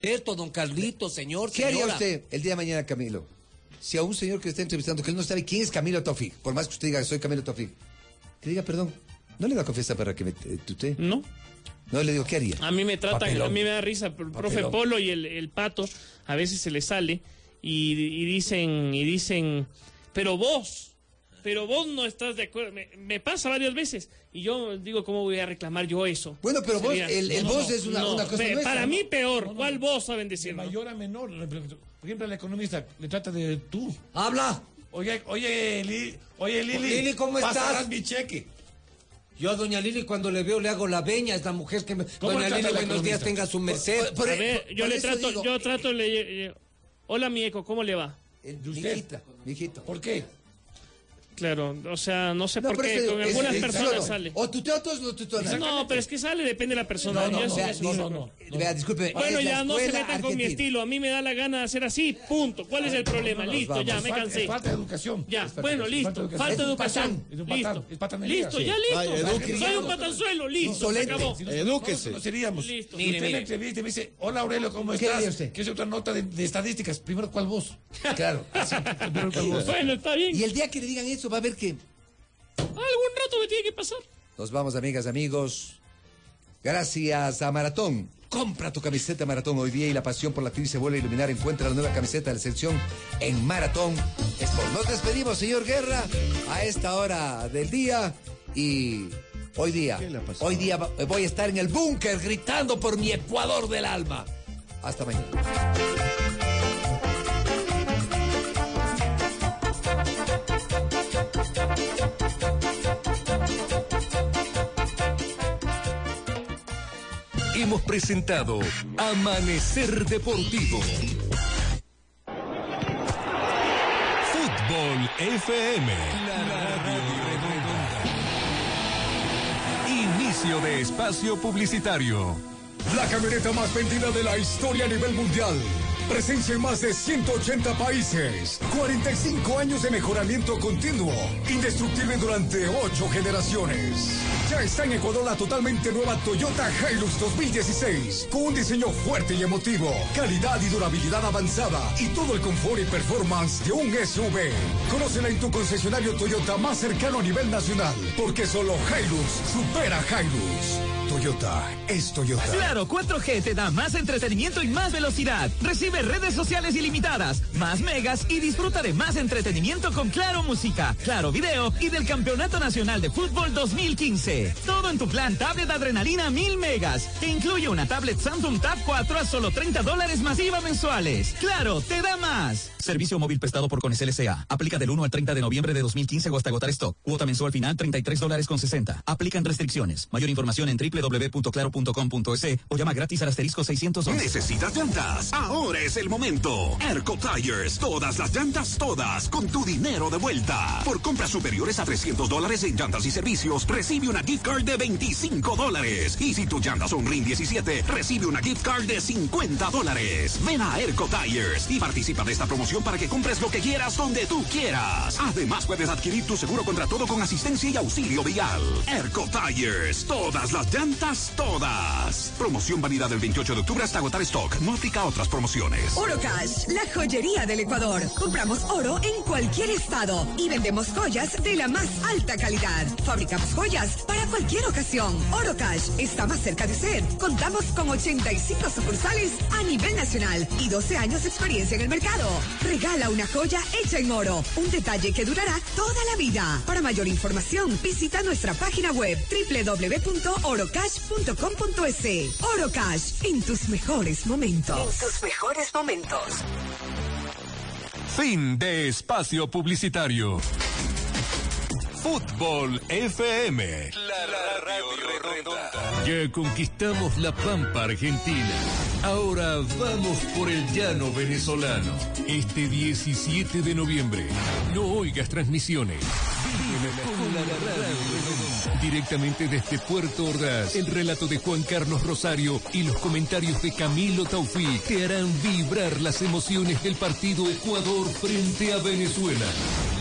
Esto, don Carlito, señor, ¿Qué haría usted el día de mañana, Camilo? Si a un señor que está entrevistando, que él no sabe quién es Camilo Tofik, por más que usted diga, soy Camilo Tofik, que diga, perdón, ¿no le da confianza para que me eh, tutee? No. No, le digo, ¿qué haría? A mí me tratan, Papelón. a mí me da risa, el profe. Polo y el, el pato, a veces se le sale y, y dicen, y dicen, pero vos, pero vos no estás de acuerdo. Me, me pasa varias veces y yo digo, ¿cómo voy a reclamar yo eso? Bueno, pero vos, el, el No, vos no, es una, no, una cosa pe- nuestra, Para ¿no? mí peor, No, no, ¿cuál vos saben De decirlo? mayor a menor. Por ejemplo, el economista le trata de tú. Habla. Oye, oye, Li- oye Lili. Lili, ¿cómo estás? mi cheque. Yo a doña Lili cuando le veo le hago la veña, es la mujer que me... ¿Cómo Doña Lili, buenos días, tenga su merced. Por- A ver, por- yo por le trato, digo, yo trato, le, eh, hola mi eco, ¿cómo le va? El, ¿De mi usted? hijita, mi hijito. ¿Por qué? Claro, o sea, no sé No, por qué, con es- algunas es- personas no, sale. O tuteo a todos, no tuteo a nadie. No, pero es que sale, depende de la persona. No, no, no, vea, no, disculpe. Bueno, ya no se metan con mi estilo. A mí me da la gana de hacer así, punto. ¿Cuál es el problema? Listo, vamos. ya, me cansé. Es falta de educación. Ya, bueno, listo. falta de educación. patán, es un patán, Listo. Listo, ya listo. Soy un patanzuelo, listo. Se Insolente. acabó. Edúquese. No, seríamos. Listo. Usted me entrevista y me dice, hola Aurelio, ¿cómo ¿Qué estás? Que es otra nota de, estadísticas. Primero, ¿cuál vos? Claro. Primero, ¿cuál vos? Bueno, está bien. Y el día que le digan eso va a ver que Algún rato me tiene que pasar. Nos vamos, amigas, amigos. Gracias a Maratón. Compra tu camiseta Maratón hoy día y la pasión por la actriz se vuelve a iluminar. Encuentra la nueva camiseta de la sección en Maratón Sport. Nos despedimos, señor Guerra, a esta hora del día. Y hoy día, hoy día va- voy a estar en el búnker gritando por mi Ecuador del alma. Hasta mañana. Hemos presentado Amanecer Deportivo. Fútbol FM. La radio redonda. Inicio de espacio publicitario. La camioneta más vendida de la historia a nivel mundial. Presencia en más de 180 países. 45 años de mejoramiento continuo. Indestructible durante 8 generaciones. Ya está en Ecuador la totalmente nueva Toyota Hilux 2016. Con un diseño fuerte y emotivo. Calidad y durabilidad avanzada. Y todo el confort y performance de un SUV. Conócela en tu concesionario Toyota más cercano a nivel nacional. Porque solo Hilux supera Hilux. Toyota es Toyota. Claro, 4G te da más entretenimiento y más velocidad. Recibe redes sociales ilimitadas, más megas y disfruta de más entretenimiento con Claro Música, Claro Video y del Campeonato Nacional de Fútbol 2015. Todo en tu plan tablet Adrenalina 1000 megas. Te incluye una tablet Samsung Tab 4 a solo 30 dólares masiva mensuales. Claro, te da más. Servicio móvil prestado por Cones LSA. Aplica del 1 al 30 de noviembre de 2015 o hasta agotar stock. Cuota mensual final 33 dólares con 60. Aplican restricciones. Mayor información en www.claro.com.es o llama gratis al asterisco 611. ¿Necesitas llantas? Ahora es el momento. Erco Tires. Todas las llantas, todas, con tu dinero de vuelta. Por compras superiores a 300 dólares en llantas y servicios, recibe una gift card de 25 dólares. Y si tus llantas son RIN 17, recibe una gift card de 50 dólares. Ven a Erco Tires y participa de esta promoción para que compres lo que quieras donde tú quieras. Además, puedes adquirir tu seguro contra todo con asistencia y auxilio vial. Erco Tires. Todas las llantas, todas. Promoción válida del 28 de octubre hasta agotar stock. No aplica a otras promociones. Oro Cash, la joyería del Ecuador. Compramos oro en cualquier estado y vendemos joyas de la más alta calidad. Fabricamos joyas para cualquier ocasión. Oro Cash está más cerca de usted. Contamos con 85 sucursales a nivel nacional y 12 años de experiencia en el mercado. Regala una joya hecha en oro, un detalle que durará toda la vida. Para mayor información, visita nuestra página web www.orocash.com.es. Oro Cash, en tus mejores momentos. En tus mejores momentos. Fin de espacio publicitario. Fútbol FM. La radio redonda. Ya conquistamos la Pampa Argentina. Ahora vamos por el llano venezolano. Este 17 de noviembre. No oigas transmisiones. Vívela con la radio redonda. Directamente desde Puerto Ordaz, el relato de Juan Carlos Rosario y los comentarios de Camilo Taufí te harán vibrar las emociones del partido Ecuador frente a Venezuela.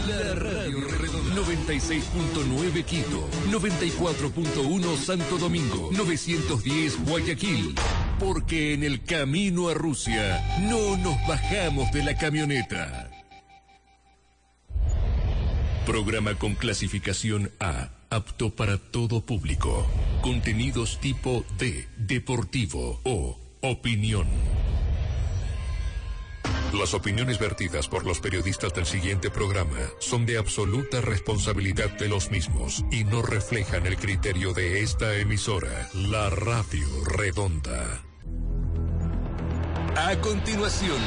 La Radio Redonda 96.9 Quito, 94.1 Santo Domingo, 910 Guayaquil. porque en el camino a Rusia no nos bajamos de la camioneta. Programa con clasificación A, apto para todo público. Contenidos tipo D, deportivo o opinión. Las opiniones vertidas por los periodistas del siguiente programa son de absoluta responsabilidad de los mismos y no reflejan el criterio de esta emisora, la Radio Redonda. A continuación,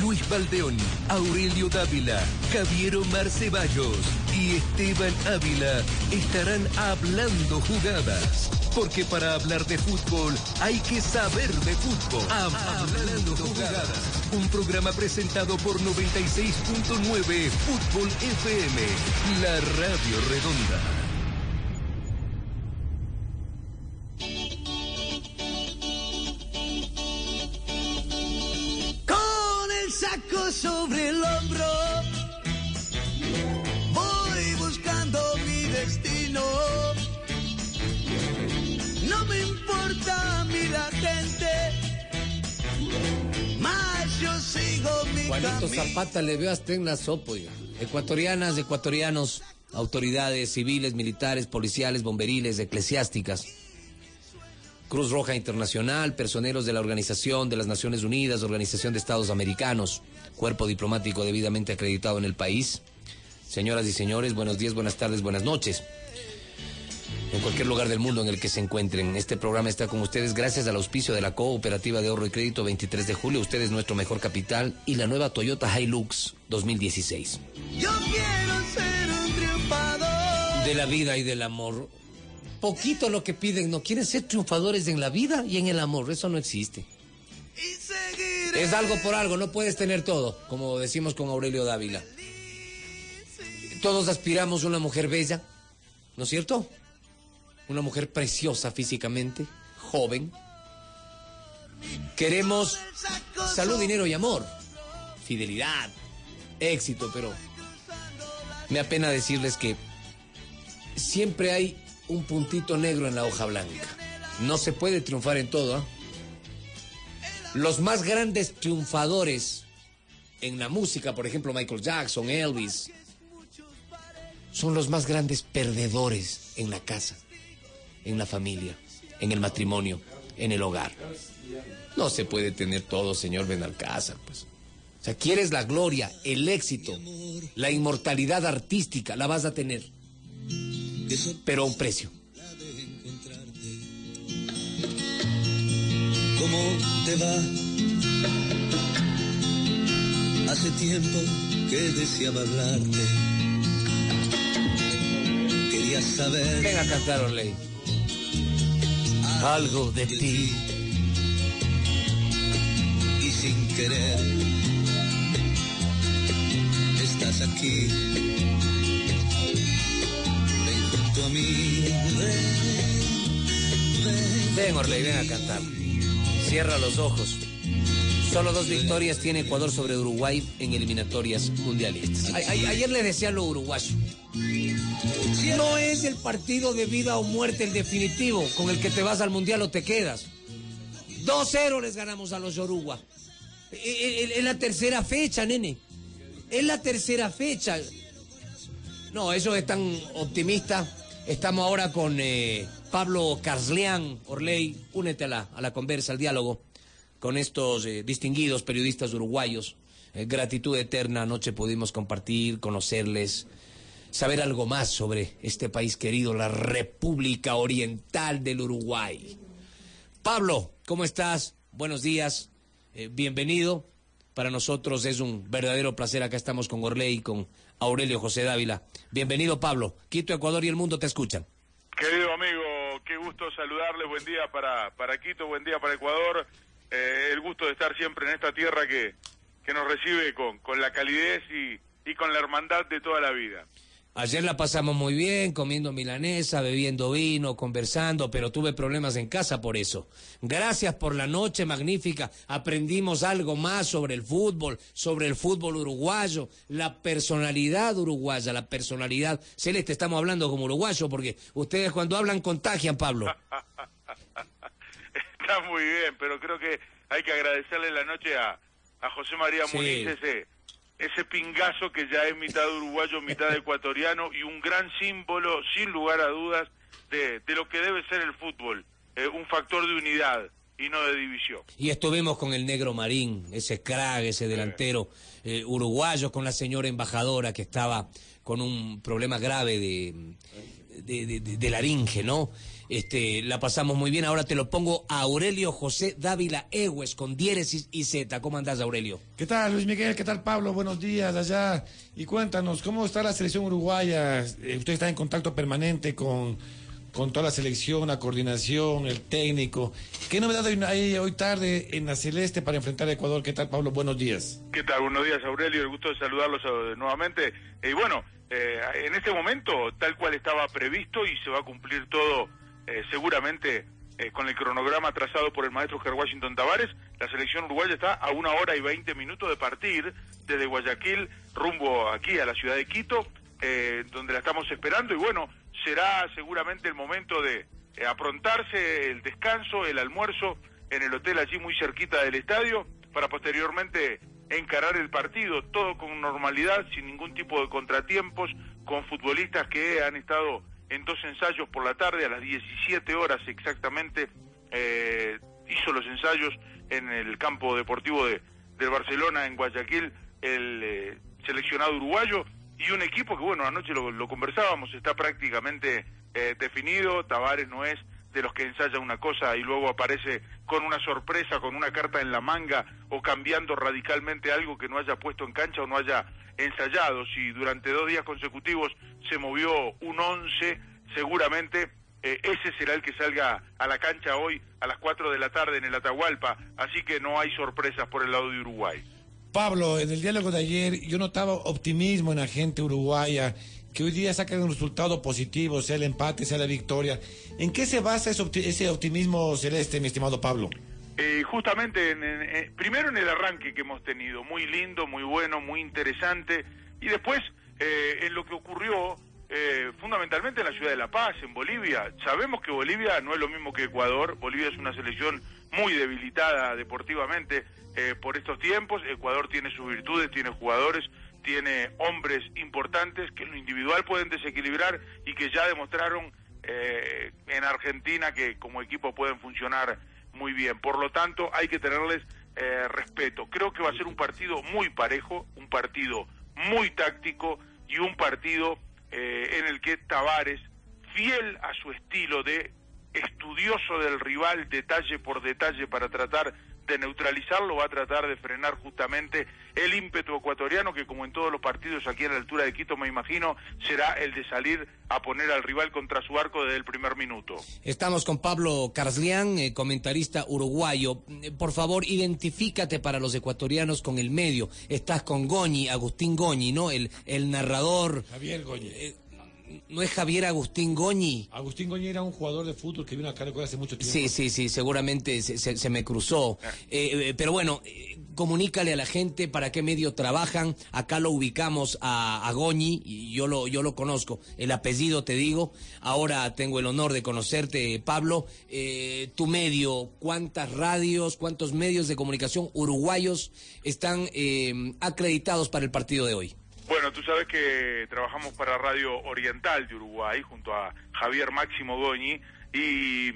Luis Valdeón, Aurelio Dávila, Javier Omar Ceballos y Esteban Ávila estarán hablando jugadas. Porque para hablar de fútbol hay que saber de fútbol. Hablando jugadas. Un programa presentado por 96.9 Fútbol FM, la radio redonda. Saco sobre el hombro, voy buscando mi destino. No me importa mí la gente, más yo sigo mi Juanito camino. Zapata le veo hasta en la sopa, oiga. Ecuatorianas, ecuatorianos, autoridades civiles, militares, policiales, bomberiles, eclesiásticas. Cruz Roja Internacional, personeros de la Organización de las Naciones Unidas, Organización de Estados Americanos, cuerpo diplomático debidamente acreditado en el país. Señoras y señores, buenos días, buenas tardes, buenas noches. En cualquier lugar del mundo en el que se encuentren, este programa está con ustedes gracias al auspicio de la Cooperativa de Ahorro y Crédito 23 de julio. Usted es nuestro mejor capital y la nueva Toyota Hilux 2016. Yo quiero ser un triunfador. De la vida y del amor. Poquito lo que piden, no quieren ser triunfadores en la vida y en el amor, eso no existe. Y. Es algo por algo, no puedes tener todo, como decimos con Aurelio Dávila. Todos aspiramos a una mujer bella, ¿no es cierto? Una mujer preciosa físicamente, joven. Queremos salud, dinero y amor, fidelidad, éxito, pero me apena decirles que siempre hay un puntito negro en la hoja blanca. No se puede triunfar en todo, ¿ah? Los más grandes triunfadores en la música, por ejemplo Michael Jackson, Elvis, son los más grandes perdedores en la casa, en la familia, en el matrimonio, en el hogar. No se puede tener todo, señor Benalcázar, pues. O sea, quieres la gloria, el éxito, la inmortalidad artística, la vas a tener. Pero a un precio. ¿Cómo te va? Hace tiempo que deseaba hablarte. Quería saber Ven a cantar, Orley. Algo de ti. y sin querer estás aquí. Junto a ven, Orley, ven a cantar. Cierra los ojos. Solo dos victorias tiene Ecuador sobre Uruguay en eliminatorias mundialistas. Ayer le decía a lo uruguayo. No es el partido de vida o muerte el definitivo con el que te vas al mundial o te quedas. 2-0 les ganamos a los Yoruba. E- e- e- Es la tercera fecha, nene. Es la tercera fecha. No, eso es tan optimista. Estamos ahora con eh, Pablo Carsleán, Orley. Únete a la, conversa, al diálogo con estos eh, distinguidos periodistas uruguayos. Eh, gratitud eterna. Anoche pudimos compartir, conocerles, saber algo más sobre este país querido, la República Oriental del Uruguay. Pablo, ¿cómo estás? Buenos días. Bienvenido. Para nosotros es un verdadero placer. Acá estamos con Orley y con Aurelio José Dávila. Bienvenido, Pablo. Quito, Ecuador y el mundo te escuchan. Querido amigo, qué gusto saludarle, buen día para, para Quito, buen día para Ecuador, Eh, el gusto de estar siempre en esta tierra que, que nos recibe con, con la calidez y, y con la hermandad de toda la vida. Ayer la pasamos muy bien, comiendo milanesa, bebiendo vino, conversando, pero tuve problemas en casa por eso. Gracias por la noche magnífica. Aprendimos algo más sobre el fútbol, sobre el fútbol uruguayo, la personalidad uruguaya, la personalidad. Celeste, estamos hablando como uruguayo porque ustedes cuando hablan contagian, Pablo. Está muy bien, pero creo que hay que agradecerle la noche a, a José María Sí. Muniz ese, ese pingazo que ya es mitad uruguayo, mitad ecuatoriano y un gran símbolo, sin lugar a dudas, de, de lo que debe ser el fútbol. Eh, un factor de unidad y no de división. Y estuvimos con el negro Marín, ese crack, ese delantero eh, uruguayo, con la señora embajadora que estaba con un problema grave de, de, de- de- de laringe, ¿no? Este, la pasamos muy bien. Ahora te lo pongo a Aurelio José Dávila Egues con diéresis y Z. ¿Cómo andás, Aurelio? ¿Qué tal, Luis Miguel? ¿Qué tal, Pablo? Buenos días allá. Y cuéntanos, ¿cómo está la selección uruguaya? Eh, usted está en contacto permanente con, con toda la selección, la coordinación, el técnico. ¿Qué novedad hay, hoy tarde en la Celeste para enfrentar a Ecuador? ¿Qué tal, Pablo? Buenos días. ¿Qué tal? Buenos días, Aurelio. El gusto de saludarlos eh, nuevamente. Y bueno, eh, en este momento, tal cual estaba previsto y se va a cumplir todo eh, seguramente eh, con el cronograma trazado por el maestro Ger Washington Tavares, la selección uruguaya está a una hora y veinte minutos de partir desde Guayaquil rumbo aquí a la ciudad de Quito, eh, donde la estamos esperando. Y bueno, será seguramente el momento de eh, aprontarse el descanso, el almuerzo en el hotel allí muy cerquita del estadio, para posteriormente encarar el partido, todo con normalidad, sin ningún tipo de contratiempos, con futbolistas que han estado en dos ensayos por la tarde, a las 17 horas exactamente, eh, hizo los ensayos en el campo deportivo de, del Barcelona, en Guayaquil, el eh, seleccionado uruguayo, y un equipo que, bueno, anoche lo, lo conversábamos, está prácticamente eh, definido, Tavares no es de los que ensaya una cosa y luego aparece con una sorpresa, con una carta en la manga o cambiando radicalmente algo que no haya puesto en cancha o no haya ensayado. Si durante dos días consecutivos se movió un 11, seguramente eh, ese será el que salga a la cancha hoy a las 4 de la tarde en el Atahualpa, así que no hay sorpresas por el lado de Uruguay. Pablo, en el diálogo de ayer yo notaba optimismo en la gente uruguaya, que hoy día sacan un resultado positivo, sea el empate, sea la victoria. ¿En qué se basa ese, opti- ese optimismo celeste, mi estimado Pablo? Eh, justamente, en- en- eh, primero en el arranque que hemos tenido, muy lindo, muy bueno, muy interesante, y después eh, en lo que ocurrió eh, fundamentalmente en la ciudad de La Paz, en Bolivia. Sabemos que Bolivia no es lo mismo que Ecuador, Bolivia es una selección muy debilitada deportivamente eh, por estos tiempos, Ecuador tiene sus virtudes, tiene jugadores, tiene hombres importantes que en lo individual pueden desequilibrar y que ya demostraron eh, en Argentina que como equipo pueden funcionar muy bien. Por lo tanto, hay que tenerles eh, respeto. Creo que va a ser un partido muy parejo, un partido muy táctico y un partido eh, en el que Tavares, fiel a su estilo de estudioso del rival detalle por detalle para tratar de neutralizarlo, va a tratar de frenar justamente el ímpetu ecuatoriano que como en todos los partidos aquí a la altura de Quito me imagino será el de salir a poner al rival contra su arco desde el primer minuto. Estamos con Pablo Carslián, eh, comentarista uruguayo. Eh, Por favor, identifícate para los ecuatorianos con el medio. Estás con Goñi, Agustín Goñi, ¿no? El, el narrador. Javier Goñi. ¿No es Javier Agustín Goñi? Agustín Goñi era un jugador de fútbol que vino acá hace mucho tiempo. Sí, sí, sí, seguramente se, se- se me cruzó. Eh, eh, pero bueno, eh, comunícale a la gente para qué medio trabajan. Acá lo ubicamos a, a Goñi, y yo lo, yo lo conozco. El apellido te digo. Ahora tengo el honor de conocerte, Pablo. Eh, tu medio, ¿cuántas radios, cuántos medios de comunicación uruguayos están eh, acreditados para el partido de hoy? Bueno, tú sabes que trabajamos para Radio Oriental de Uruguay junto a Javier Máximo Goñi y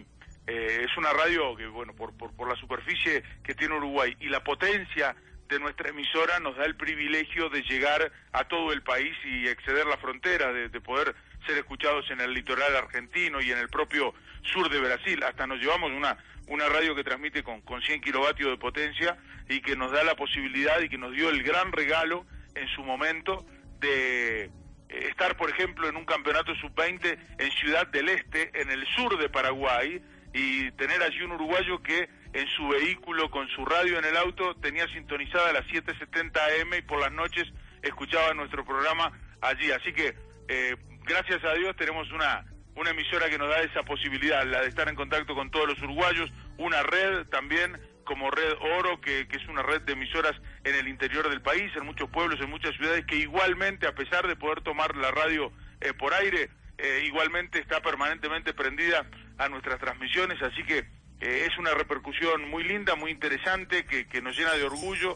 eh, es una radio que, bueno, por, por, por la superficie que tiene Uruguay y la potencia de nuestra emisora nos da el privilegio de llegar a todo el país y exceder la frontera, de, de poder ser escuchados en el litoral argentino y en el propio sur de Brasil. Hasta nos llevamos una, una radio que transmite con, con 100 kilovatios de potencia y que nos da la posibilidad y que nos dio el gran regalo en su momento de eh, estar, por ejemplo, en un campeonato sub-20 en Ciudad del Este, en el sur de Paraguay, y tener allí un uruguayo que en su vehículo, con su radio en el auto, tenía sintonizada las 7.70 AM y por las noches escuchaba nuestro programa allí. Así que, eh, gracias a Dios, tenemos una, una emisora que nos da esa posibilidad, la de estar en contacto con todos los uruguayos, una red también como Red Oro, que, es una red de emisoras en el interior del país, en muchos pueblos, en muchas ciudades, que igualmente, a pesar de poder tomar la radio eh, por aire, eh, igualmente está permanentemente prendida a nuestras transmisiones, así que eh, es una repercusión muy linda, muy interesante, que, nos llena de orgullo,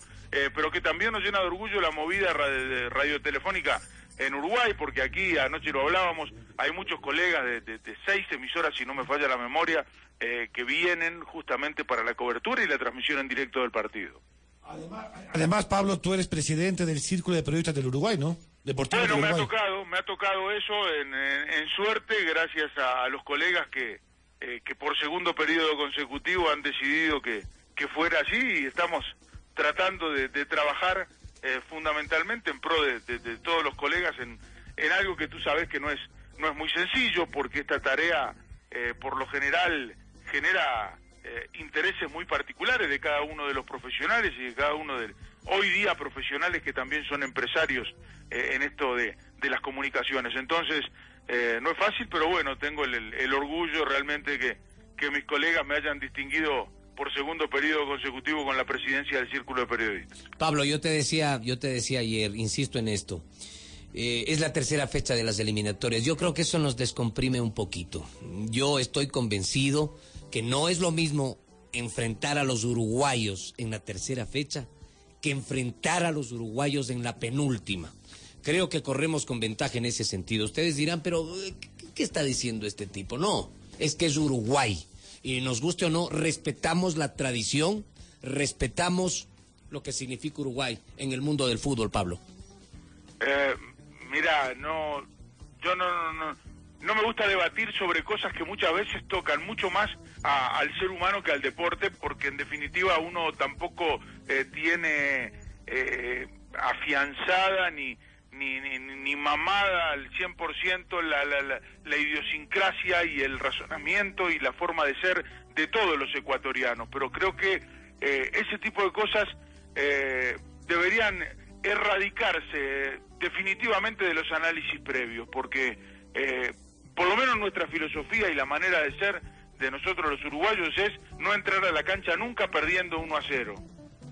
pero que también nos llena de orgullo la movida ra- de- radiotelefónica en Uruguay, porque aquí anoche lo hablábamos, hay muchos colegas de seis emisoras, si no me falla la memoria, eh, que vienen justamente para la cobertura y la transmisión en directo del partido. Además, Pablo, tú eres presidente del Círculo de Periodistas del Uruguay, ¿no? Deportivo Bueno, del me ha Uruguay. tocado, me ha tocado eso en, en- en suerte, gracias a, a los colegas que, eh, que por segundo periodo consecutivo han decidido que, que fuera así y estamos tratando de, de trabajar eh, fundamentalmente en pro de, de- de todos los colegas en, en algo que tú sabes que no es no es muy sencillo porque esta tarea eh, por lo general genera eh, intereses muy particulares de cada uno de los profesionales y de cada uno de hoy día profesionales que también son empresarios eh, en esto de, de las comunicaciones. Entonces, eh, no es fácil, pero bueno, tengo el, el- orgullo realmente que, que mis colegas me hayan distinguido por segundo periodo consecutivo con la presidencia del Círculo de Periodistas. Pablo, yo te decía, yo te decía ayer, insisto en esto. eh, es la tercera fecha de las eliminatorias. Yo creo que eso nos descomprime un poquito. Yo estoy convencido que no es lo mismo enfrentar a los uruguayos en la tercera fecha que enfrentar a los uruguayos en la penúltima. Creo que corremos con ventaja en ese sentido. Ustedes dirán, pero eh, ¿qué, está diciendo este tipo? No, es que es Uruguay. Y nos guste o no, respetamos la tradición, respetamos lo que significa Uruguay en el mundo del fútbol, Pablo. Eh, mira, no, yo no, no, no, no me gusta debatir sobre cosas que muchas veces tocan mucho más a- al ser humano que al deporte, porque en definitiva uno tampoco eh, tiene eh, afianzada ni, ni, ni, ni mamada al 100% la, la, la, la idiosincrasia y el razonamiento y la forma de ser de todos los ecuatorianos, pero creo que eh, ese tipo de cosas eh, deberían erradicarse definitivamente de los análisis previos, porque eh, por lo menos nuestra filosofía y la manera de ser de nosotros los uruguayos es no entrar a la cancha nunca perdiendo 1 a 0.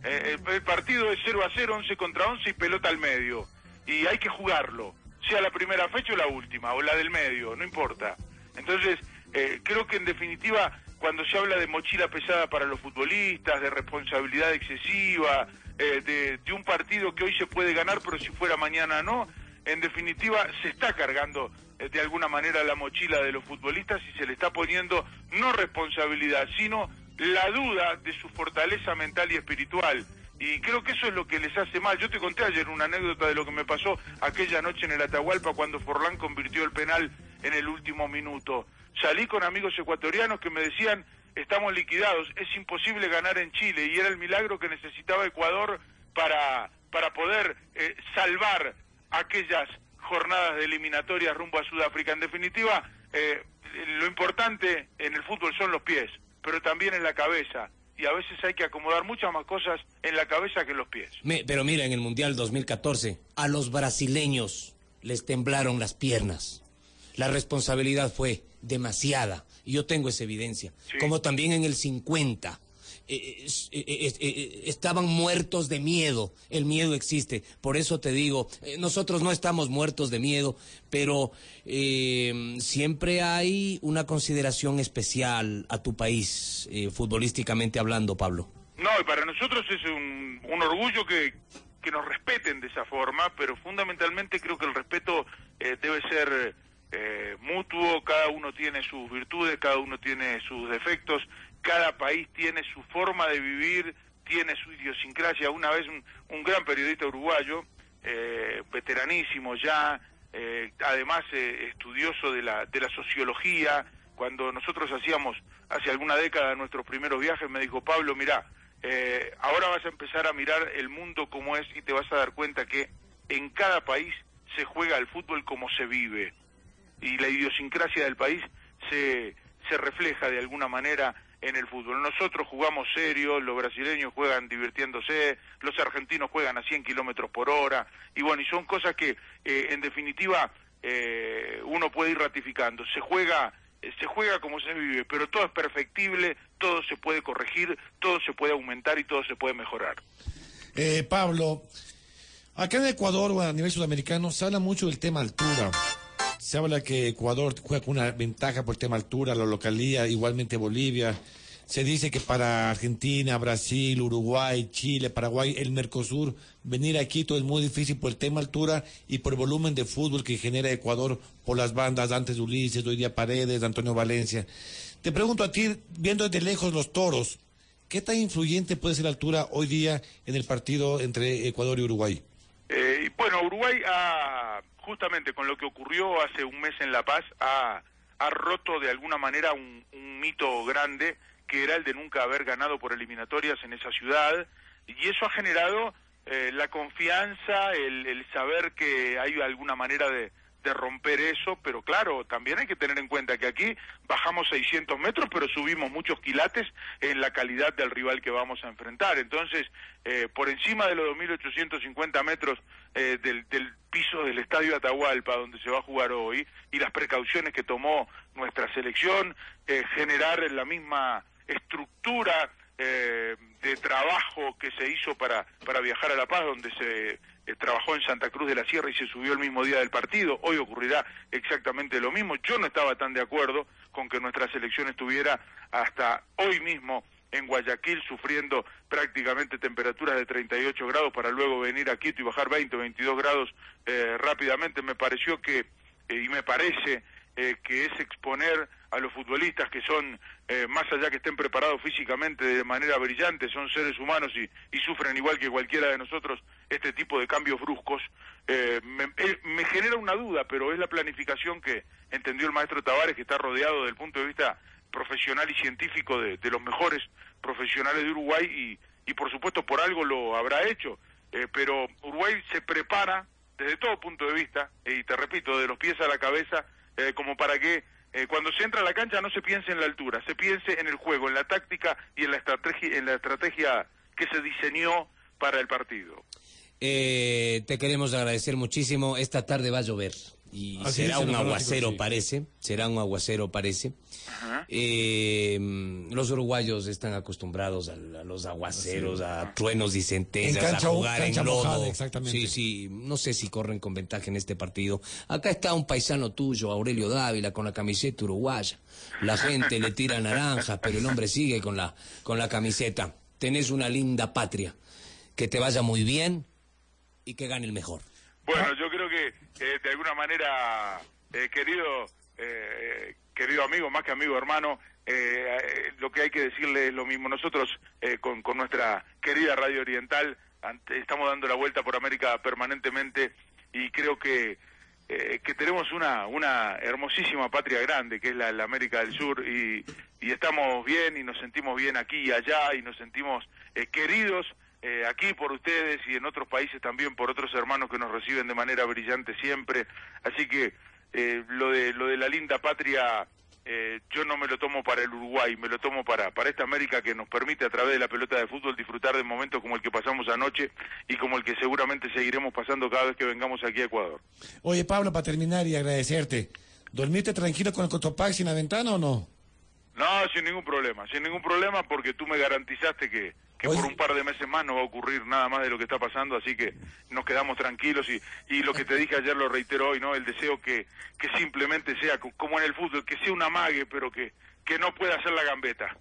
Eh, el, partido es 0 a 0, 11 contra 11 y pelota al medio. Y hay que jugarlo, sea la primera fecha o la última, o la del medio, no importa. Entonces, eh, creo que en definitiva, cuando se habla de mochila pesada para los futbolistas, de responsabilidad excesiva, eh, de, un partido que hoy se puede ganar, pero si fuera mañana no, en definitiva se está cargando de alguna manera la mochila de los futbolistas y se le está poniendo no responsabilidad, sino la duda de su fortaleza mental y espiritual. Y creo que eso es lo que les hace mal. Yo te conté ayer una anécdota de lo que me pasó aquella noche en el Atahualpa cuando Forlán convirtió el penal en el último minuto. Salí con amigos ecuatorianos que me decían, estamos liquidados, es imposible ganar en Chile y era el milagro que necesitaba Ecuador para, para poder eh, salvar aquellas jornadas de eliminatorias rumbo a Sudáfrica. En definitiva, eh, lo importante en el fútbol son los pies, pero también en la cabeza. Y a veces hay que acomodar muchas más cosas en la cabeza que en los pies. Me- pero mira, en el Mundial 2014, a los brasileños les temblaron las piernas. La responsabilidad fue demasiada. Y yo tengo esa evidencia. Como también en el 50. Eh, eh, eh, eh, estaban muertos de miedo. El miedo existe. Por eso te digo, nosotros no estamos muertos de miedo, pero siempre hay una consideración especial a tu país, futbolísticamente hablando, Pablo. No, y para nosotros es un, un orgullo que, que nos respeten de esa forma, pero fundamentalmente creo que el respeto eh, debe ser eh, mutuo, cada uno tiene sus virtudes, cada uno tiene sus defectos, cada país tiene su forma de vivir, tiene su idiosincrasia. Una vez un, gran periodista uruguayo, eh, veteranísimo ya, eh, además eh, estudioso de la, de la sociología, cuando nosotros hacíamos hace alguna década nuestros primeros viajes, me dijo, Pablo, mira, eh, ahora vas a empezar a mirar el mundo como es y te vas a dar cuenta que en cada país se juega el fútbol como se vive y la idiosincrasia del país se, se refleja de alguna manera en el fútbol. Nosotros jugamos serio, los brasileños juegan divirtiéndose, los argentinos juegan a 100 kilómetros por hora, y bueno, y son cosas que eh, en definitiva eh, uno puede ir ratificando. Se juega, eh, se juega como se vive, pero todo es perfectible, todo se puede corregir, todo se puede aumentar y todo se puede mejorar. Eh, Pablo, acá en Ecuador o a nivel sudamericano se habla mucho del tema altura. Se habla que Ecuador juega con una ventaja por el tema altura, la localía, igualmente Bolivia. Se dice que para Argentina, Brasil, Uruguay, Chile, Paraguay, el Mercosur, venir a Quito es muy difícil por el tema altura y por el volumen de fútbol que genera Ecuador por las bandas antes Ulises, hoy día Paredes, Antonio Valencia. Te pregunto a ti, viendo desde lejos los toros, ¿qué tan influyente puede ser la altura hoy día en el partido entre Ecuador y Uruguay? Eh, bueno, Uruguay ha, justamente con lo que ocurrió hace un mes en La Paz, ha, ha roto de alguna manera un, un mito grande que era el de nunca haber ganado por eliminatorias en esa ciudad, y eso ha generado eh, la confianza, el, el, saber que hay alguna manera de, de, romper eso, pero claro, también hay que tener en cuenta que aquí bajamos 600 metros, pero subimos muchos quilates en la calidad del rival que vamos a enfrentar. Entonces, eh, por encima de los 2.850 metros eh, del, del piso del Estadio Atahualpa, donde se va a jugar hoy, y las precauciones que tomó nuestra selección, eh, generar la misma estructura eh, de trabajo que se hizo para, para viajar a La Paz, donde se eh, trabajó en Santa Cruz de la Sierra y se subió el mismo día del partido. Hoy ocurrirá exactamente lo mismo. Yo no estaba tan de acuerdo con que nuestra selección estuviera hasta hoy mismo en Guayaquil sufriendo prácticamente temperaturas de 38 grados para luego venir a Quito y bajar 20 o 22 grados eh, rápidamente. Me pareció que, eh, y me parece eh, que es exponer a los futbolistas que son, eh, más allá que estén preparados físicamente de manera brillante, son seres humanos y, y sufren igual que cualquiera de nosotros este tipo de cambios bruscos, eh, me, me, genera una duda, pero es la planificación que entendió el maestro Tavares, que está rodeado desde el punto de vista profesional y científico de, de los mejores profesionales de Uruguay y, y, por supuesto por algo lo habrá hecho, eh, pero Uruguay se prepara desde todo punto de vista, y te repito, de los pies a la cabeza, eh, como para que eh, cuando se entra a la cancha no se piense en la altura, se piense en el juego, en la táctica y en la estrategia, en la estrategia que se diseñó para el partido. Eh, te queremos agradecer muchísimo. Esta tarde va a llover y Así será un aguacero, sí. parece. Será un aguacero, parece. Eh, los uruguayos están acostumbrados a, a los aguaceros, a truenos y centellas, a jugar en lodo. Mojada, exactamente. Sí, sí. No sé si corren con ventaja en este partido. Acá está un paisano tuyo, Aurelio Dávila, con la camiseta uruguaya. La gente le tira naranjas, pero el hombre sigue con la, con la camiseta. Tenés una linda patria. Que te vaya muy bien y que gane el mejor. Bueno, yo creo que eh, de alguna manera, eh, querido, eh, querido amigo, más que amigo, hermano, eh, lo que hay que decirle es lo mismo. Nosotros, eh, con, con, nuestra querida Radio Oriental, ante, estamos dando la vuelta por América permanentemente y creo que eh, que tenemos una, una hermosísima patria grande, que es la, la América del Sur, y, y, estamos bien y nos sentimos bien aquí y allá y nos sentimos eh, queridos eh, aquí por ustedes y en otros países también por otros hermanos que nos reciben de manera brillante siempre. Así que eh, lo, de, lo de la linda patria eh, yo no me lo tomo para el Uruguay, me lo tomo para, para esta América que nos permite a través de la pelota de fútbol disfrutar de momentos como el que pasamos anoche y como el que seguramente seguiremos pasando cada vez que vengamos aquí a Ecuador. Oye Pablo, para terminar y agradecerte, ¿dormiste tranquilo con el Cotopaxi en la ventana o no? No, sin ningún problema, sin ningún problema porque tú me garantizaste que, que por un par de meses más no va a ocurrir nada más de lo que está pasando, así que nos quedamos tranquilos y, y lo que te dije ayer lo reitero hoy, ¿no? El deseo que, que simplemente sea como en el fútbol, que sea una mague, pero que, que no pueda hacer la gambeta.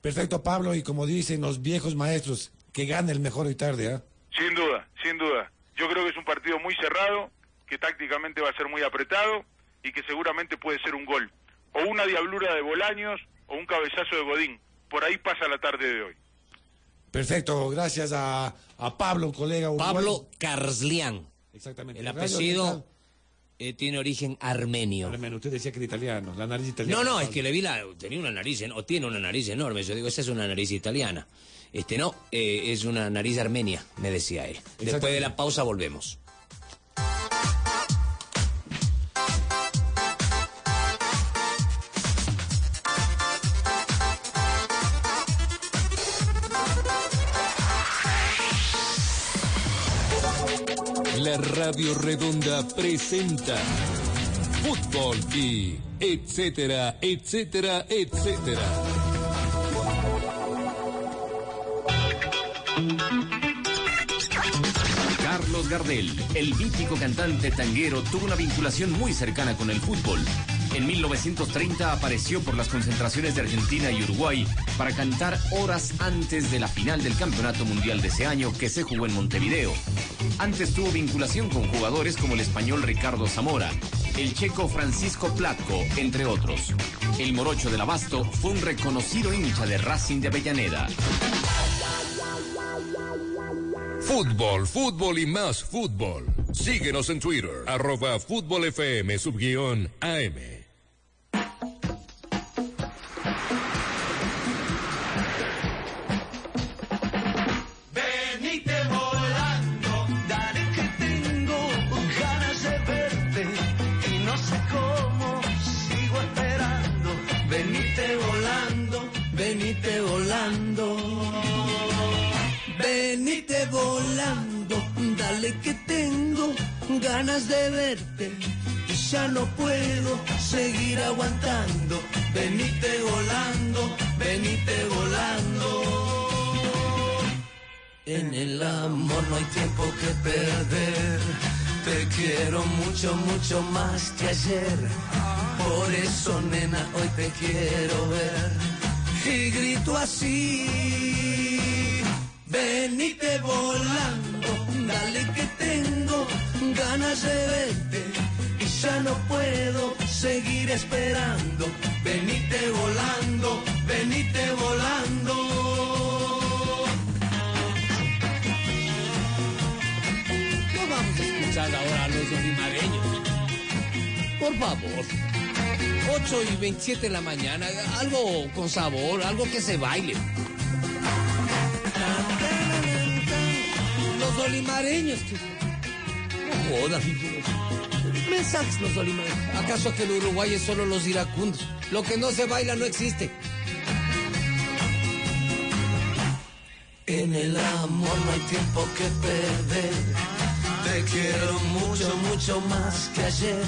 Perfecto, Pablo, y como dicen los viejos maestros, que gane el mejor hoy tarde, ¿ah? ¿eh? Sin duda, sin duda. Yo creo que es un partido muy cerrado, que tácticamente va a ser muy apretado y que seguramente puede ser un gol. O una diablura de Bolaños o un cabezazo de Godín. Por ahí pasa la tarde de hoy. Perfecto, gracias a, a Pablo, un colega uruguayo. Pablo Carslian. Exactamente. El apellido eh, tiene origen armenio. Armenio. Usted decía que era italiano, la nariz italiana. No, no, es que le vi la. Tenía una nariz, o tiene una nariz enorme. Yo digo, esa es una nariz italiana. Este no, eh, es una nariz armenia, me decía él. Después de la pausa volvemos. La Radio Redonda presenta fútbol y etcétera, etcétera, etcétera. Carlos Gardel, el mítico cantante tanguero, tuvo una vinculación muy cercana con el fútbol. En 1930 apareció por las concentraciones de Argentina y Uruguay para cantar horas antes de la final del Campeonato Mundial de ese año que se jugó en Montevideo. Antes tuvo vinculación con jugadores como el español Ricardo Zamora, el checo Francisco Platco, entre otros. El morocho del Abasto fue un reconocido hincha de Racing de Avellaneda. Fútbol, fútbol y más fútbol. Síguenos en Twitter, arroba fútbol. Ganas de verte y ya no puedo seguir aguantando. Venite volando, venite volando. En el amor no hay tiempo que perder. Te quiero mucho, mucho más que ayer. Por eso, nena, hoy te quiero ver. Y grito así. Venite volando, dale que ganas de verte. Y ya no puedo seguir esperando. Venite volando, venite volando. No vamos a escuchar ahora a los olimareños. Por favor. 8 y 27 de la mañana, algo con sabor, algo que se baile. Los olimareños. que- Jodas. Mensajes los olimareños. ¿Acaso que el Uruguay es solo los iracundos? Lo que no se baila no existe. En el amor no hay tiempo que perder. Te quiero mucho, mucho más que ayer.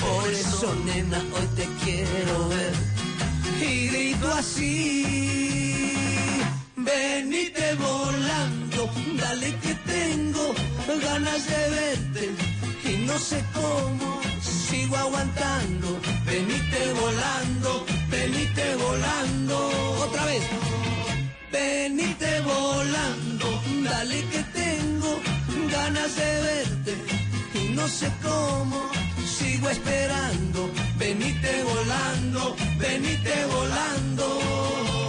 Por eso, nena, hoy te quiero ver. Y grito así. Venite volando, dale que tengo ganas de verte. Y no sé cómo sigo aguantando. Venite volando, venite volando. Otra vez. Venite volando, dale que tengo ganas de verte y no sé cómo sigo esperando. Venite volando, venite volando.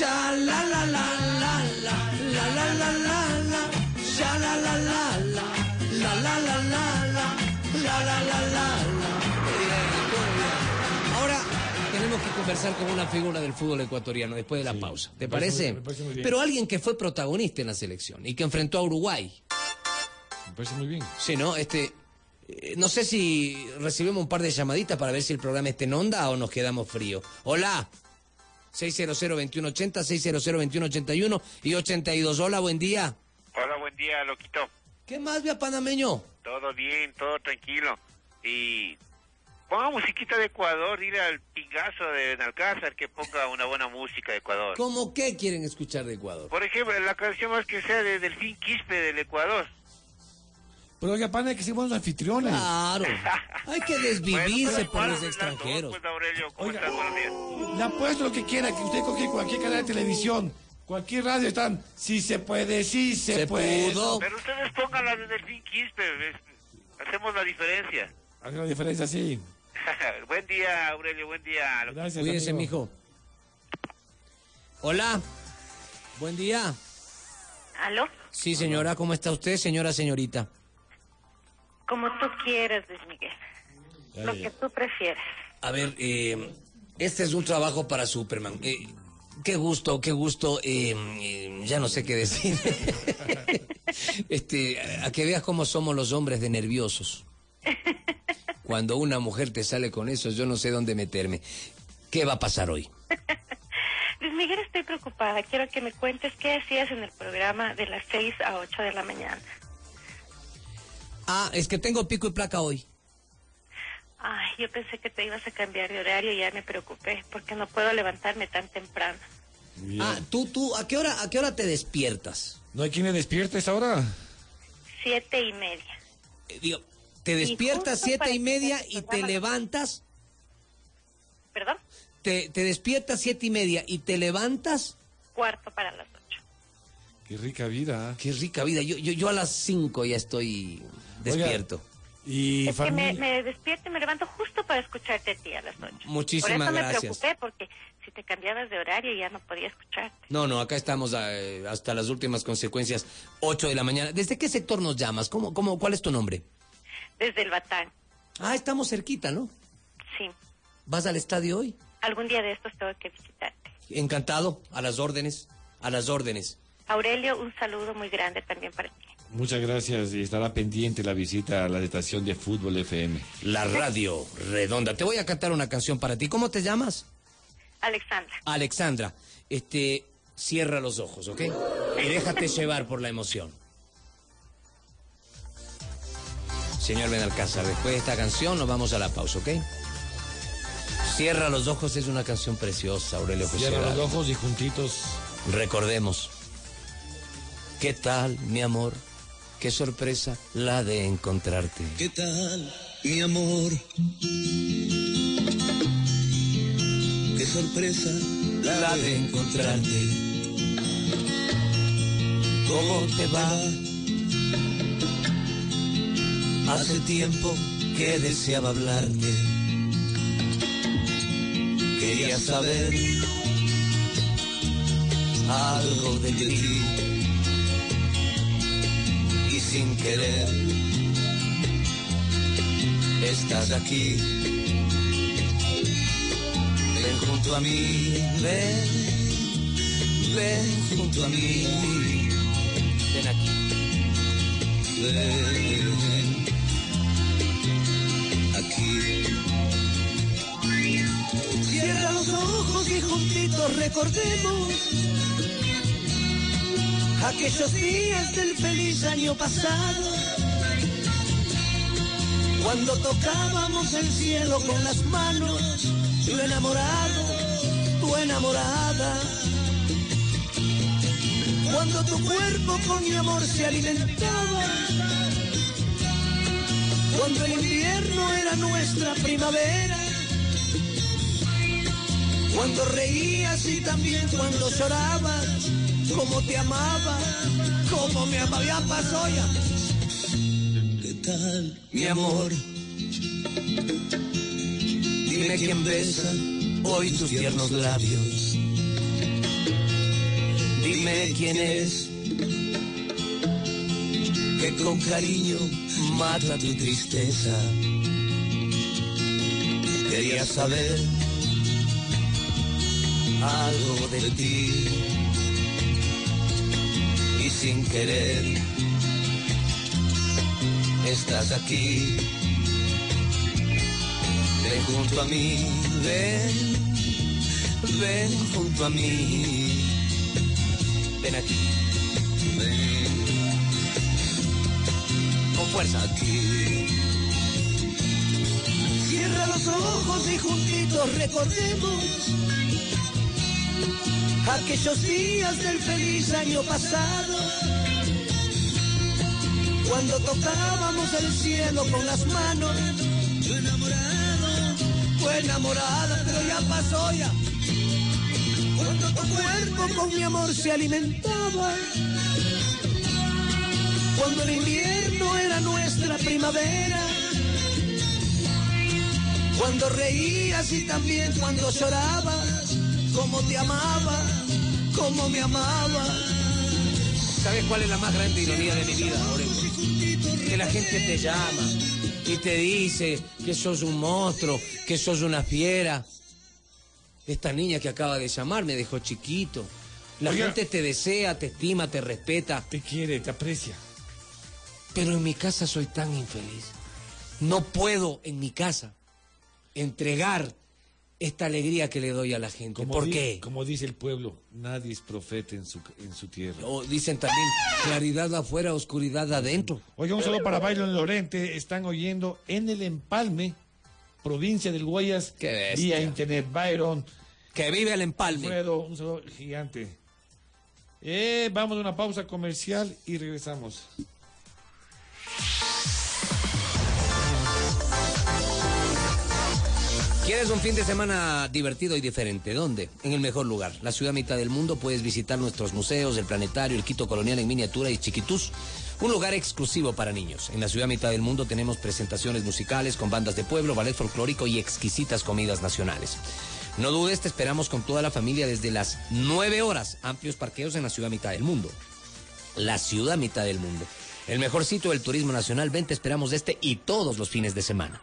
Sha la la la la la la la la la la sha la la la la la la la la la la la la la Ahora tenemos que conversar con una figura del fútbol ecuatoriano después de la pausa. ¿Te parece parece? muy- me parece muy bien. Pero alguien que fue protagonista en la selección y que enfrentó a Uruguay. Me parece muy bien. Sí, ¿no? Este, eh, no sé si recibimos un par de llamaditas para ver si el programa está en onda o nos quedamos fríos. Hola. 600-2180, 600-2181 y 82. Hola, buen día. Hola, buen día, loquito. ¿Qué más, vía panameño? Todo bien, todo tranquilo. Y ponga musiquita de Ecuador, dile al pingazo de Nalcázar que ponga una buena música de Ecuador. ¿Cómo qué quieren escuchar de Ecuador? Por ejemplo, la canción más que sea de Delfín Quispe del Ecuador. Pero oiga, pana, hay que ser buenos anfitriones. Claro. Hay que desvivirse Bueno, por los extranjeros. Pues, Aurelio, ¿cómo Oiga. estás? Buenos días. Le apuesto lo que quiera, que usted coge cualquier canal de televisión, cualquier radio, están, si se puede, sí se, Se puede. pudo. Pero ustedes pongan la de Delfín Quispe, es- hacemos la diferencia. Hace una diferencia, sí. buen día, Aurelio, buen día. Gracias, Cuídese, amigo. mijo. Hola. Buen día. ¿Aló? Sí, señora, ¿cómo está usted, señora, señorita? Como tú quieras, Luis Miguel. Lo que tú prefieras. A ver, eh, este es un trabajo para Superman. Eh, qué gusto, qué gusto. eh, eh, ya no sé qué decir. este, a que veas cómo somos los hombres de nerviosos. Cuando una mujer te sale con eso, yo no sé dónde meterme. ¿Qué va a pasar hoy? Luis Miguel, estoy preocupada. Quiero que me cuentes qué hacías en el programa de las 6 a 8 de la mañana. Ah, es que tengo pico y placa hoy. Ay, yo pensé que te ibas a cambiar de horario y ya me preocupé porque no puedo levantarme tan temprano. Ah, tú, tú, ¿a qué hora, a qué hora te despiertas? ¿No hay quien le despierte esa hora? Siete y media. Eh, digo, Te despiertas siete y media y te levantas. ¿Perdón? Te, te despiertas siete y media y te levantas. Cuarto para las ocho. Qué rica vida. Qué rica vida. Yo, yo, yo a las cinco ya estoy despierto. Y Es que me, me despierto y me levanto justo para escucharte a ti a las ocho. Muchísimas Por eso gracias. me preocupé, porque si te cambiabas de horario ya no podía escucharte. No, no, acá estamos eh, hasta las últimas consecuencias, 8 de la mañana. ¿Desde qué sector nos llamas? ¿Cómo, cómo, ¿Cuál es tu nombre? Desde el Batán, Ah, estamos cerquita, ¿no? sí. ¿Vas al estadio hoy? Algún día de estos tengo que visitarte. Encantado, a las órdenes, a las órdenes. Aurelio, un saludo muy grande también para ti. Muchas gracias y estará pendiente la visita a la estación de Fútbol FM. La radio redonda. Te voy a cantar una canción para ti. ¿Cómo te llamas? Alexandra. Alexandra. Este, cierra los ojos, ¿ok? Y déjate llevar por la emoción. Señor Benalcázar, después de esta canción nos vamos a la pausa, ¿ok? Cierra los ojos es una canción preciosa, Aurelio José. Cierra los ojos y juntitos. Recordemos. ¿Qué tal, mi amor? Qué sorpresa la de encontrarte. ¿Qué tal, mi amor? Qué sorpresa la, de encontrarte. ¿Cómo te va? Hace tiempo que deseaba hablarte. Quería saber algo de ti. Sin querer estás aquí. Ven junto a mí, ven, ven junto a mí. Ven aquí. Ven aquí. Cierra los ojos y juntitos recordemos aquellos días del feliz año pasado. Cuando tocábamos el cielo con las manos, tu enamorado, tu enamorada. Cuando tu cuerpo con mi amor se alimentaba. Cuando el invierno era nuestra primavera. Cuando reías y también cuando llorabas. Como te amaba, como me amaba. Ya pasó. ¿Qué tal, mi amor? Dime quién besa hoy tus tiernos labios. Dime quién es que con cariño mata tu tristeza. Quería saber algo de ti sin querer estás aquí. Ven junto a mí, ven, ven junto a mí. Ven aquí. Ven. Con fuerza aquí. Cierra los ojos y juntitos recordemos aquellos días del feliz año pasado. Cuando tocábamos el cielo con las manos. Tu enamorado, tu enamorada, pero ya pasó ya. Cuando tu cuerpo con mi amor se alimentaba. Cuando el invierno era nuestra primavera. Cuando reías y también cuando llorabas. Como te amaba, como me amaba. ¿Sabes cuál es la más grande ironía de mi vida, Aurelio? Que la gente te llama y te dice que sos un monstruo, que sos una fiera. Esta niña que acaba de llamar me dejó chiquito. La Oiga. gente te desea, te estima, te respeta. Te quiere, te aprecia. Pero en mi casa soy tan infeliz. No puedo en mi casa entregar esta alegría que le doy a la gente. Como ¿Por di- qué? Como dice el pueblo, nadie es profeta en su, en su tierra. O dicen también claridad afuera, oscuridad adentro. Oiga, un saludo para Bailo en Lorente. Están oyendo en el Empalme, provincia del Guayas, vía internet. Byron, Que vive el empalme. Alfredo, un saludo gigante. Eh, vamos a una pausa comercial y regresamos. ¿Quieres un fin de semana divertido y diferente? ¿Dónde? En el mejor lugar. La ciudad mitad del mundo. Puedes visitar nuestros museos, el planetario, el Quito Colonial en miniatura y Chiquitús. Un lugar exclusivo para niños. En la ciudad mitad del mundo tenemos presentaciones musicales con bandas de pueblo, ballet folclórico y exquisitas comidas nacionales. No dudes, te esperamos con toda la familia desde las 9 horas. Amplios parqueos en la ciudad mitad del mundo. La ciudad mitad del mundo. El mejor sitio del turismo nacional. Ven, te esperamos este y todos los fines de semana.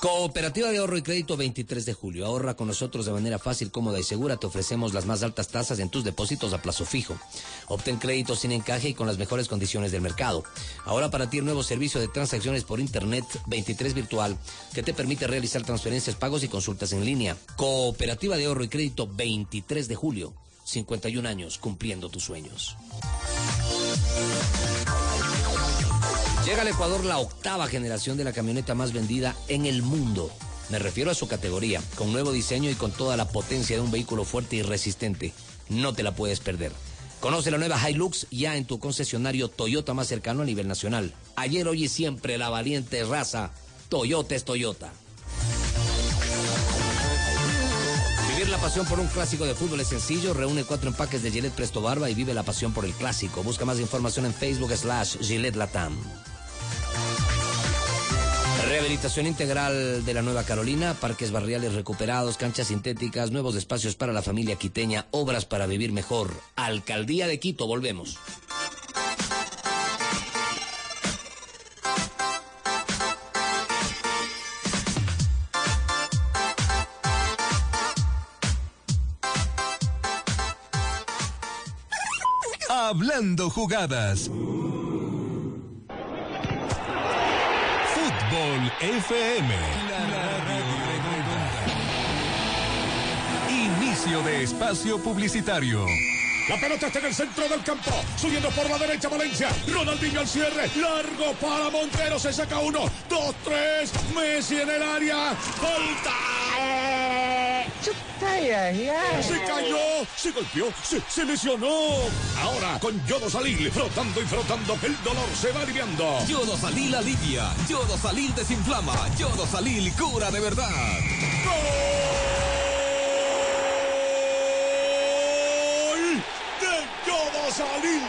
Cooperativa de Ahorro y Crédito 23 de julio. Ahorra con nosotros de manera fácil, cómoda y segura. Te ofrecemos las más altas tasas en tus depósitos a plazo fijo. Obtén créditos sin encaje y con las mejores condiciones del mercado. Ahora para ti el nuevo servicio de transacciones por Internet 23 virtual que te permite realizar transferencias, pagos y consultas en línea. Cooperativa de Ahorro y Crédito 23 de julio. 51 años cumpliendo tus sueños. Llega al Ecuador la octava generación de la camioneta más vendida en el mundo. Me refiero a su categoría, con nuevo diseño y con toda la potencia de un vehículo fuerte y resistente. No te la puedes perder. Conoce la nueva Hilux ya en tu concesionario Toyota más cercano a nivel nacional. Ayer, hoy y siempre la valiente raza Toyota es Toyota. Vivir la pasión por un clásico de fútbol es sencillo. Reúne cuatro empaques de Gillette Presto Barba y vive la pasión por el clásico. Busca más información en Facebook slash Gillette Latam. Rehabilitación integral de la Nueva Carolina, parques barriales recuperados, canchas sintéticas, nuevos espacios para la familia quiteña, obras para vivir mejor. Alcaldía de Quito, volvemos. Hablando jugadas. FM. Inicio de espacio publicitario. La pelota está en el centro del campo. Subiendo por la derecha Valencia. Ronaldinho al cierre. Largo para Montero. Se saca uno, dos, tres. Messi en el área. Falta. Se cayó, se golpeó, se, se lesionó. Ahora con Yodo Salil, frotando y frotando, el dolor se va aliviando. Yodo Salil alivia, Yodo Salil desinflama, Yodo Salil cura de verdad. ¡Gol de Yodo Salil!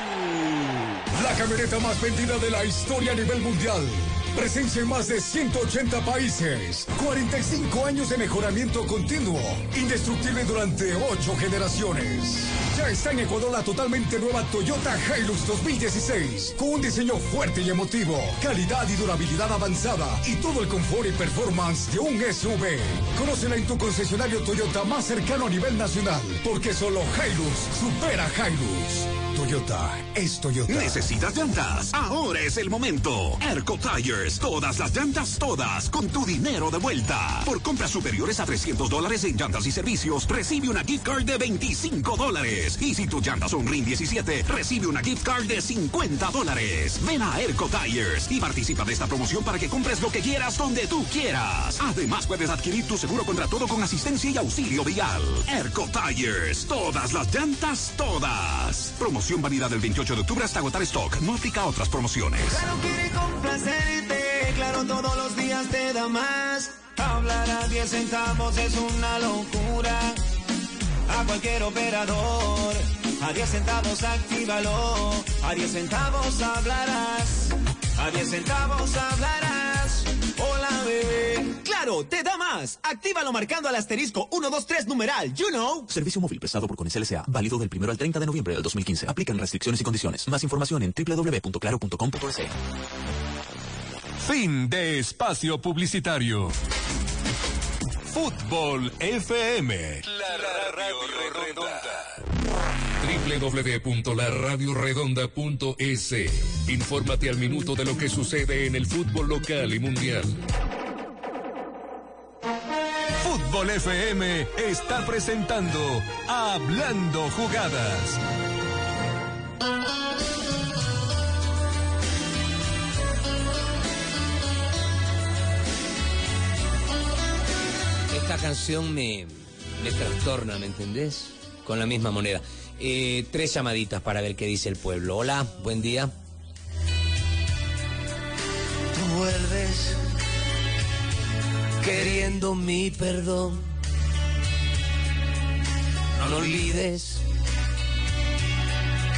La camioneta más vendida de la historia a nivel mundial. Presencia en más de 180 países. 45 años de mejoramiento continuo. Indestructible durante 8 generaciones. Ya está en Ecuador la totalmente nueva Toyota Hilux 2016. Con un diseño fuerte y emotivo. Calidad y durabilidad avanzada. Y todo el confort y performance de un SUV. Conócela en tu concesionario Toyota más cercano a nivel nacional. Porque solo Hilux supera Hilux. Toyota es Toyota. ¿Necesitas llantas? Ahora es el momento. Erco Tires. Todas las llantas, todas, con tu dinero de vuelta. Por compras superiores a 300 dólares en llantas y servicios, recibe una gift card de 25 dólares. Y si tus llantas son RIN 17, recibe una gift card de 50 dólares. Ven a Erco Tires y participa de esta promoción para que compres lo que quieras donde tú quieras. Además, puedes adquirir tu seguro contra todo con asistencia y auxilio vial. Erco Tires. Todas las llantas, todas. Promoción válida del 28 de octubre hasta agotar stock. No aplica a otras promociones. Claro quiere complacerte, claro todos los días te da más. Hablar a 10 centavos es una locura. A cualquier operador, a 10 centavos actívalo. A 10 centavos hablarás, a 10 centavos hablarás. Hola bebé. Claro, te da más. Actívalo marcando al asterisco 123 numeral. You know. Servicio móvil prestado por Conicel S.A. Válido del 1 al 30 de noviembre del 2015. Aplican restricciones y condiciones. Más información en www.claro.com.es. Fin de espacio publicitario. Fútbol FM. La radio redonda. www.laradioredonda.es. Infórmate al minuto de lo que sucede en el fútbol local y mundial. Fútbol FM está presentando Hablando Jugadas. Esta canción me, me trastorna, ¿me entendés? Con la misma moneda. Eh, tres llamaditas para ver qué dice el pueblo. Hola, buen día. Tú sigues queriendo mi perdón. No olvides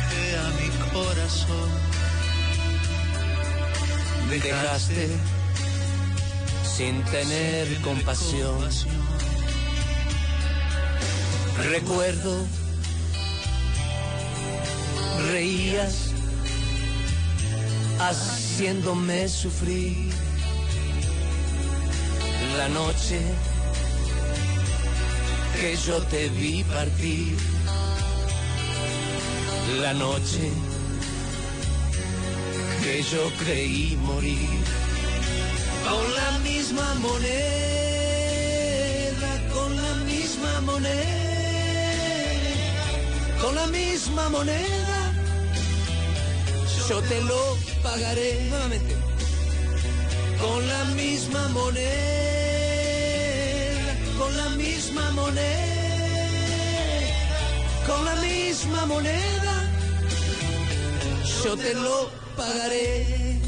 que a mi corazón dejaste sin tener compasión. Recuerdo, reías haciéndome sufrir. La noche que yo te vi partir, la noche que yo creí morir, con la misma moneda, con la misma moneda, con la misma moneda, yo te lo pagaré nuevamente, con la misma moneda, con la misma moneda, con la misma moneda, yo te lo pagaré.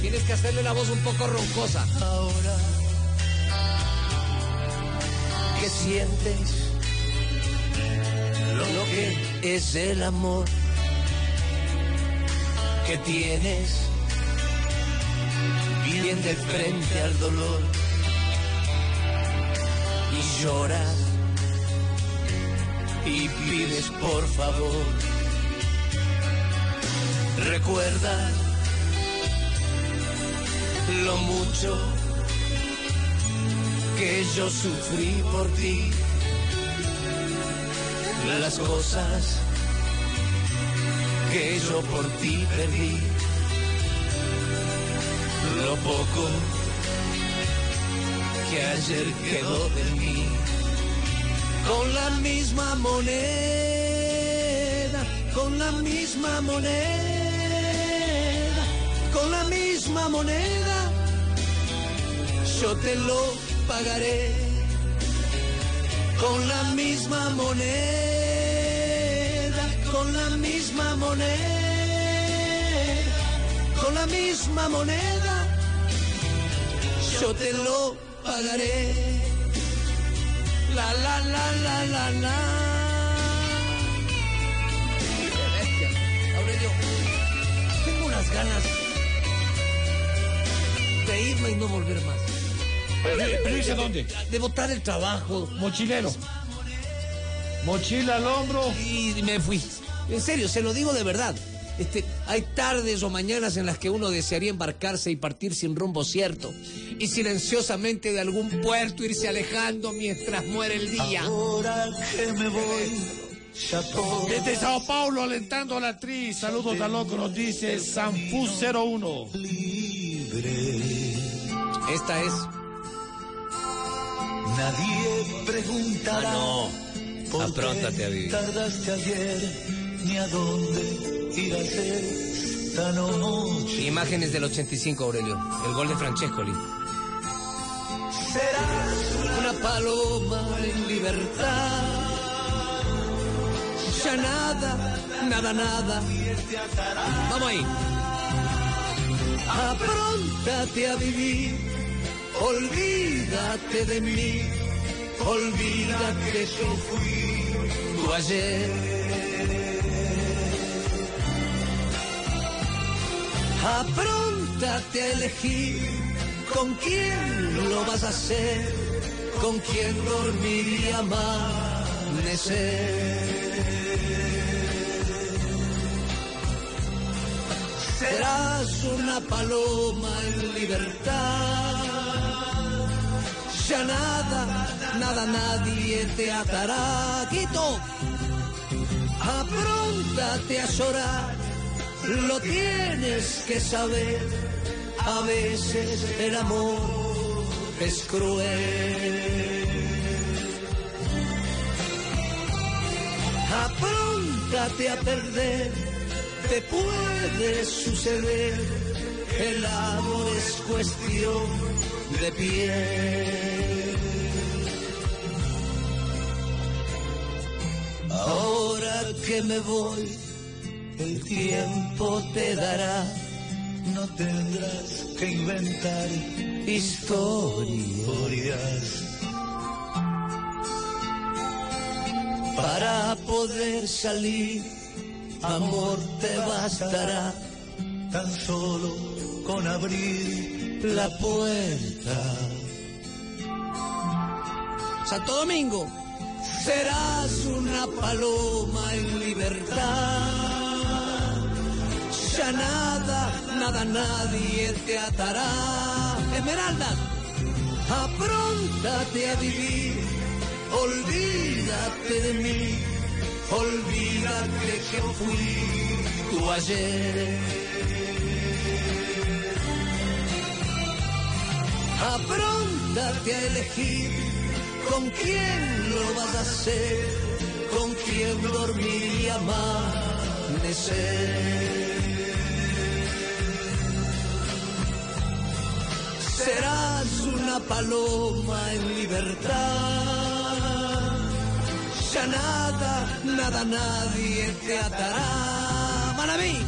Tienes que hacerle la voz un poco roncosa. Ahora que sientes lo, lo que es el amor que tienes. Bien de frente al dolor. Y lloras. Y pides por favor. Recuerda lo mucho que yo sufrí por ti. Las cosas que yo por ti perdí. Lo poco que ayer quedó de mí. Con la misma moneda con la misma moneda con la misma moneda yo te lo pagaré. Con la misma moneda misma moneda con la misma moneda yo te lo pagaré la la la la la la Qué bestia. Aurelio, tengo unas ganas de irme y no volver más. ¿Pero irse a dónde? De botar el trabajo. Mochilero. Mochila al hombro. Y me fui. En serio, se lo digo de verdad. Este, hay tardes o mañanas en las que uno desearía embarcarse y partir sin rumbo cierto y silenciosamente de algún puerto irse alejando mientras muere el día. Ahora que me voy, Desde Sao Paulo alentando a la actriz. Saludos a loco, nos dice Sanfu 01. Esta es. Nadie preguntará. Ah, no. Apróntate a vivir. Tardaste ayer, ni a dónde ir a esta noche. Imágenes del 85, Aurelio. El gol de Francescoli. Serás una paloma en libertad. Ya nada, nada, nada. Vamos ahí. Apróntate a vivir, olvídate de mí, olvida que yo fui tu ayer. Apróntate a elegir con quién lo vas a hacer, con quién dormir y amanecer. Serás una paloma en libertad. Ya nada, nada, nadie te atará. Quito, apróntate a llorar. Lo tienes que saber. A veces el amor es cruel. Apróntate a perder te puede suceder. El amor es cuestión de piel. Ahora que me voy, el tiempo te dará no tendrás que inventar historias. Para poder salir, amor te bastará tan solo con abrir la puerta. Santo Domingo, serás una paloma en libertad. Ya nada, nada, nadie te atará. Esmeralda, apróntate a vivir, olvídate de mí, olvídate que fui tu ayer. Apróntate a elegir con quién lo vas a hacer, con quién dormir y amanecer. Serás una paloma en libertad. Ya nada, nada, nadie te atará. Manaví,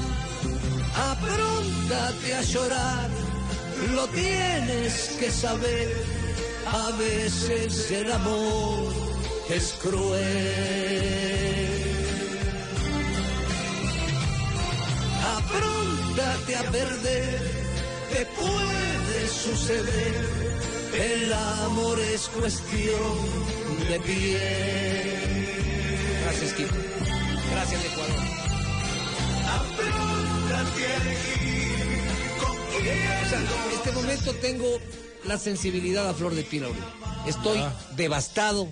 apróntate a llorar. Lo tienes que saber. A veces el amor es cruel. Apróntate a perder te puede suceder. El amor es cuestión de piel. Gracias, Kiko. Gracias, Ecuador. O sea, en este momento tengo la sensibilidad a flor de piel ahorita. Estoy Ah. devastado,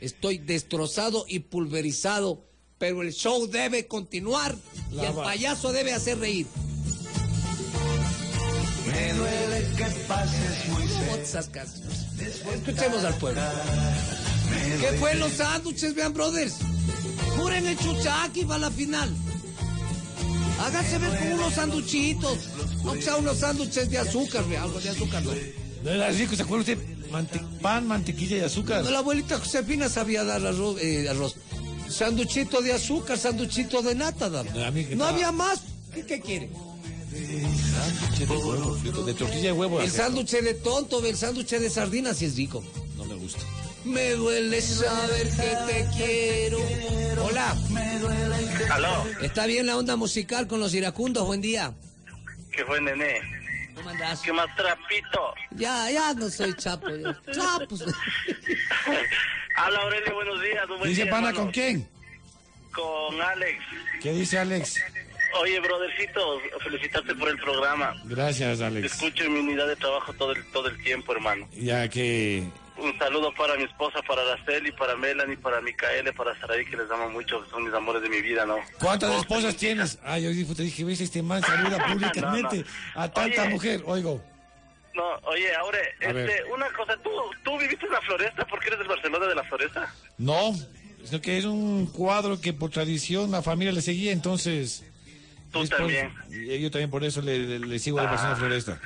estoy destrozado y pulverizado, pero el show debe continuar y el payaso debe hacer reír. Me duele que pases muy ¿Cómo te estás cas- Escuchemos al pueblo. ¿Qué fue los sándwiches, vean, brothers? Juren el chuchaki para la final. Háganse ver con unos sanduchitos. No que sea unos sándwiches de azúcar, ve, algo de azúcar, ¿no? No era rico, ¿se acuerda usted? Mante- pan, mantequilla y azúcar. No, la abuelita Josefina sabía dar arroz. eh, arroz. Sanduchito de azúcar, sanduchito de nata, daba. No, había más. ¿Qué, qué quiere? Sándwich de huevo frito, de tortilla de huevo. El sándwich de tonto, el sándwich de sardinas sí es rico. No me gusta. Me duele saber que te quiero. Hola. Aló, ¿Está bien la onda musical con los iracundos? Buen día. ¿qué fue, nené? ¿Cómo andás? ¿Qué más trapito? Ya, ya no soy chapo. ya. Chapos. Habla Aurelio, buenos días. buen ¿Dice día, pana hermano. con quién? Con Alex. ¿Qué dice Alex? Oye, brothercito, felicitarte por el programa. Gracias, Alex. escucho en mi unidad de trabajo todo el, todo el tiempo, hermano. Ya que Un saludo para mi esposa, para Araceli, para Melanie, para Micaele, para Saraí, que les amo mucho, son mis amores de mi vida, ¿no? ¿Cuántas esposas tienes? Ay, hoy te dije, ves, este man saluda públicamente No, a tanta Oye. mujer. Oigo. No, oye, ahora, A ver. este, una cosa, ¿tú, ¿tú viviste en la Floresta? ¿Por qué eres del Barcelona de la Floresta? No, sino que es un cuadro que por tradición la familia le seguía, entonces... Tú es por- también. y yo también por eso le, le- le sigo a la Ah. persona floresta.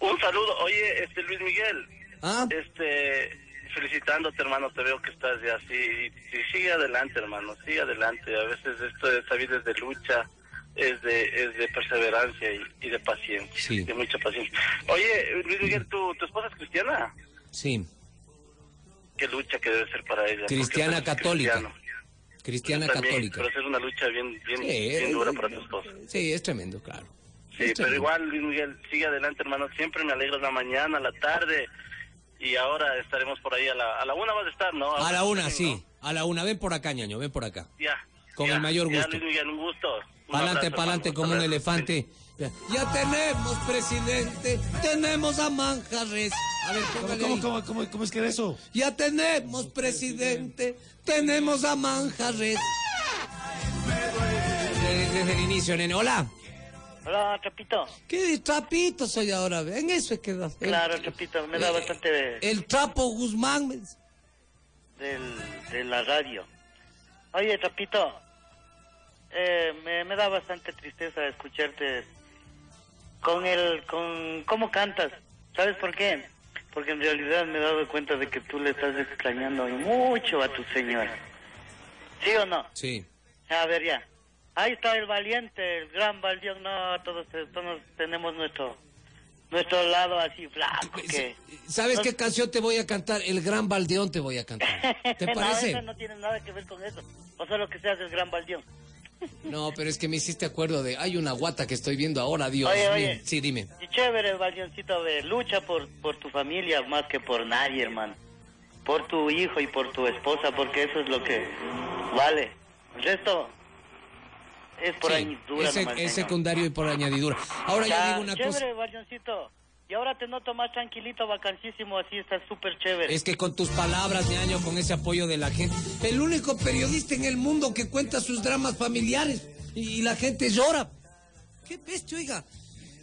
Un saludo, oye, este, Luis Miguel. Ah. Este, felicitándote, hermano, te veo que estás ya así. Y, y sigue adelante, hermano, sigue adelante. A veces esto de esta vida es de lucha, es de, es de perseverancia y, y de paciencia. Sí. De mucha paciencia. Oye, Luis Miguel, ¿tu, tu esposa es cristiana? Sí, Qué lucha que debe ser para ella. Cristiana católica. cristiano. Cristiana También, católica. Pero es una lucha bien, bien, Sí, bien dura para tu esposa. Sí, es tremendo, claro. Sí, Es pero tremendo. igual, Luis Miguel, sigue adelante, hermano. Siempre me alegras la mañana, la tarde. Y ahora estaremos por ahí a la, a la una vas a estar, ¿no? A la una, sí. A la una. Ven por acá, ñaño, ven por acá. Ya. Con ya, el mayor ya, gusto. Luis Miguel, un gusto. Un Pa'lante, abrazo, pa'lante hermano. como un elefante. Ya. Ya tenemos presidente, tenemos a Manjarres. A ver, ¿Cómo, cómo, cómo, cómo, cómo es que era eso? Ya tenemos presidente, tenemos a Manjarres. Desde, desde el inicio, nene. Hola. Hola, Trapito. ¿Qué trapito soy ahora? En eso es que... el- Claro, Trapito, me da eh, bastante El trapo Guzmán. del- de la radio. Oye, Trapito, eh, me, me da bastante tristeza escucharte con el, con cómo cantas. ¿Sabes por qué? Porque en realidad me he dado cuenta de que tú le estás extrañando mucho a tu señora. ¿Sí o no? Sí. A ver, ya. Ahí está el valiente, el gran Baldión. No, todos, todos tenemos nuestro nuestro lado así flaco. Que... ¿Sabes qué canción te voy a cantar? El Gran Baldeón te voy a cantar. ¿Te no, parece? eso no tiene nada que ver con eso. O solo que seas el gran Baldión. No, pero es que me hiciste acuerdo de... Hay una guata que estoy viendo ahora, Dios Oye, mío. oye. Sí, dime. Y chévere, Baldioncito, de lucha por, por tu familia más que por nadie, hermano. Por tu hijo y por tu esposa, porque eso es lo que vale. El resto es por Sí, añadidura es, nomás, es secundario y por añadidura. Ahora yo Ya, digo una cosa. Chévere, Baldioncito. Y ahora te noto más tranquilito, vacancísimo, así estás súper chévere. Es que con tus palabras, ñaño, con ese apoyo de la gente. El único periodista en el mundo que cuenta sus dramas familiares. Y, y la gente llora. Qué bestia, oiga.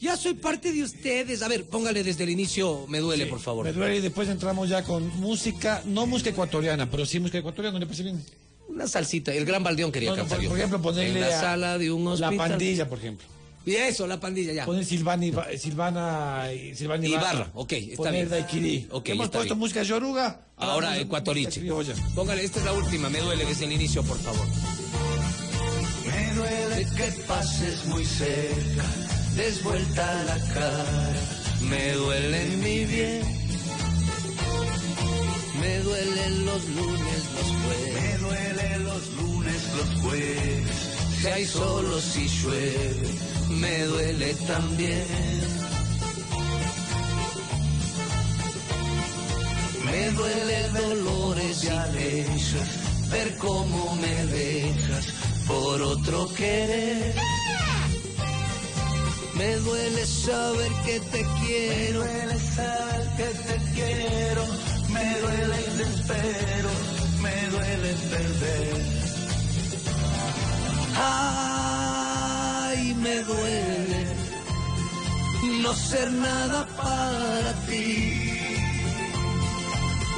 Ya soy parte de ustedes. A ver, póngale desde el inicio, me duele, por favor. Me duele y después entramos ya con música, no música ecuatoriana, pero sí música ecuatoriana, ¿no le parece bien? Una salsita. El gran Baldeón quería No, no, cantar por, yo. por ejemplo, ponerle En la a- sala de un hospital. La pandilla, por ejemplo. Y eso, la pandilla, ya. Poner Silvana, Iba- Silvana, Silvana Ibarra, ok, está Poner bien. Daiquiri. Ok, Hemos puesto bien. música yoruga. Ahora música ecuatoriche. Póngale, esta es la última, me duele desde el inicio, por favor. Me duele que pases muy cerca, des vuelta la cara. Me duele mi bien. Me duelen los lunes, los jueves. Me duele los lunes, los jueves. Si hay solo si llueve, me duele también. Me duele dolores y silencios, ver cómo me dejas por otro querer. Me duele saber que te quiero. Me duele saber que te quiero. Me duele el desespero. Me duele perder. Ay, me duele no ser nada para ti.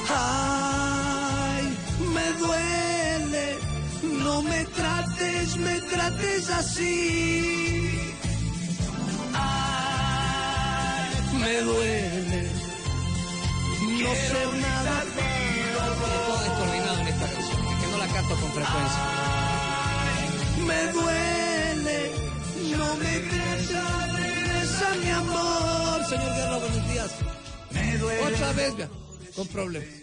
Ay, me duele, no me trates, me trates así. Ay, me duele, no ser nada Todo es coordinado en esta canción, que no la canto con frecuencia. Me duele, no me regresa, regresa mi amor. Señor Guerra, buenos días. Me duele. Otra vez, vea, con problemas.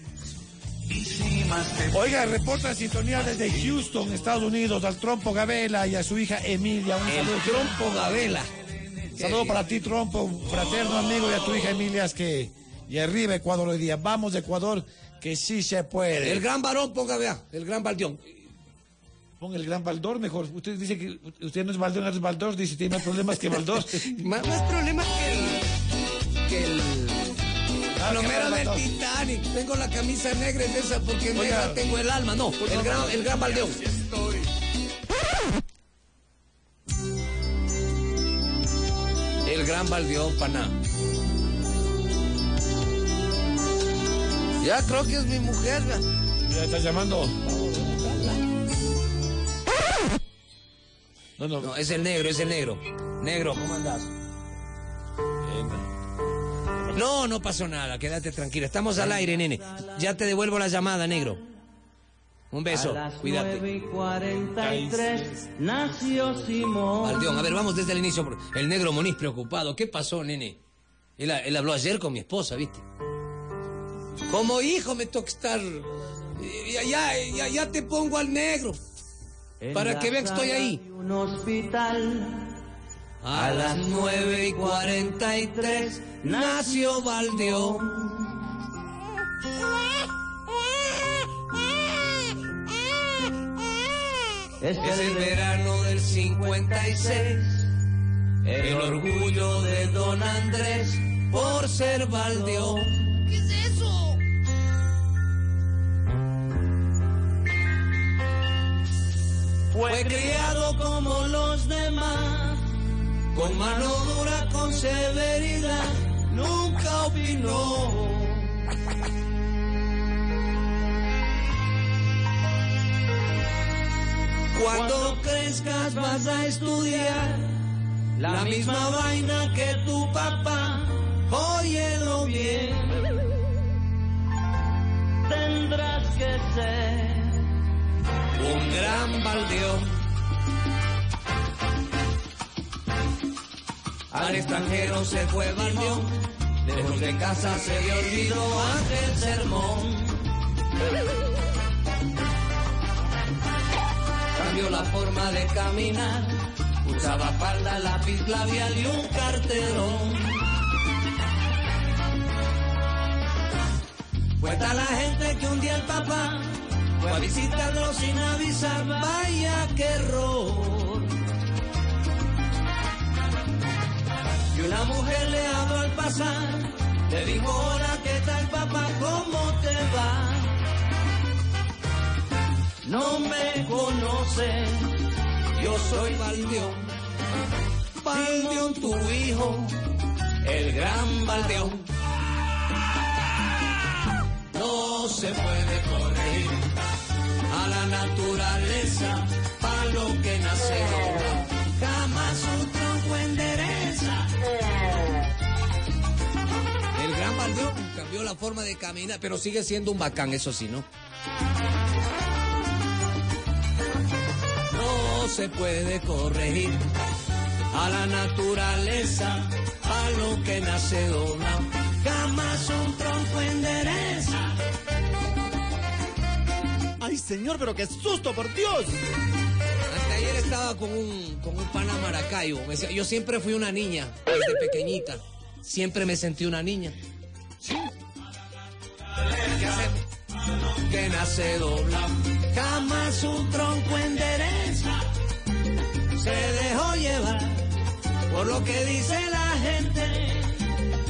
Oiga, reporta sintonía desde Houston, Estados Unidos, al Trompo Gabela y a su hija Emilia. Un El saludo. Trompo Gabela. Saludo para ti, Trompo, fraterno amigo, y a tu hija Emilia, es que. Y arriba Ecuador hoy día. Vamos, Ecuador, que sí se puede. El gran varón, ponga, vea, el gran baldeón. Ponga el gran Baldor mejor. Usted dice que usted no es Baldor, es Baldor. Dice tiene más problemas que Baldor. más, más problemas que el. que el. Ah, Plomero qué del. Titanic. Tengo la camisa negra en esa porque negra tengo el alma. No, el gran, el gran baldeón. El gran baldeón, paná. Ya creo que es mi mujer. Ya está llamando. No, no. No, es el negro, es el negro. Negro, ¿cómo andás? No, no pasó nada, quédate tranquila. Estamos al aire, nene. Ya te devuelvo la llamada, negro. Un beso, cuídate. 43 nació Simón. A ver, vamos desde el inicio. El negro Moniz preocupado. ¿Qué pasó, nene? Él, él habló ayer con mi esposa, ¿viste? Como hijo me toca estar... Ya, ya, ya, ya te pongo al negro. Para que vean que estoy ahí. Un hospital. A las 9 y 43 nació Baldeón. Es el verano del 56. El orgullo de Don Andrés por ser Baldeón. ¿Qué es eso? Fue criado como los demás, con mano dura, con severidad, nunca opinó. Cuando crezcas vas a estudiar la misma vaina que tu papá, óyelo bien. Tendrás que ser un gran baldeón. Al extranjero se fue Baldeón, lejos de casa se le olvidó aquel sermón. Cambió la forma de caminar, usaba falda, lápiz labial y un carterón. Cuenta la gente que un día el papá fue a visitarlo sin avisar, vaya que error. Y una mujer le habló al pasar, le dijo, hola, ¿qué tal papá? ¿Cómo te va? No me conoce, yo soy Baldeón, Baldeón tu hijo, el gran Baldeón. No se puede corregir a la naturaleza, para lo que nace jamás un tronco endereza. El gran Baldeón cambió la forma de caminar, pero sigue siendo un bacán, eso sí, ¿no? No se puede corregir a la naturaleza, a lo que nace doblado. Jamás un tronco endereza. Ay, señor, pero qué susto, por Dios. Ayer estaba con un, con un pana maracayo. Me decía, yo siempre fui una niña, desde pequeñita. Siempre me sentí una niña. Sí. ¿Qué hacemos? Que nace doblado. Jamás un tronco endereza. Se dejó llevar por lo que dice la gente.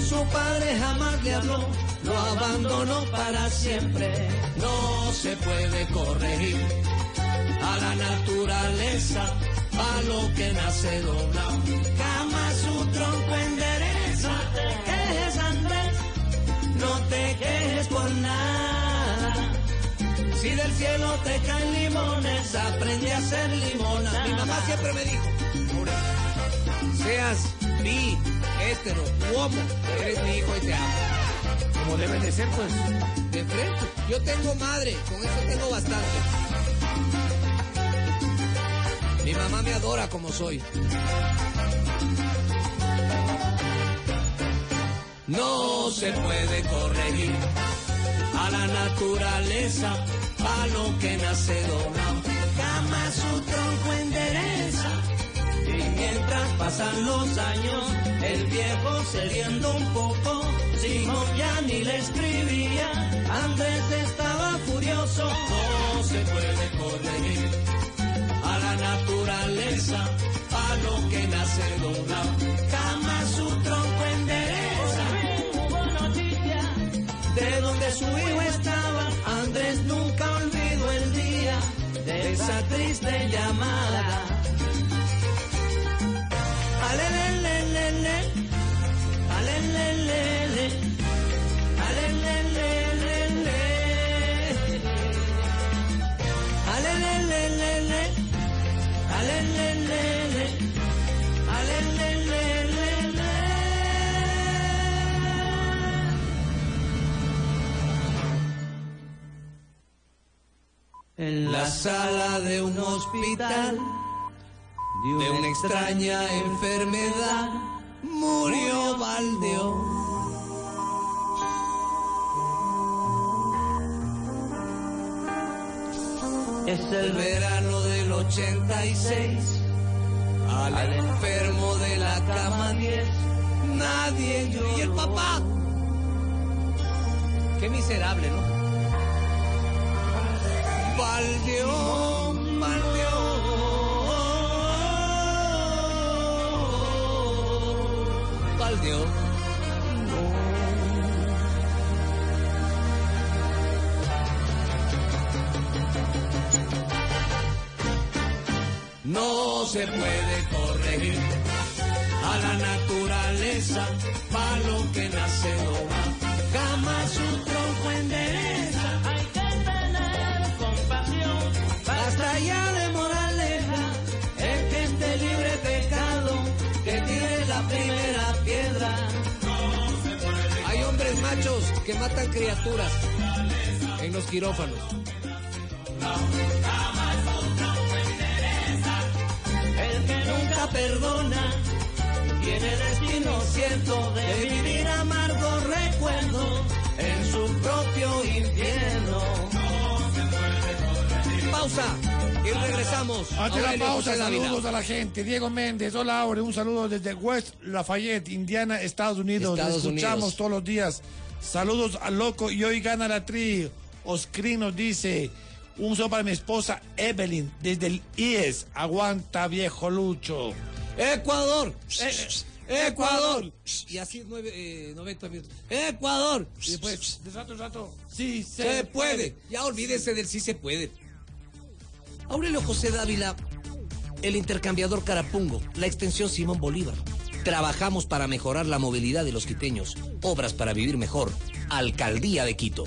Su padre jamás le habló, lo abandonó para siempre. No se puede corregir a la naturaleza, a lo que nace doblado. Jamás su tronco endereza. No te quejes, Andrés, no te quejes por nada. Si del cielo te caen limones, aprende a hacer limona. Mi mamá siempre me dijo, seas bi, hetero, u homo, eres mi hijo y te amo. Como deben de ser, pues. De frente. Yo tengo madre, con eso tengo bastante. Mi mamá me adora como soy. No se puede corregir a la naturaleza, a lo que nace doblado. Jamás su tronco endereza. Y mientras pasan los años, el viejo cediendo un poco, Simón ya ni le escribía, Andrés estaba furioso, no se puede corregir a la naturaleza, a lo que nace doblado, jamás su tronco endereza. De donde su hijo estaba, Andrés nunca olvidó el día de esa triste llamada. En la sala de un hospital de una extraña enfermedad murió Baldeón. Es el verano del 86, al enfermo de la cama 10, nadie lloró. ¿Y el papá? Qué miserable, ¿no? Baldeón, Baldeón, Baldeón. No se puede corregir a la naturaleza, pa' lo que nace doma. Jamás su tronco endereza. Machos que matan criaturas en los quirófanos. El que nunca perdona tiene destino cierto de vivir amargo recuerdo en su propio infierno. Pausa y regresamos. Antes de la pausa, saludos a la gente. Diego Méndez, hola Aure, un saludo desde West Lafayette, Indiana, Estados Unidos. Estados Les escuchamos Unidos. todos los días. Saludos al loco y hoy gana la tri. Oscrin nos dice, un saludo para mi esposa Evelyn desde el IES. Aguanta viejo Lucho. Ecuador. Eh, eh, Ecuador. Y así nueve, eh, 90 minutos. Ecuador. Y después, De rato, de rato. Sí, se, puede. Ya olvídese del sí se puede. Aurelio José Dávila, el intercambiador Carapungo, la extensión Simón Bolívar. Trabajamos para mejorar la movilidad de los quiteños. Obras para vivir mejor. Alcaldía de Quito.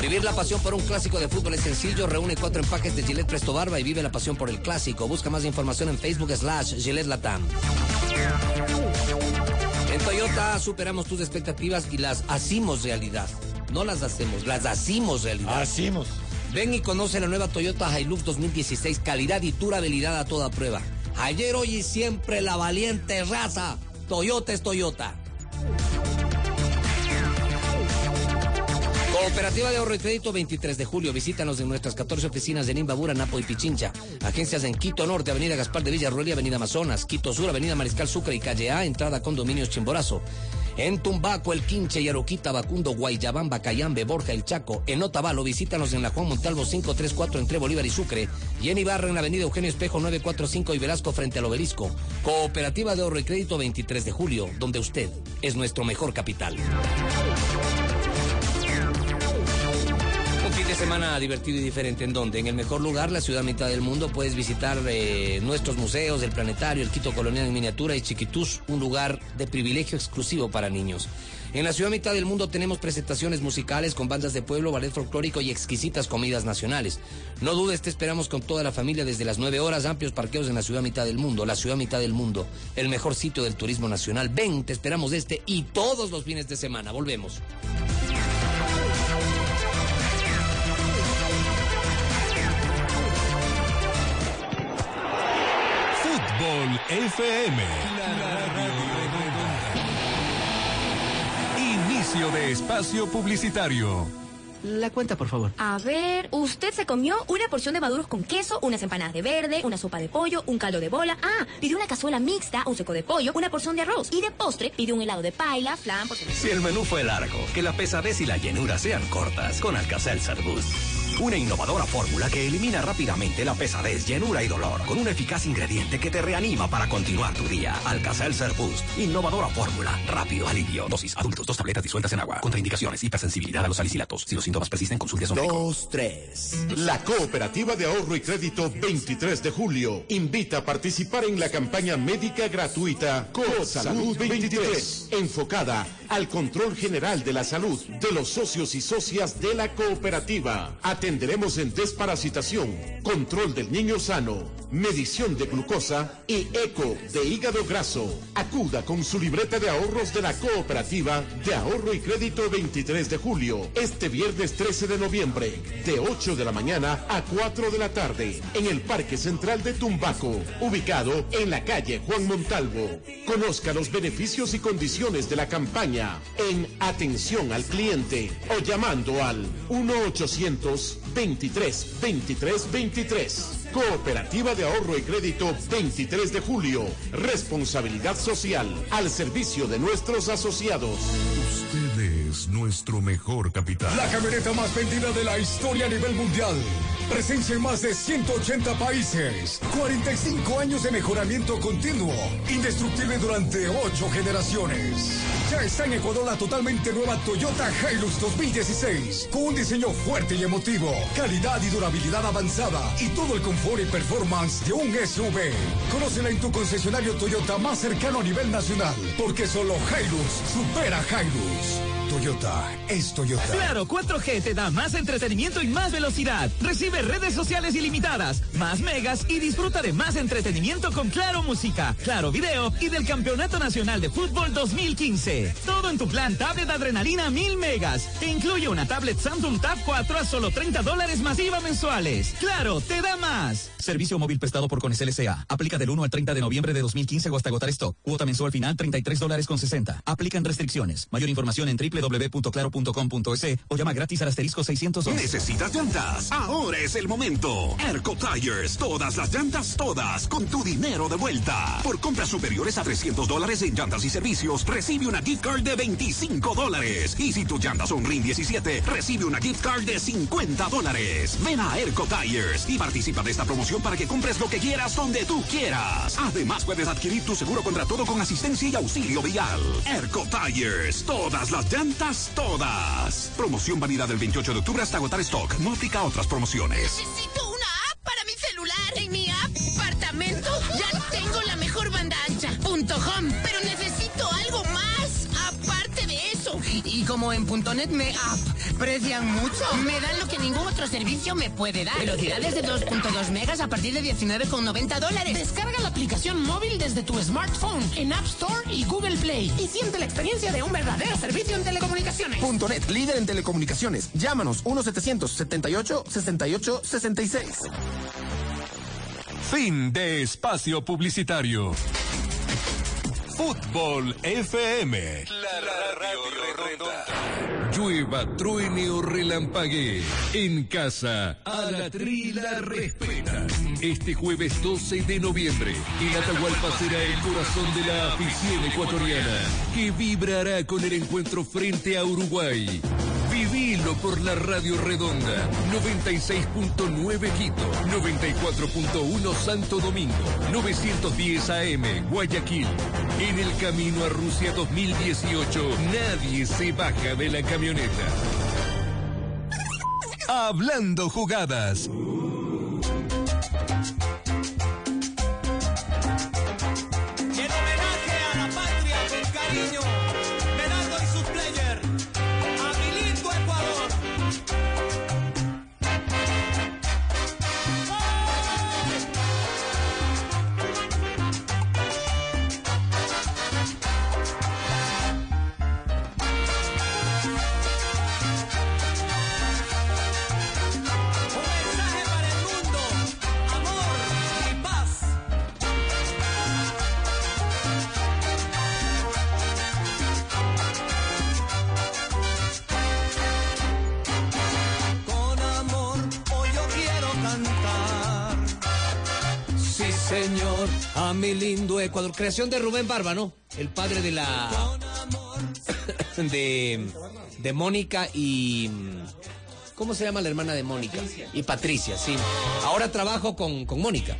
Vivir la pasión por un clásico de fútbol es sencillo. Reúne cuatro empaques de Gillette Presto Barba y vive la pasión por el clásico. Busca más información en Facebook slash Gillette Latam. En Toyota superamos tus expectativas y las hacemos realidad. No las hacemos, las hacemos realidad. Hacemos. Ven y conoce la nueva Toyota Hilux 2016, calidad y durabilidad a toda prueba. Ayer, hoy y siempre la valiente raza. Toyota es Toyota. Cooperativa de Ahorro y Crédito 23 de julio. Visítanos en nuestras 14 oficinas de Nimbabura, Napo y Pichincha. Agencias en Quito Norte, Avenida Gaspar de Villarroel y Avenida Amazonas. Quito Sur, Avenida Mariscal Sucre y Calle A, entrada Condominios Chimborazo. En Tumbaco, El Quinche, Yaroquita, Bacundo, Guayabamba, Cayambe, Borja, El Chaco. En Otavalo, visítanos en la Juan Montalvo 534 entre Bolívar y Sucre. Y en Ibarra, en la Avenida Eugenio Espejo 945 y Velasco frente al Obelisco. Cooperativa de Ahorro y Crédito 23 de julio, donde usted es nuestro mejor capital. Semana divertido y diferente. ¿En dónde? En el mejor lugar, la ciudad mitad del mundo. Puedes visitar eh, nuestros museos, el planetario, el Quito Colonial en miniatura y Chiquitús, un lugar de privilegio exclusivo para niños. En la ciudad mitad del mundo tenemos presentaciones musicales con bandas de pueblo, ballet folclórico y exquisitas comidas nacionales. No dudes, te esperamos con toda la familia desde las 9 horas, amplios parqueos en la ciudad mitad del mundo. La ciudad mitad del mundo, el mejor sitio del turismo nacional. Ven, te esperamos este y todos los fines de semana. Volvemos. FM. Inicio de espacio publicitario. La cuenta, por favor. A ver, usted se comió una porción de maduros con queso, unas empanadas de verde, una sopa de pollo, un caldo de bola. Ah, pidió una cazuela mixta, un seco de pollo, una porción de arroz. Y de postre pidió un helado de paila, flan, por Si el menú fue largo, que la pesadez y la llenura sean cortas con Alka-Seltzer Boost. Una innovadora fórmula que elimina rápidamente la pesadez, llenura y dolor con un eficaz ingrediente que te reanima para continuar tu día. Alka-Seltzer Boost. Innovadora fórmula. Rápido alivio. Dosis adultos. Dos tabletas disueltas en agua. Contraindicaciones. Hipersensibilidad a los salicilatos. Si los síntomas persisten, consulte a médico. Dos, tres. La Cooperativa de Ahorro y Crédito 23 de julio invita a participar en la campaña médica gratuita COP Salud 23, enfocada al control general de la salud de los socios y socias de la cooperativa. Atenderemos en desparasitación, control del niño sano, medición de glucosa y eco de hígado graso. Acuda con su libreta de ahorros de la cooperativa de ahorro y crédito 23 de julio, este viernes 13 de noviembre, de 8 de la mañana a 4 de la tarde, en el Parque Central de Tumbaco, ubicado en la calle Juan Montalvo. Conozca los beneficios y condiciones de la campaña en Atención al Cliente o llamando al 1-800-23-23-23. Cooperativa de Ahorro y Crédito 23 de julio. Responsabilidad social al servicio de nuestros asociados. Usted es nuestro mejor capital. La camioneta más vendida de la historia a nivel mundial. Presencia en más de 180 países. 45 años de mejoramiento continuo. Indestructible durante 8 generaciones. Ya está en Ecuador la totalmente nueva Toyota Hilux 2016. Con un diseño fuerte y emotivo. Calidad y durabilidad avanzada. Y todo el confort y performance de un SUV. Conócela en tu concesionario Toyota más cercano a nivel nacional. Porque solo Hilux supera Hilux. Toyota es. Claro, 4G te da más entretenimiento y más velocidad. Recibe redes sociales ilimitadas, más megas y disfruta de más entretenimiento con Claro Música, Claro Video y del Campeonato Nacional de Fútbol 2015. Todo en tu plan tablet adrenalina 1000 megas. Incluye una tablet Samsung Tab 4 a solo 30 dólares masiva mensuales. Claro, te da más. Servicio móvil prestado por Conecel S.A. Aplica del 1 al 30 de noviembre de 2015 o hasta agotar stock. Cuota mensual final 33 dólares con 60. Aplican restricciones. Mayor información en www.claro.com.es o llama gratis al asterisco 611. ¿Necesitas llantas? Ahora es el momento. Erco Tires. Todas las llantas, todas, con tu dinero de vuelta. Por compras superiores a 300 dólares en llantas y servicios, recibe una gift card de 25 dólares. Y si tus llantas son RIN 17, recibe una gift card de 50 dólares. Ven a Erco Tires y participa de esta promoción para que compres lo que quieras donde tú quieras. Además, puedes adquirir tu seguro contra todo con asistencia y auxilio vial. Erco Tires. Todas las llantas, todas. Promoción válida del 28 de octubre hasta agotar stock. No aplica a otras promociones. Necesito una app para mi celular. En mi apartamento ya tengo la mejor banda ancha. Punto home. Pero necesito algo más aparte de eso. Y como en punto net me aprecian mucho, me dan lo que ningún otro servicio me puede dar. Velocidades de 2.2 megas a partir de 19,90 dólares. Descarga la aplicación móvil desde tu smartphone en App Store y Google Play y siente la experiencia de un verdadero servicio en telecomunicaciones. Punto net, líder en telecomunicaciones. Llámanos 1-778-78-66. Fin de espacio publicitario. Fútbol FM. La radio redonda. Llueva, truene o relampaguee. En casa, a la trila respeta. Este jueves 12 de noviembre, el Atahualpa será el corazón de la afición ecuatoriana, que vibrará con el encuentro frente a Uruguay. Vivilo por la Radio Redonda, 96.9 Quito, 94.1 Santo Domingo, 910 AM Guayaquil. En el camino a Rusia 2018, nadie se baja de la camioneta. Hablando jugadas. A mi lindo Ecuador. Creación de Rubén Barba, ¿no? El padre de la. de. de Mónica y. ¿Cómo se llama la hermana de Mónica? Y Patricia, sí. Ahora trabajo con, con Mónica.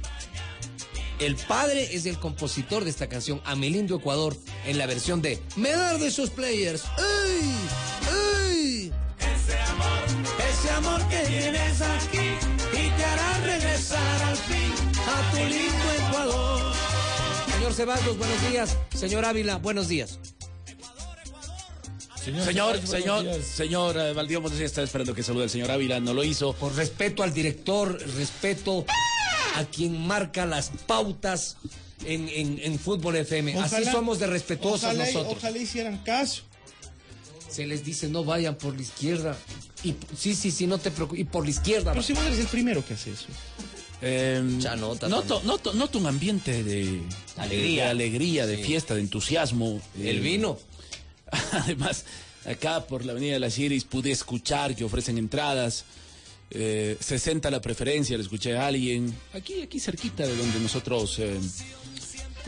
El padre es el compositor de esta canción, A mi lindo Ecuador, en la versión de Medardo y sus players. ¡Ey! ¡Ey! Ese amor, ese amor que tienes aquí y te hará regresar al fin a tu lindo. Señor Ceballos, buenos días. Señor Ávila, buenos días. Señor, señor, señor, eh, Valdío Montes está esperando que salude al señor Ávila, no lo hizo. Por respeto al director, respeto a quien marca las pautas en, en, en Fútbol FM. Así somos de respetuosos ojalá nosotros. Ojalá hicieran caso. Se les dice no vayan por la izquierda. Y sí, sí, sí, no te preocupes. Y por la izquierda. Pero si vos eres el primero que hace eso. Eh, Chanota noto, noto, noto un ambiente de Alegría. de, alegría, de Sí. fiesta, de entusiasmo. El Eh, vino. Además, acá por la Avenida de las Iris pude escuchar que ofrecen entradas. Eh, 60 la preferencia, le escuché a alguien. Aquí, aquí cerquita de donde nosotros eh,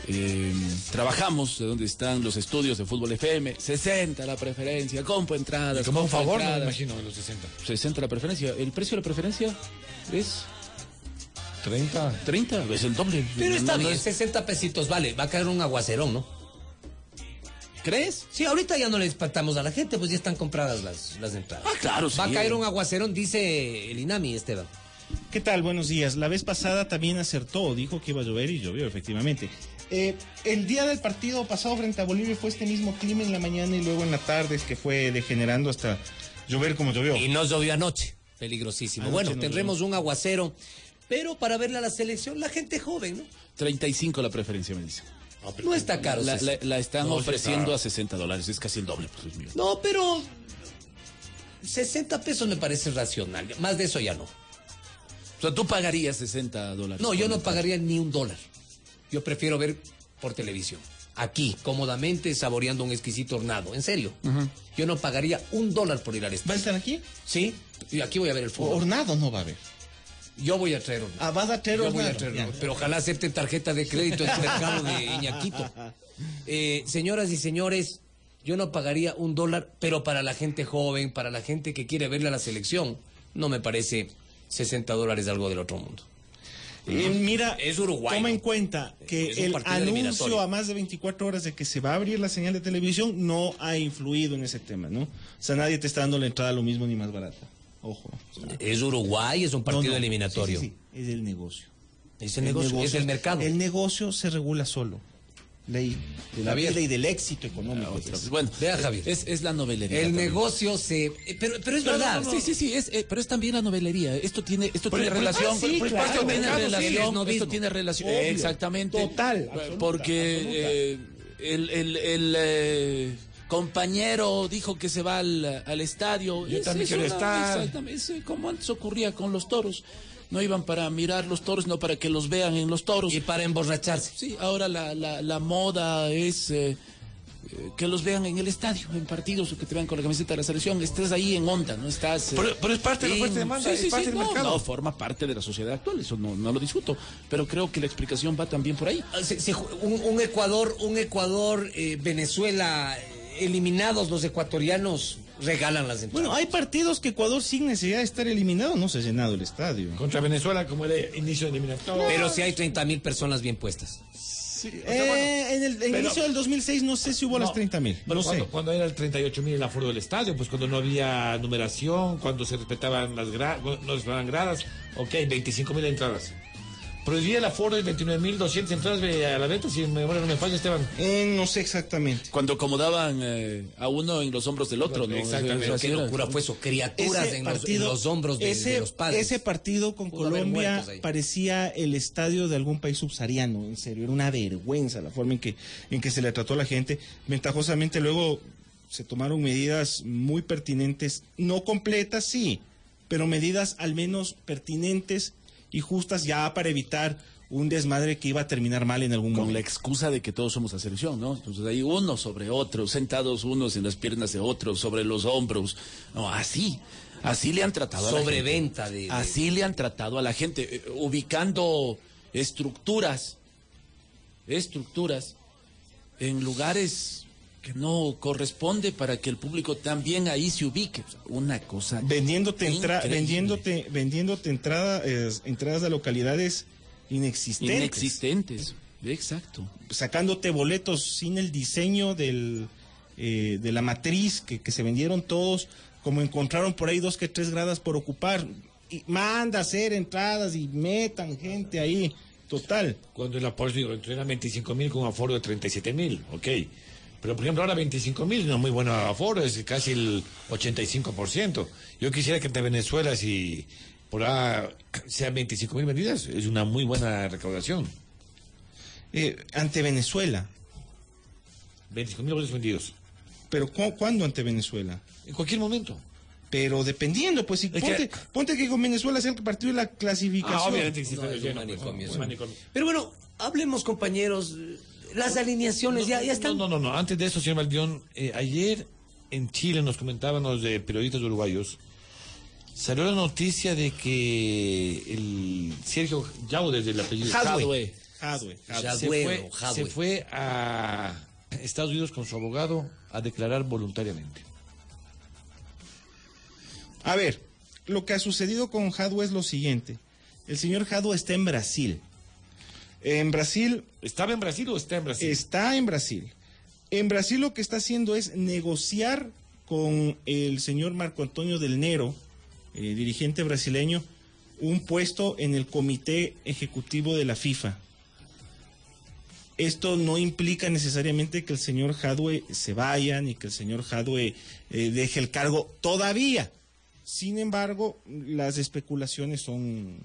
eh, trabajamos, de donde están los estudios de Fútbol FM. 60 la preferencia, compro entradas. Como un favor, no me imagino, de los 60. 60 la preferencia. ¿El precio de la preferencia es 30. 30? Es el doble. Pero está No, no bien, es- 60 pesitos, vale. Va a caer un aguacerón, ¿no? ¿Crees? Sí, ahorita ya no le espantamos a la gente, pues ya están compradas las, las entradas. Ah, claro, Va a sí. caer un aguacerón, dice el Inami, Esteban. ¿Qué tal? Buenos días. La vez pasada también acertó, dijo que iba a llover y llovió, efectivamente. Eh, el día del partido pasado frente a Bolivia fue este mismo clima en la mañana y luego en la tarde, es que fue degenerando hasta llover como llovió. Y no llovió anoche. Peligrosísimo. Anoche bueno, no tendremos un aguacero, pero para verle a la selección, la gente joven, ¿no? 35 la preferencia, me dice. No está caro. La, la- la están No, ofreciendo está. a 60 dólares, es casi el doble. Pues, mío. No, pero 60 pesos me parece racional. Más de eso ya no. O sea, tú pagarías 60 dólares. No, yo no pagaría ni un dólar. Yo prefiero ver por televisión. Aquí, cómodamente, saboreando un exquisito hornado. En serio. Yo no pagaría un dólar por ir al estadio. ¿Va a estar aquí? Sí. Y aquí voy a ver el fútbol. Hornado no va a haber. Yo voy a traer hornado. Ah, vas a traer Yo voy a traer. Pero ojalá acepten tarjeta de crédito en el mercado de Iñaquito. Eh, señoras y señores, yo no pagaría un dólar, pero para la gente joven, para la gente que quiere verle a la selección, no me parece 60 dólares algo del otro mundo. Eh, mira, Es Uruguay. toma ¿no? en cuenta que el anuncio a más de 24 horas de que se va a abrir la señal de televisión no ha influido en ese tema, ¿no? O sea, nadie te está dando la entrada lo mismo ni más barata. Ojo. o sea, Es Uruguay, es un partido no, no. eliminatorio. Sí, sí, sí, Es el negocio. Es el negocio, es el mercado. El negocio se regula solo. Ley de la Javier. vida y del éxito económico. Otra pues. Bueno, Vea, Javier. Es, es la novelería. El también. negocio se... eh, Pero, pero es verdad. no, no. Sí, sí, sí, es, eh, pero es también la novelería. Esto tiene, esto tiene por- relación. ah, esto tiene relación. esto tiene relación. Exactamente. Total, absoluta, Porque absoluta. eh, el, el, el, eh, compañero dijo que se va al, al estadio. Yo Es- también es quiero una- estar. Exactamente. Es, eh, como antes ocurría con los toros. No iban para mirar los toros, no para que los vean en los toros. Y para emborracharse. Sí, ahora la, la, la moda es eh, eh, que los vean en el estadio, en partidos, o que te vean con la camiseta de la selección. Estás ahí en onda, ¿no? Estás... eh, Pero- pero es parte de la fuerte demanda, Sí, es parte sí, del no, mercado. no, forma parte de la sociedad actual, eso no, no lo discuto. Pero creo que la explicación va también por ahí. Ah, un, un Ecuador, un Ecuador, eh, Venezuela, eh, eliminados los ecuatorianos, regalan las entradas. Bueno, hay partidos que Ecuador sin necesidad de estar eliminado no se ha llenado el estadio. Contra Venezuela, como el inicio de eliminatoria. Pero si hay 30 mil personas bien puestas. Eh, en el en Pero- inicio del 2006 no sé si hubo las 30 mil. No sé. cuando, cuando era el 38 mil el aforo del estadio, pues cuando no había numeración, cuando se respetaban las gradas, no se respetaban gradas, ok, 25 mil entradas. Prohibía el aforo de 29 mil 200 entradas a la venta, si mi memoria no me falla, Esteban. Eh, no sé exactamente. Cuando acomodaban eh, a uno en los hombros del otro, ¿no? Exactamente. Pero qué locura fue eso, criaturas Ese en, los, en partido- los hombros de, ese, de los padres. Ese partido con Pudo Colombia parecía el estadio de algún país subsahariano, en serio, era una vergüenza la forma en que, en que se le trató a la gente. Ventajosamente luego se tomaron medidas muy pertinentes, no completas, sí, pero medidas al menos pertinentes y justas ya para evitar un desmadre que iba a terminar mal en algún Con la momento. excusa de que todos somos la selección, ¿no? Entonces hay uno sobre otro, sentados unos en las piernas de otros, sobre los hombros. No, así. Así le han tratado a la gente. Sobreventa de, de- Así le han tratado a la gente, eh, ubicando estructuras, estructuras en lugares que no corresponde para que el público también ahí se ubique. Una cosa. vendiéndote, entra- vendiéndote, vendiéndote entrada, eh, entradas de localidades inexistentes. Inexistentes. Exacto. sacándote boletos sin el diseño del, eh, de la matriz que, que se vendieron todos, como encontraron por ahí dos que tres gradas por ocupar. Y manda a hacer entradas y metan gente ahí. Total. Cuando el digo, eran 25 mil con un aforo de 37 mil, ok. Pero por ejemplo ahora 25 mil no es muy bueno aforo, es casi el 85%. Yo quisiera que entre Venezuela, si por ahora sean 25 mil vendidas, es una muy buena recaudación. Eh, ante Venezuela. 25 mil boletos vendidos. ¿Pero cu- cuándo ante Venezuela? En cualquier momento. Pero dependiendo, pues si ponte, que- ponte que con Venezuela sea el partido de la clasificación. Ah, obviamente existe No, un lleno, pues, manicomio, un es un- manicomio. Pero bueno, hablemos, compañeros. Las alineaciones ya, ya están. No, no, no, no. Antes de eso, señor Valdión, eh, ayer en Chile nos comentaban los de periodistas uruguayos, salió la noticia de que el Sergio Yao desde el apellido Jadwe. Ya- se, fue, se fue a Estados Unidos con su abogado a declarar voluntariamente. A ver, lo que ha sucedido con Jadwe es lo siguiente. El señor Jadwe está en Brasil. En Brasil ¿Estaba en Brasil o está en Brasil? Está en Brasil. En Brasil lo que está haciendo es negociar con el señor Marco Antonio del Nero, eh, dirigente brasileño, un puesto en el comité ejecutivo de la FIFA. Esto no implica necesariamente que el señor Jadwe se vaya ni que el señor Jadwe eh, deje el cargo todavía. Sin embargo, las especulaciones son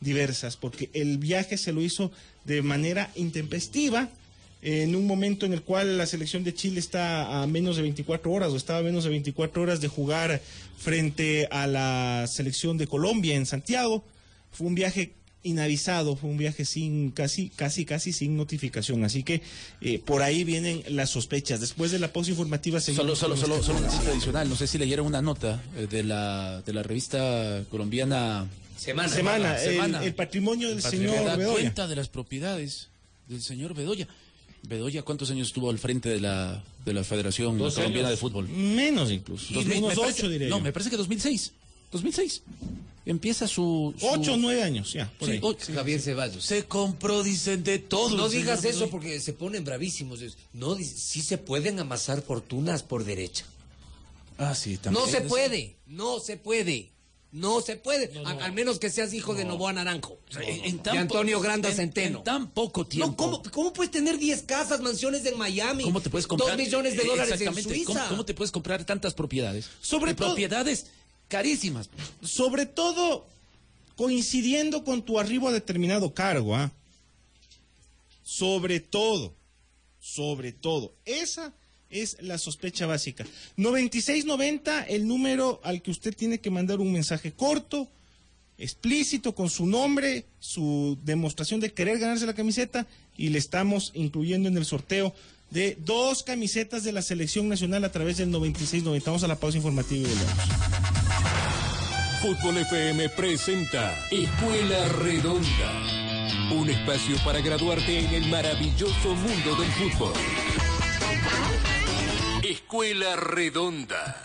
diversas porque el viaje se lo hizo de manera intempestiva en un momento en el cual la selección de Chile está a menos de 24 horas o estaba a menos de 24 horas de jugar frente a la selección de Colombia en Santiago. Fue un viaje inavisado, fue un viaje sin casi, casi, casi sin notificación. Así que eh, por ahí vienen las sospechas. Después de la pausa informativa Solo, seguimos solo, con solo, los solo un dato adicional. No sé si leyeron una nota eh, de la, de la revista colombiana Semana. Semana, el, Semana. el patrimonio del que señor da Bedoya. cuenta de las propiedades del señor Bedoya. Bedoya, ¿cuántos años estuvo al frente de la, de la Federación Dos Colombiana años. de Fútbol? Menos incluso. Dos mil- unos me parece- ocho, diría No, yo. me parece que 2006. 2006. Empieza su... su- Ocho o nueve años, ya. Por Sí, ahí. o- Javier Ceballos. Se compró, dicen, de todo. No el digas eso Bedoya. porque se ponen bravísimos. No, dice, sí se pueden amasar fortunas por derecha. Ah, sí, también. No se puede, no se puede. No se puede, al menos que seas hijo de Novoa Naranjo, En- en de tan Antonio Granda en- Centeno. en tan poco tiempo. No, ¿cómo, cómo puedes tener 10 casas, mansiones en Miami? ¿Cómo te puedes comprar? Dos millones de Eh, dólares en exactamente. Suiza. ¿Cómo, cómo te puedes comprar tantas propiedades? Sobre todo- propiedades carísimas. Sobre todo coincidiendo con tu arribo a determinado cargo, ¿ah? Sobre todo, sobre todo. Esa es la sospecha básica. 9690, el número al que usted tiene que mandar un mensaje corto, explícito, con su nombre, su demostración de querer ganarse la camiseta, y le estamos incluyendo en el sorteo de dos camisetas de la selección nacional a través del 9690. Vamos a la pausa informativa y volvemos. Fútbol FM presenta Escuela Redonda. Un espacio para graduarte en el maravilloso mundo del fútbol. Escuela Redonda.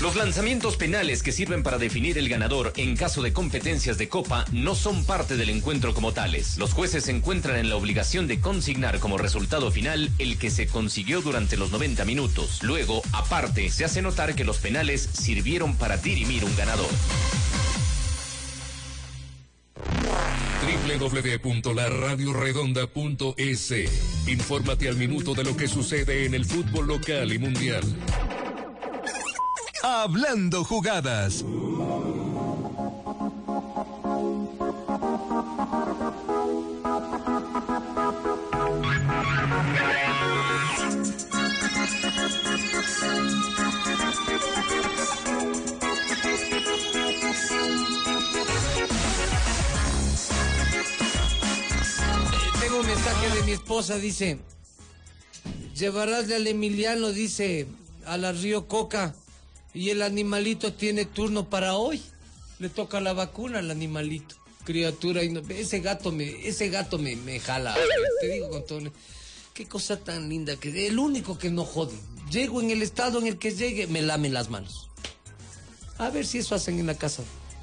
Los lanzamientos penales que sirven para definir el ganador en caso de competencias de copa no son parte del encuentro como tales. Los jueces se encuentran en la obligación de consignar como resultado final el que se consiguió durante los 90 minutos. Luego, aparte, se hace notar que los penales sirvieron para dirimir un ganador. www.laradioredonda.es Infórmate al minuto de lo que sucede en el fútbol local y mundial. Hablando jugadas. De mi esposa, dice, llevarásle al Emiliano, dice, a la Río Coca, y el animalito tiene turno para hoy. Le toca la vacuna al animalito, criatura. Ese gato me, ese gato me, me jala, te digo con todo. Qué cosa tan linda, que el único que no jode. Llego en el estado en el que llegue, me lamen las manos. A ver si eso hacen en la casa,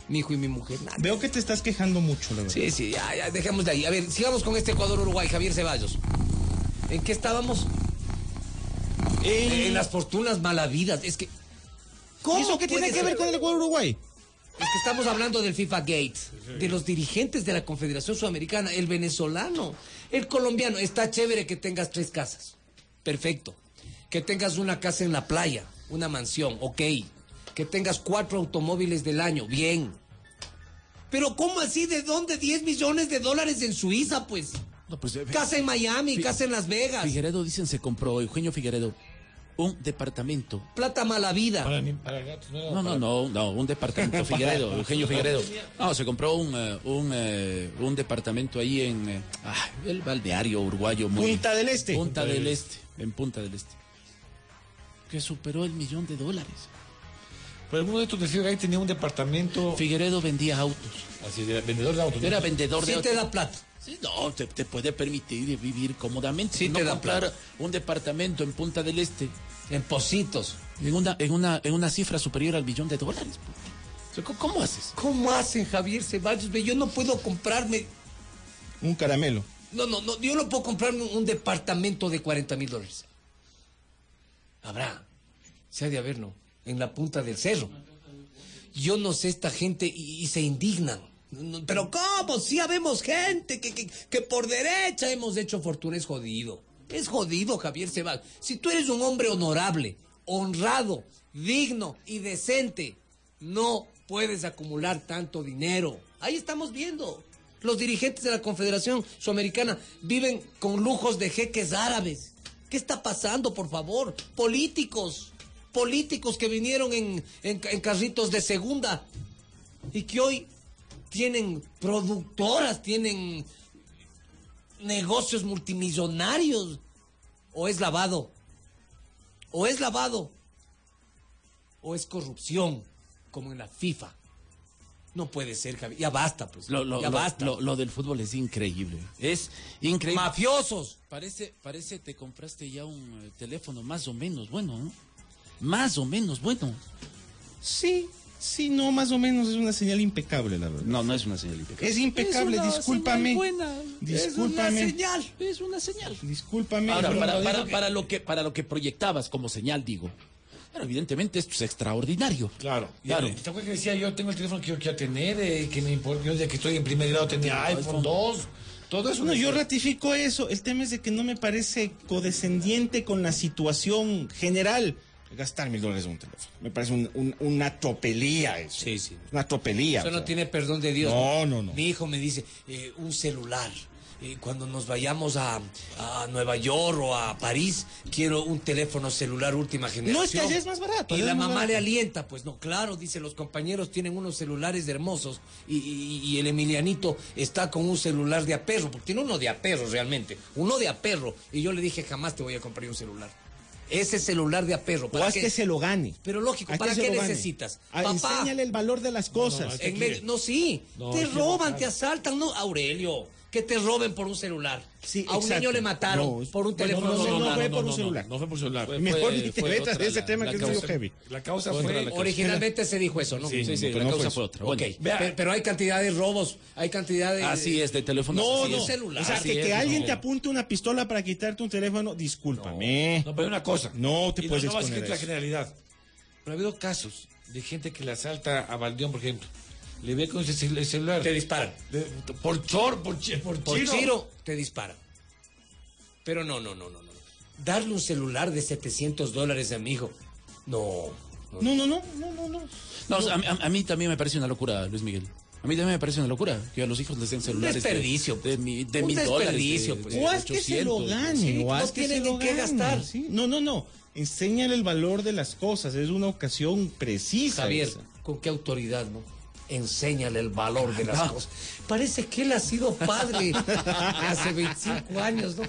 mi hijo y mi mujer. Nada. Veo que te estás quejando mucho, la verdad. Sí, sí, ya, ya, dejemos de ahí. A ver, sigamos con este Ecuador-Uruguay, Javier Ceballos. ¿En qué estábamos? En las fortunas malavidas. Es que. ¿Y eso qué tiene que ver con el Ecuador-Uruguay? Es que estamos hablando del FIFA Gate, de los dirigentes de la Confederación Sudamericana, el venezolano, el colombiano. Está chévere que tengas tres casas. Perfecto. Que tengas una casa en la playa, una mansión, ok. Que tengas cuatro automóviles del año, bien. Pero ¿cómo así? ¿De dónde 10 millones de dólares en Suiza, pues? No, pues, eh, Casa en Miami, casa en Las Vegas. Figueredo, dicen, se compró, Eugenio Figueredo, un departamento. Plata mala vida. Para, ni- para gatos, no, era No, no, para- no, no, un departamento, Figueredo, Eugenio Figueredo. No, se compró un, eh, un, eh, un departamento ahí en ah, el balneario uruguayo. Muy, Punta del Este. Punta del Este, en Punta del Este. Que superó el millón de dólares. Pero alguno de estos de Figueroa tenía un departamento. Figueredo vendía autos. Así, de vendedor de autos. ¿no? Era vendedor de Sí autos. te da plata. Sí, no, te, te puede permitir vivir cómodamente. Sí no te da comprar plata. un departamento en Punta del Este En Positos. en una, en una, en una cifra superior al millón de dólares. ¿cómo, cómo haces? ¿Cómo hacen Javier Ceballos? Yo no puedo comprarme. Un caramelo. No, no, no. Yo no puedo comprarme un departamento de 40 mil dólares. Habrá. Se ha de haber, ¿no? En la punta del cerro. Yo no sé esta gente y, y se indignan. Pero ¿cómo? Sí habemos gente que, que, que por derecha hemos hecho fortuna. Es jodido. Es jodido, Javier Ceballos. Si tú eres un hombre honorable, honrado, digno y decente, no puedes acumular tanto dinero. Ahí estamos viendo. Los dirigentes de la Confederación Sudamericana viven con lujos de jeques árabes. ¿Qué está pasando, por favor? Políticos, políticos que vinieron en, en- en carritos de segunda y que hoy tienen productoras, tienen negocios multimillonarios. O es lavado, o es lavado, o es corrupción, como en la FIFA. No puede ser, Javi. Ya basta, pues. Lo, lo- ya lo- basta. lo- lo del fútbol es increíble. Es increíble. Mafiosos. Parece, parece te compraste ya un eh, teléfono más o menos bueno, ¿no? Más o menos bueno. Sí, sí, no, más o menos es una señal impecable, la verdad. No, no es una señal impecable. Es impecable, Es una discúlpame. señal buena. Discúlpame. Es una señal. Es una señal. Discúlpame. Ahora, para, lo para, para lo que, para lo que proyectabas como señal, digo. Pero evidentemente esto es extraordinario. Claro. Claro. ¿Te acuerdas que decía yo tengo el teléfono que yo quiero tener? eh, que me importa. Yo desde que estoy en primer grado tenía iPhone 2. Todo eso. No, yo ratifico eso. El tema es de que no me parece codescendiente con la situación general. Gastar mil dólares en un teléfono. Me parece un- un- una tropelía eso. Sí, sí. Una tropelía. Eso no sea. tiene perdón de Dios. No, no, no. Mi hijo me dice, eh, un celular. Eh, cuando nos vayamos a, a Nueva York o a París, quiero un teléfono celular última generación. No, es que allá es más barato, Y la mamá barato. le alienta, pues no, claro, dice, los compañeros tienen unos celulares hermosos y, y- y el Emilianito está con un celular de aperro, porque tiene uno de aperro realmente, uno de aperro. Y yo le dije, jamás te voy a comprar un celular. Ese celular de aperro. O ¿para haz qué? que se lo gane. Pero lógico, Haz ¿para qué necesitas? Ah, Papá, Enséñale el valor de las cosas. en medio- no, sí. No, te roban, te asaltan, no, Aurelio. Que te roben por un celular. Sí, a un exacto. niño le mataron No, por un teléfono no, no, no, celular. fue por un celular. No fue por celular. Fue- Mejor ni te fue metas en ese la- tema la que es causa. medio heavy. La causa Otra fue. la causa. Originalmente se dijo eso, ¿no? Sí, Sí, sí, pero la no causa fue fue otra. Ok, Bueno, pe- pero, hay cantidad de robos, hay cantidad de... así es, de teléfono. No, no. celular. O sea, Así que, es, que no. alguien te apunte una pistola para quitarte un teléfono, discúlpame. No, pero una cosa. No te Y puedes no, no decir a la generalidad. Pero ha habido casos de gente que le asalta a Valdeón, por ejemplo. Le ve con ese cel- el celular. Te disparan. Le- por chor, por, chi- por, Por. Chiro te disparan. Pero no, no, no, no, no. Darle un celular de 700 dólares a mi hijo. No. No, no, no, no, no, no. No, o sea, a, mí- a- a mí también me parece una locura, Luis Miguel. A mí también me parece una locura que a los hijos les den celulares. de- desperdicio, De, mi- de Un mil dólares. desperdicio, de- pues. de O haz que se lo 800, gane, Sí, o haz no que tienen se lo en qué gane, gastar. ¿sí? No, no, no. Enséñale el valor de las cosas. Es una ocasión precisa. Javier, esa. ¿con qué autoridad, no? Enséñale el valor de las cosas. Parece que él ha sido padre hace 25 años, ¿no?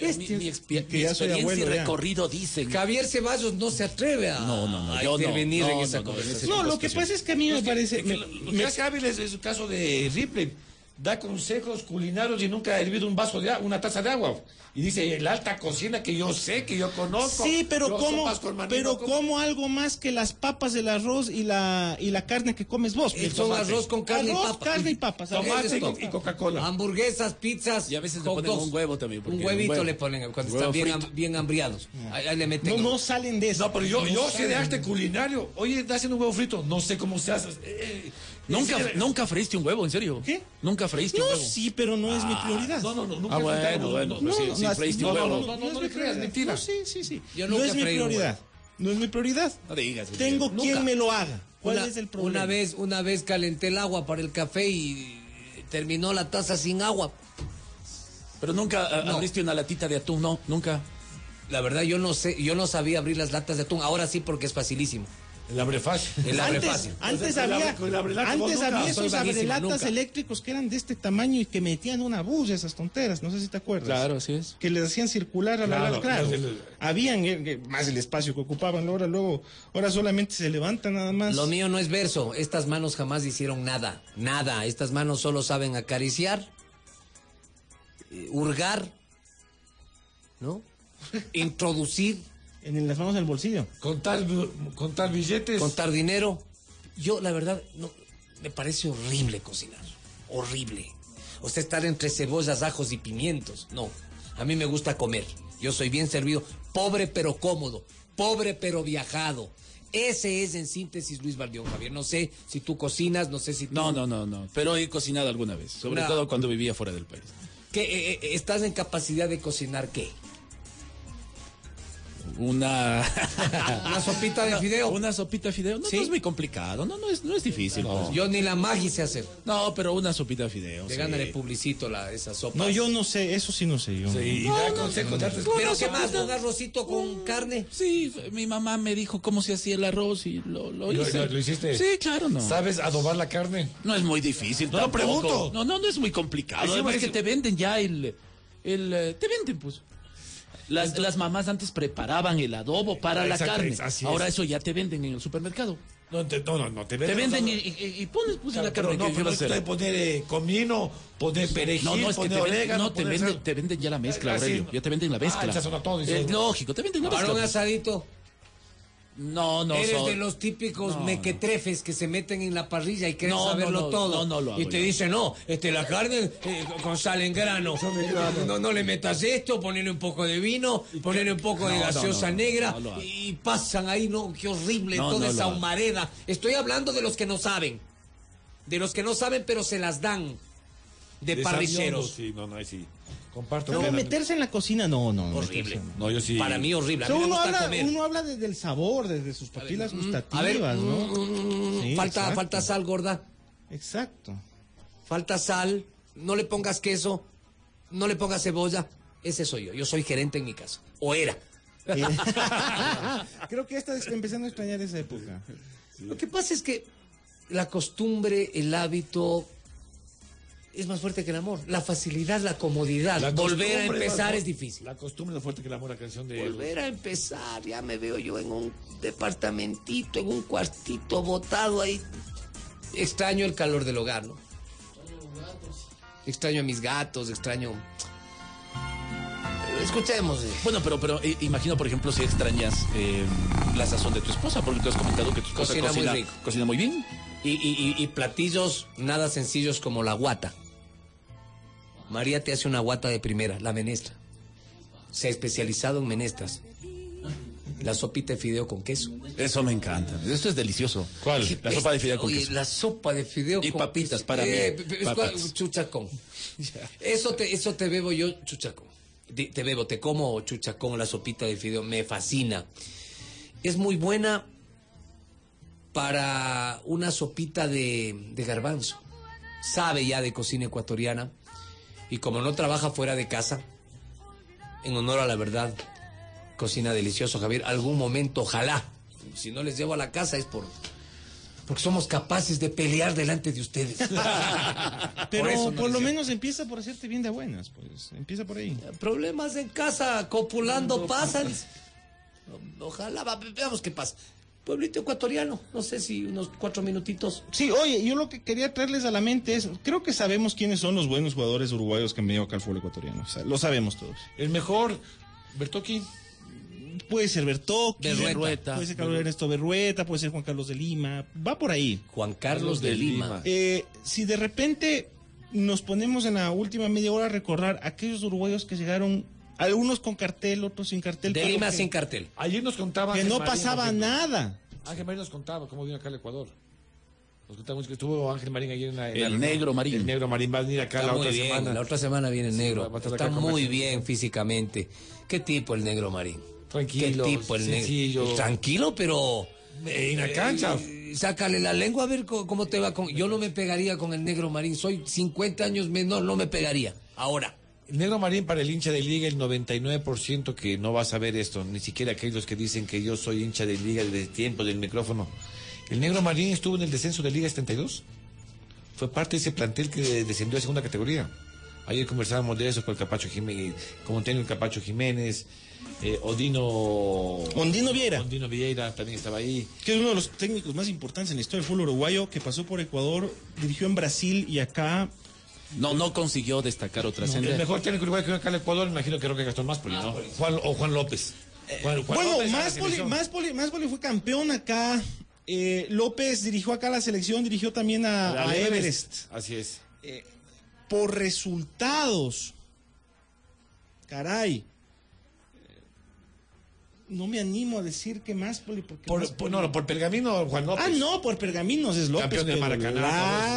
Este- mi- mi expi- que mi ya soy experiencia abuelo, y ya. recorrido dicen. Javier Ceballos no se atreve a, No, no, no, a intervenir no, en no, esa no, conversación. No, lo que pasa es que a mí me parece. me- Lo que me- hace es el caso de Ripley. Da consejos culinarios y nunca ha hervido un vaso de agua, una taza de agua. Y dice, la alta cocina que yo sé, que yo conozco. Sí, pero Yo ¿cómo, sopas con manino, pero ¿cómo? ¿cómo algo más que las papas, el arroz y la, y la carne que comes vos? Son arroz con carne Arroz, y papa. carne y papas. Tomate y, Coca-Cola. Hamburguesas, pizzas. Y a veces le ponen un huevo también, porque Un huevito un huevo. le ponen cuando están bien, ham- bien hambriados. Ahí, ahí le meten. No, no salen de eso. No, pero yo, No yo sé de arte culinario. Oye, está haciendo un huevo frito. No sé cómo se hace. Eh, eh, ¿Nunca, eh, ¿Nunca freíste un huevo, en serio? ¿Qué? ¿Nunca freíste No, un huevo? sí, pero no es mi prioridad. No, no, no. Nunca Ah, bueno, bueno, no, sí, no, no, freíste no, un no, huevo. no, no, no no me creas, mentira. No, sí, sí, sí. No es mi prioridad. No es mi prioridad. No digas. Tengo quien me lo haga. ¿Cuál es el problema? una vez, una vez calenté el agua para el café y terminó la taza sin agua. Pero nunca No. abriste una latita de atún, no, nunca. La verdad yo no sé, yo no sabía abrir las latas de atún. Ahora sí porque es facilísimo. El abre fácil. El abre antes, fácil. antes Con el había, abre- el vos antes había esos abrelatas eléctricos que eran de este tamaño y que metían una bulla esas tonteras. No sé si te acuerdas. Claro, así es. Que les hacían circular a la Claro, Habían eh, eh, más el espacio que ocupaban. Ahora luego, ahora solamente se levanta nada más. Lo mío no es verso. Estas manos jamás hicieron nada. Nada. Estas manos solo saben acariciar, eh, hurgar, ¿no? Introducir, En las manos del bolsillo. Contar, contar billetes. contar dinero. Yo, la verdad, no, me parece horrible cocinar. Horrible. O sea, estar entre cebollas, ajos y pimientos. No. A mí me gusta comer. Yo soy bien servido. Pobre pero cómodo. Pobre pero viajado. Ese es en síntesis Luis Valdión, Javier. No sé si tú cocinas, no sé si tú... No, no, no, no. Pero he cocinado alguna vez, sobre No. todo cuando vivía fuera del país. ¿Qué, eh, eh, ¿Estás en capacidad de cocinar qué? Una... Una sopita de fideo. Una sopita de fideo. No, no es muy complicado. No, no es, no es difícil. pues. Yo ni la magia sé hacer. No, pero una sopita de fideo. De sí. gana de publicito la, esa sopa. No, yo no sé, eso sí no sé yo. Sí, No, da Pero ¿qué más? ¿Un arrocito con carne? Sí, mi mamá me dijo cómo se hacía el arroz y lo, lo ¿Lo, hice. lo- lo hiciste? Sí, claro, no. ¿Sabes adobar la carne? No es muy difícil. No lo pregunto. No, no, no es muy complicado. Además es- que te venden ya el, el eh, te venden pues. Las, las mamás antes preparaban el adobo para la Exacto, carne. es- Ahora es. eso ya te venden en el supermercado. No, te, no, no, no, te Te venden. venden no, y, y- y pones pues en la Claro, carne pero no, que pero puede poner eh, comino, poner perejil, No, no, es que te venden, orégano, no, te venden, sal. te venden ya la mezcla, Ah. Aurelio. Ya te venden la mezcla. Ah, ya son todo. Es lógico, te venden la mezcla. un pues. asadito. No, no, Eres de los típicos No, mequetrefes que se meten en la parrilla y quieren No, saberlo no, todo. no, no lo hago y te dicen, no, este, la carne eh, con sal en grano. No, no le metas esto, ponele un poco de vino, ponele un poco de gaseosa no, no, negra y pasan ahí, no, qué horrible, No, toda no esa humareda. Estoy hablando de los que no saben. De los que no saben, pero se las dan. De, De parrilleros. Sí, no, no, sí. Comparto. No, meterse en la cocina, no, no. Horrible. no. Yo sí. Para mí horrible. O A sea, mí me uno, gusta habla, comer. uno habla desde el sabor, desde sus papilas gustativas, ¿no? mm, Sí, falta, exacto. falta sal gorda. Exacto. falta sal, no le pongas queso, no le pongas cebolla. Ese soy yo. Yo soy gerente en mi casa. O era. Eh, Creo que está empezando a extrañar esa época. Lo que pasa es que la costumbre, el hábito es más fuerte que el amor. La facilidad, la comodidad. La Volver a empezar es difícil. La costumbre es más fuerte que el amor, la canción de. Volver a empezar, ya me veo yo en un departamentito, en un cuartito botado ahí. Extraño el calor del hogar, ¿no? Extraño a mis gatos, extraño. Escuchemos. eh. Bueno, pero, pero eh, imagino, por ejemplo, si extrañas eh, la sazón de tu esposa, porque tú has comentado que tu esposa Cocina cocina, muy cocina muy bien. Y, y- y- y platillos nada sencillos como la guata. María te hace una guata de primera, la menestra. Se ha especializado en menestras. La sopita de fideo con queso. Eso me encanta. Esto es delicioso. ¿Cuál? La sopa de fideo con Oye, queso. la sopa de fideo Y con papitas queso. para mí, Eh, es papas. chuchacón. Eso te, eso te bebo yo, chuchacón. Te, te bebo, te como chuchacón, la sopita de fideo, me fascina. Es muy buena para una sopita de, de garbanzo. Sabe ya de cocina ecuatoriana. Y como no trabaja fuera de casa, en honor a la verdad, cocina delicioso, Javier. Algún momento, ojalá. Si no les llevo a la casa es por porque somos capaces de pelear delante de ustedes. Pero Por no lo menos empieza por hacerte bien de buenas, pues. Empieza por ahí. Problemas en casa, copulando pasan. Ojalá, veamos qué pasa. Pueblito ecuatoriano, no sé si unos cuatro minutitos. Sí, oye, yo lo que quería traerles a la mente es, creo que sabemos quiénes son los buenos jugadores uruguayos que han venido acá al fútbol ecuatoriano. O sea, lo sabemos todos. El mejor, Bertoki. Puede ser Bertoki, Berrueta. puede ser Carlos Ernesto Berrueta, puede ser Juan Carlos de Lima, va por ahí. Juan Carlos de Lima. Eh, si de repente nos ponemos en la última media hora a recordar aquellos uruguayos que llegaron, algunos con cartel, otros sin cartel. De Lima que- sin cartel. Ayer nos contaba. Que no Marín, pasaba nada. Ángel Marín nos contaba cómo vino acá al Ecuador. Nos contaba mucho que estuvo Ángel Marín ayer en la. en El la- negro Marín. El negro Marín va a venir acá Está la muy otra bien, semana. la otra semana viene el negro. Está muy bien físicamente. ¿Qué tipo el negro Marín? Tranquilo, ¿Qué tipo el sencillo. negro? Tranquilo, pero... En la cancha. Eh, sácale la lengua a ver cómo te va con... Yo no me pegaría con el negro Marín. Soy 50 años menor, no me pegaría. Ahora. El negro Marín para el hincha de liga, el 99% que no va a saber esto, ni siquiera aquellos que dicen que yo soy hincha de liga desde tiempo del micrófono. El negro Marín estuvo en el descenso de Liga 72. Fue parte de ese plantel que descendió a segunda categoría. Ayer conversábamos de eso con el Capacho Jiménez, con Antonio el Capacho Jiménez, eh, Odino... Ondino Viera. Ondino Vieira también estaba ahí. que es uno de los técnicos más importantes en la historia del fútbol uruguayo, que pasó por Ecuador, dirigió en Brasil y acá. No, no consiguió destacar o El trascender. mejor técnico uruguayo que acá al Ecuador, me imagino que creo que Gastón Máspoli, ¿no? Juan, o Juan López. Juan- Juan bueno, López Máspoli. Máspoli, Máspoli fue campeón acá. Eh, López dirigió acá la selección, dirigió también a, Al a Everest. Everest. Así es. Eh, por resultados, caray. No me animo a decir que Máspoli. Porque Por, Máspoli- por- no, por Pergamino, Juan López. Ah, no, por pergaminos es López. Campeón del pero Maracaná,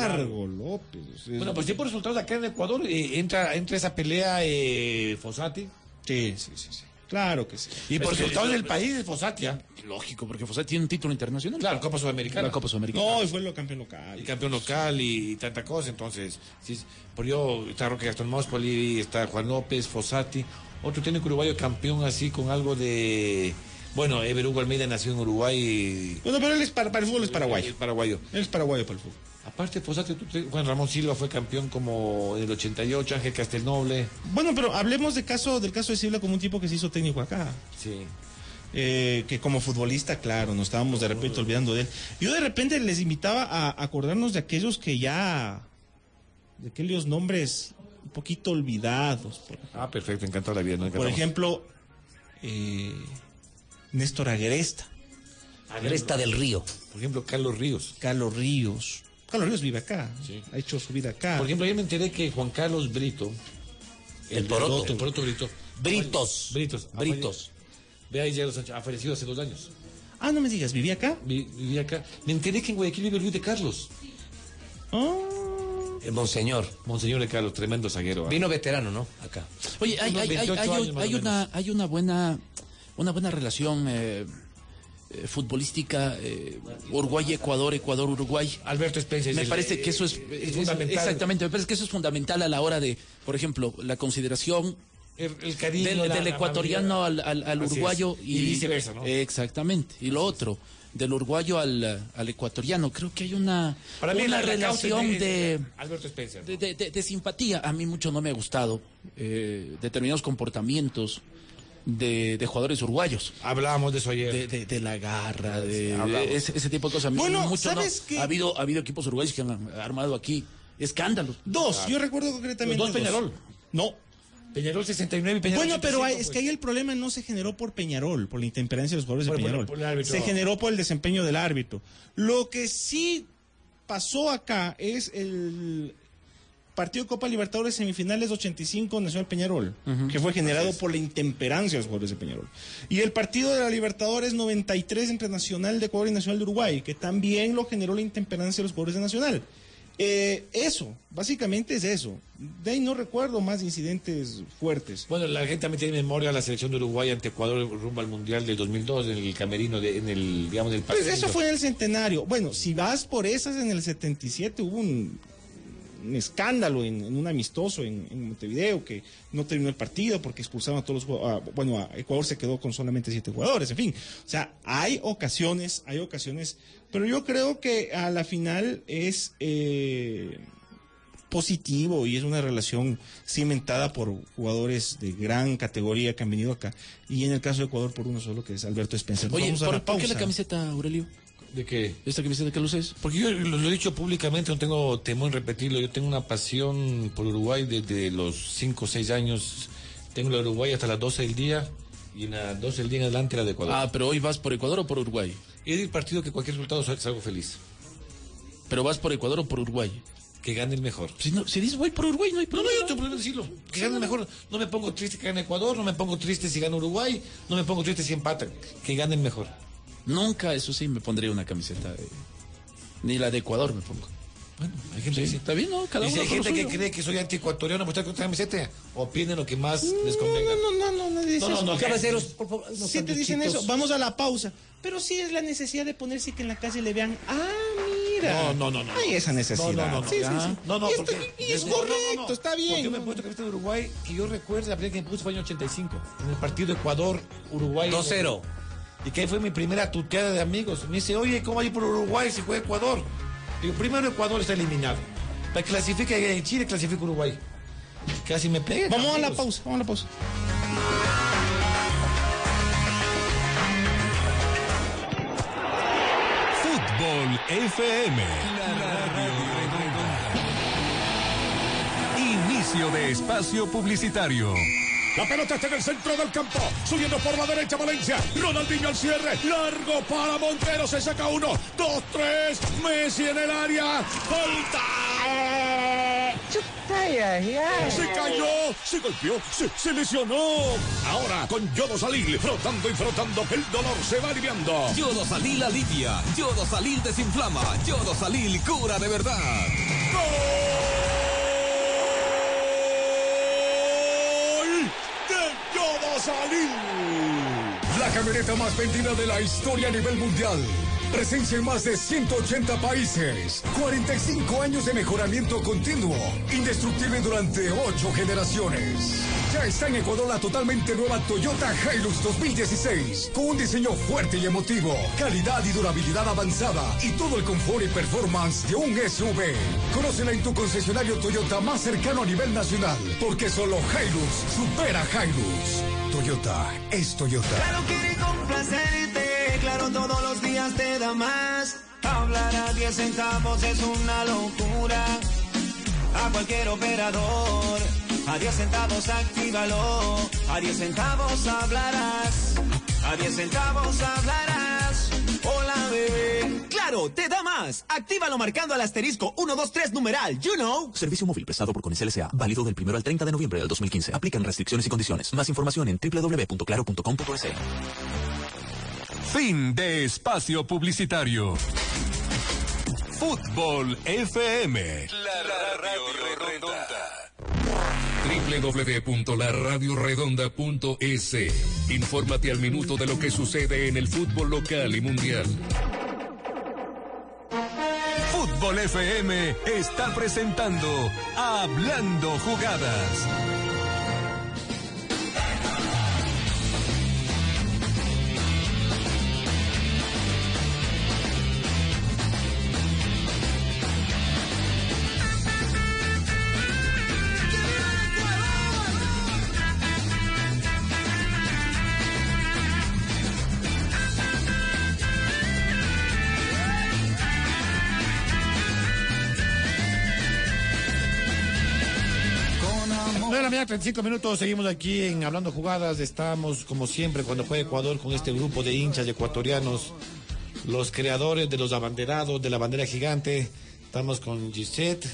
Largo, López. es- Bueno, pues sí, por resultados acá en Ecuador eh, entra, entra esa pelea eh, Fossati. Sí, sí, sí, sí. Claro que sí. Y por resultados del país es Fossati, ¿ah? Lógico, porque Fossati tiene un título internacional. Claro, Copa Sudamericana. La Copa Sudamericana. No, y fue el campeón local. Y campeón local y tanta cosa, entonces, sí, por yo, está Roque Gastón Mospoli, está Juan López, Fossati, otro técnico uruguayo campeón así con algo de... Bueno, Ever Hugo Almeida nació en Uruguay. Bueno, pero él es para, para el fútbol es paraguayo. paraguayo. Él es paraguayo para el fútbol. Aparte, Fossati, tú te- Juan Ramón Silva fue campeón como en el 88, Ángel Castelnoble. Bueno, pero hablemos de caso, del caso de Silva como un tipo que se hizo técnico acá. Sí. Eh, que como futbolista, claro, nos estábamos de repente olvidando de él. Yo de repente les invitaba a acordarnos de aquellos que ya, de aquellos nombres un poquito olvidados. Por, Ah, perfecto, encantado la vida. por ejemplo, eh, Néstor Agresta, Agresta del Río. Por ejemplo, Carlos Ríos. Carlos Ríos. Carlos Ríos vive acá, Sí. ha hecho su vida acá. Por ejemplo, ayer me enteré que Juan Carlos Brito. El Poroto. El Poroto Brito. Britos. Britos. Britos. Ve ahí ya los ha fallecido hace dos años. ah, no me digas, ¿vivía acá? Vi- Vivía acá. Me enteré que en Guayaquil vive Luis de Carlos. Ah, El Monseñor. Monseñor de Carlos, tremendo zaguero. ¿ah? Vino veterano, ¿no? Acá. Oye, hay, hay, hay, 28 hay- años hay una, hay una buena, una buena relación eh, eh, futbolística eh, Uruguay-Ecuador, Ecuador-Uruguay. Alberto Spencer. Me parece que eso es, es es- fundamental. Exactamente, me parece que eso es fundamental a la hora de, por ejemplo, la consideración El, el cariño. del, la- del la ecuatoriano al, uruguayo Y viceversa, ¿no? Exactamente. Y lo otro, del uruguayo al, al ecuatoriano, creo que hay una, Para mí, una la- la causa relación de, Alberto Spencer. de, de- de- de simpatía. A mí mucho no me ha gustado eh, determinados comportamientos de, de jugadores uruguayos. Hablábamos de eso ayer. De, de- de la garra, de, ese, ese tipo de cosas. Bueno, mucho no. ¿sabes qué? Ha habido, ha habido equipos uruguayos que han armado aquí escándalos. dos, yo recuerdo concretamente. Los dos Peñarol. No, Peñarol 69 y Peñarol Bueno, pero hay- 85, es que ahí el problema no se generó por Peñarol, por la intemperancia de los jugadores de Por- Peñarol. por el árbitro. se generó por el desempeño del árbitro. Lo que sí pasó acá es el partido de Copa Libertadores semifinales 85 Nacional Peñarol, que fue generado por la intemperancia de los jugadores de Peñarol. Y el partido de la Libertadores 93 entre Nacional de Ecuador y Nacional de Uruguay, que también lo generó la intemperancia de los jugadores de Nacional. Eh, eso, básicamente es eso. De ahí no recuerdo más incidentes fuertes. Bueno, la gente también tiene memoria a la selección de Uruguay ante Ecuador rumbo al Mundial del 2002 en el camerino, de, en el, digamos, del Pues eso fue en el centenario. Bueno, si vas por esas en el 77 hubo un, un escándalo en, en un amistoso en, en Montevideo que no terminó el partido porque expulsaron a todos los jugadores. bueno, a Ecuador se quedó con solamente siete jugadores, en fin. O sea, hay ocasiones, hay ocasiones, pero yo creo que a la final es eh, positivo y es una relación cimentada por jugadores de gran categoría que han venido acá. Y en el caso de Ecuador por uno solo que es Alberto Spencer. Oye, Vamos a ¿por, la por qué la camiseta, Aurelio? ¿De qué? ¿Esta camiseta que luces? Porque yo lo, lo he dicho públicamente, no tengo temor en repetirlo. Yo tengo una pasión por Uruguay desde los 5 o 6 años. Tengo la de Uruguay hasta las 12 del día y en las 12 del día en adelante la de Ecuador. Ah, pero hoy vas por Ecuador o por Uruguay. Es el partido que cualquier resultado sal- salgo feliz. Pero vas por Ecuador o por Uruguay. Que gane el mejor. Si, no, si dices voy por Uruguay, no hay No, problema. no, yo tengo problema decirlo. Que gane el mejor. No me pongo triste que gane Ecuador, no me pongo triste si gana Uruguay, no me pongo triste si empatan. Que gane el mejor. Nunca, eso sí, me pondría una camiseta. Ni la de Ecuador me pongo. Bueno, hay gente Sí, que sí. está bien, ¿no? Cada y si uno hay con lo gente que suyo. cree que soy antiecuatoriano, pues con camiseta. Opinen lo que más les convenga. No, no, no, no, nadie dice No, no, eso. no, Caballeros, por favor. Sí te dicen eso, vamos a la pausa. Pero sí es la necesidad de ponerse que en la calle le vean, ah, mira. No, no, no, no. Hay esa necesidad. No, no, no, Sí, sí, sí. No, no, y, porque- está- y es No, no, no, correcto, no. está Porque bien. yo me he puesto camiseta de Uruguay, que yo recuerdo la primera que me puse fue en el 85, en el partido Ecuador-Uruguay. 2-0. Y que ahí fue mi primera tuteada de amigos. Me dice, oye, ¿cómo va a ir por Uruguay si juega Ecuador? Digo, primero Ecuador está eliminado. Para que clasifique en Chile, clasifica Uruguay. Casi me pegué. Vamos a la pausa, vamos a la pausa. Fútbol FM. La radio redonda. Inicio de espacio publicitario. La pelota está en el centro del campo. Subiendo por la derecha Valencia. Ronaldinho al cierre. Largo para Montero. Se saca uno, dos, tres. Messi en el área. Falta. Se cayó, se golpeó, se, se lesionó. Ahora con Yodo Salil, frotando y frotando, el dolor se va aliviando. Yodo Salil alivia, Yodo Salil desinflama, Yodo Salil cura de verdad. ¡Gol! ¡De Yodo Salil. La camioneta más vendida de la historia a nivel mundial. Presencia en más de 180 países. 45 años de mejoramiento continuo. Indestructible durante 8 generaciones. Ya está en Ecuador la totalmente nueva Toyota Hilux 2016. Con un diseño fuerte y emotivo. Calidad y durabilidad avanzada. Y todo el confort y performance de un SUV. Conócela en tu concesionario Toyota más cercano a nivel nacional. Porque solo Hilux supera Hilux. Toyota es Toyota. Claro quiere complacerte, claro todos los días te da más. Hablar a 10 centavos es una locura. A cualquier operador, a 10 centavos actívalo. A 10 centavos hablarás, a 10 centavos hablarás. Hola bebé. Claro, te da más. Actívalo marcando al asterisco 123 numeral. You know. Servicio móvil prestado por Conicel S.A. Válido del 1 al 30 de noviembre del 2015. Aplican restricciones y condiciones. Más información en www.claro.com.es. Fin de espacio publicitario. Fútbol FM. La radio redonda. www.laradioredonda.es. Infórmate al minuto de lo que sucede en el fútbol local y mundial. Fútbol FM está presentando Hablando Jugadas. Mañana, 35 minutos, seguimos aquí en Hablando Jugadas, estamos como siempre cuando juega Ecuador con este grupo de hinchas ecuatorianos, los creadores de los abanderados de la bandera gigante, estamos con Gisette,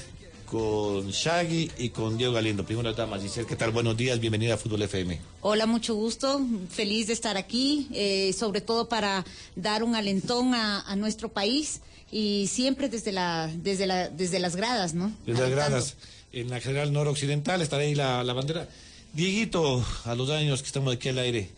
con Shaggy y con Diego Galindo. Primero dama, Gisette, ¿qué tal? Buenos días, bienvenida a Fútbol FM. Hola, mucho gusto. Feliz de estar aquí, eh, sobre todo para dar un alentón a, a nuestro país y siempre desde la, desde la, desde las gradas, ¿no? Desde las gradas, en la General Noroccidental estará ahí la, la bandera. Dieguito, a los años que estamos aquí al aire,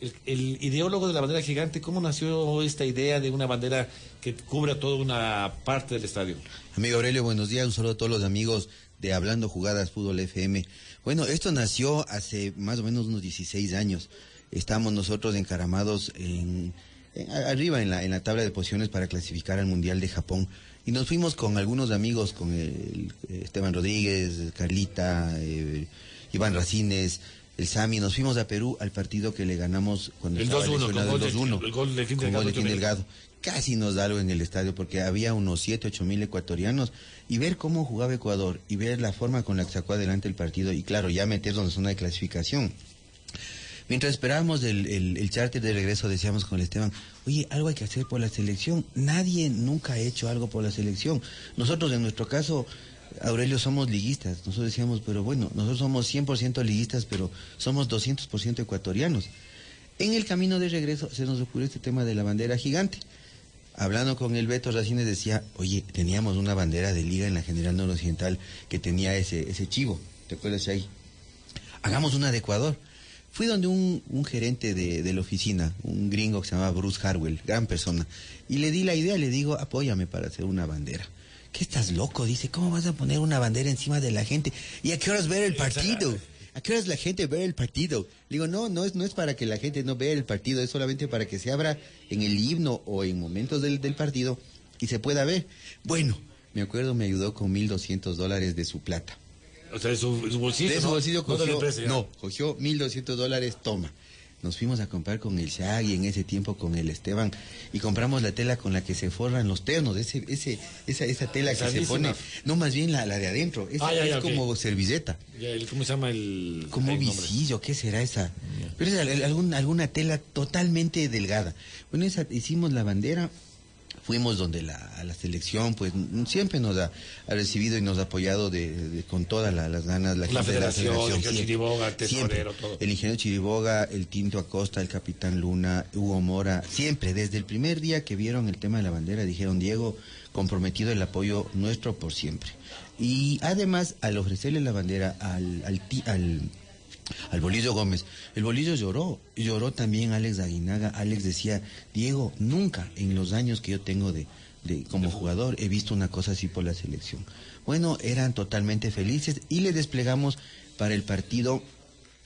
el, el ideólogo de la bandera gigante, ¿cómo nació esta idea de una bandera que cubra toda una parte del estadio? Amigo Aurelio, buenos días. Un saludo a todos los amigos de Hablando Jugadas Fútbol FM. Bueno, esto nació hace más o menos unos 16 años. Estamos nosotros encaramados en, en- arriba en la, en la tabla de posiciones para clasificar al Mundial de Japón. Y nos fuimos con algunos amigos, con el, Esteban Rodríguez, Carlita, eh, Iván Racines, el Sami. Nos fuimos a Perú al partido que le ganamos cuando El estaba 2-1, con lesionado, gol el de- 2-1. el gol de Fin con Delgado, gol de Fin ocho mil. Delgado casi nos da algo en el estadio porque había unos 7, 8 mil ecuatorianos y ver cómo jugaba Ecuador y ver la forma con la que sacó adelante el partido y claro, ya meternos en zona de clasificación. Mientras esperábamos el, el, charter de regreso decíamos con el Esteban, oye, algo hay que hacer por la selección. Nadie nunca ha hecho algo por la selección. Nosotros en nuestro caso, Aurelio, somos liguistas. Nosotros decíamos, pero bueno, nosotros somos 100% liguistas, pero somos 200% ecuatorianos. En el camino de regreso se nos ocurrió este tema de la bandera gigante. Hablando con el Beto Racines decía, oye, teníamos una bandera de liga en la General Noroccidental que tenía ese, ese chivo, ¿te acuerdas ahí? Hagamos una de Ecuador. Fui donde un, gerente de, la oficina, un gringo que se llamaba Bruce Harwell, gran persona, y le di la idea, le digo, apóyame para hacer una bandera. ¿Qué estás loco? Dice, ¿cómo vas a poner una bandera encima de la gente? ¿Y a qué horas ver el partido? ¿A qué horas la gente ve el partido? Le digo, no, no es, no es para que la gente no vea el partido, es solamente para que se abra en el himno o en momentos del, del partido y se pueda ver. Bueno, me acuerdo, me ayudó con 1.200 dólares de su plata. O sea, de su, su bolsillo. De su ¿no? bolsillo cogió, no, cogió 1.200 dólares, toma. Nos fuimos a comprar con el Shaggy en ese tiempo con el Esteban y compramos la tela con la que se forran los ternos, ese, ese, esa, esa tela que se pone, no más bien la, la de adentro, esa Ah, ya, es como servilleta. Ya, el- ¿Cómo se llama el...? Como visillo, ¿qué será esa? Pero es al- algún- alguna tela totalmente delgada. Bueno, esa, hicimos la bandera, fuimos donde la, a la selección, pues siempre nos ha, ha recibido y nos ha apoyado de, de- con todas la- las ganas la, La gente de federación, el Chiriboga, tesorero, todo. El ingeniero Chiriboga, el Tinto Acosta, el capitán Luna, Hugo Mora, siempre, desde el primer día que vieron el tema de la bandera, dijeron, Diego, comprometido el apoyo nuestro por siempre. Y además, al ofrecerle la bandera al, al, al, al Bolillo Gómez. El Bolillo lloró, lloró también Alex Aguinaga. Alex decía, Diego, nunca en los años que yo tengo de, de como jugador he visto una cosa así por la selección. Bueno, eran totalmente felices y le desplegamos para el partido,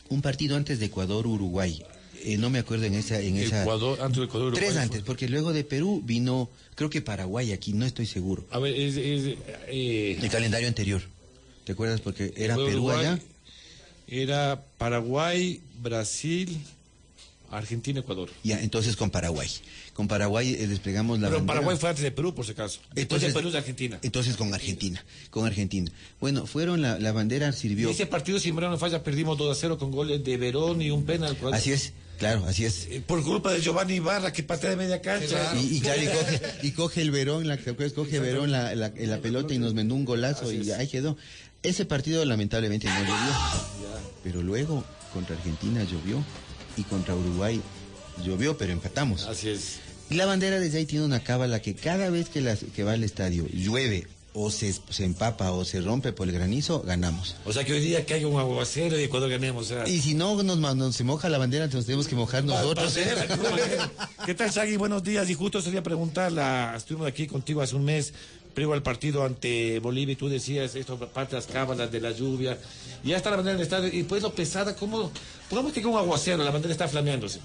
un partido antes de Ecuador-Uruguay. Eh, no me acuerdo en esa... En esa Ecuador, antes de Ecuador. Tres Uruguay, antes, porque luego de Perú vino, creo que Paraguay aquí, no estoy seguro. A ver, es, es, eh, El calendario anterior. ¿Te acuerdas? Porque era Perú Uruguay, allá. Era Paraguay, Brasil, Argentina, Ecuador. Ya, entonces con Paraguay. Con Paraguay eh, desplegamos la Pero bandera. Paraguay fue antes de Perú, por si acaso. Después de Perú es Argentina. Entonces con Argentina, con Argentina. Bueno, fueron la, la bandera Y sirvió. ese partido, si Moreno no falla, perdimos 2 a 0 con goles de Verón y un penal. Así es, claro, así es. Eh, Por culpa de Giovanni Ibarra, que patea de media cancha. Y, y claro, y coge, y coge el Verón, la, coge Verón la, la, la pelota y nos mandó un golazo y ahí quedó. Ese partido lamentablemente no llovió, pero luego contra Argentina llovió y contra Uruguay llovió, pero empatamos. Así es. Y la bandera desde ahí tiene una cábala que cada vez que, las, que va al estadio llueve o se, se empapa o se rompe por el granizo, ganamos. O sea que hoy día que haya un aguacero y Ecuador ganemos. Y si no nos, nos se moja la bandera, entonces tenemos que mojar nosotros. ¿Qué tal, Shaggy? Buenos días. Y justo sería preguntar, la, estuvimos aquí contigo hace un mes, previo al partido ante Bolivia, y tú decías esto, parte de las cábalas de la lluvia. Y ya está la bandera en el estadio. Y pues lo pesada, ¿cómo? Pongamos que con un aguacero, la bandera está flameándose.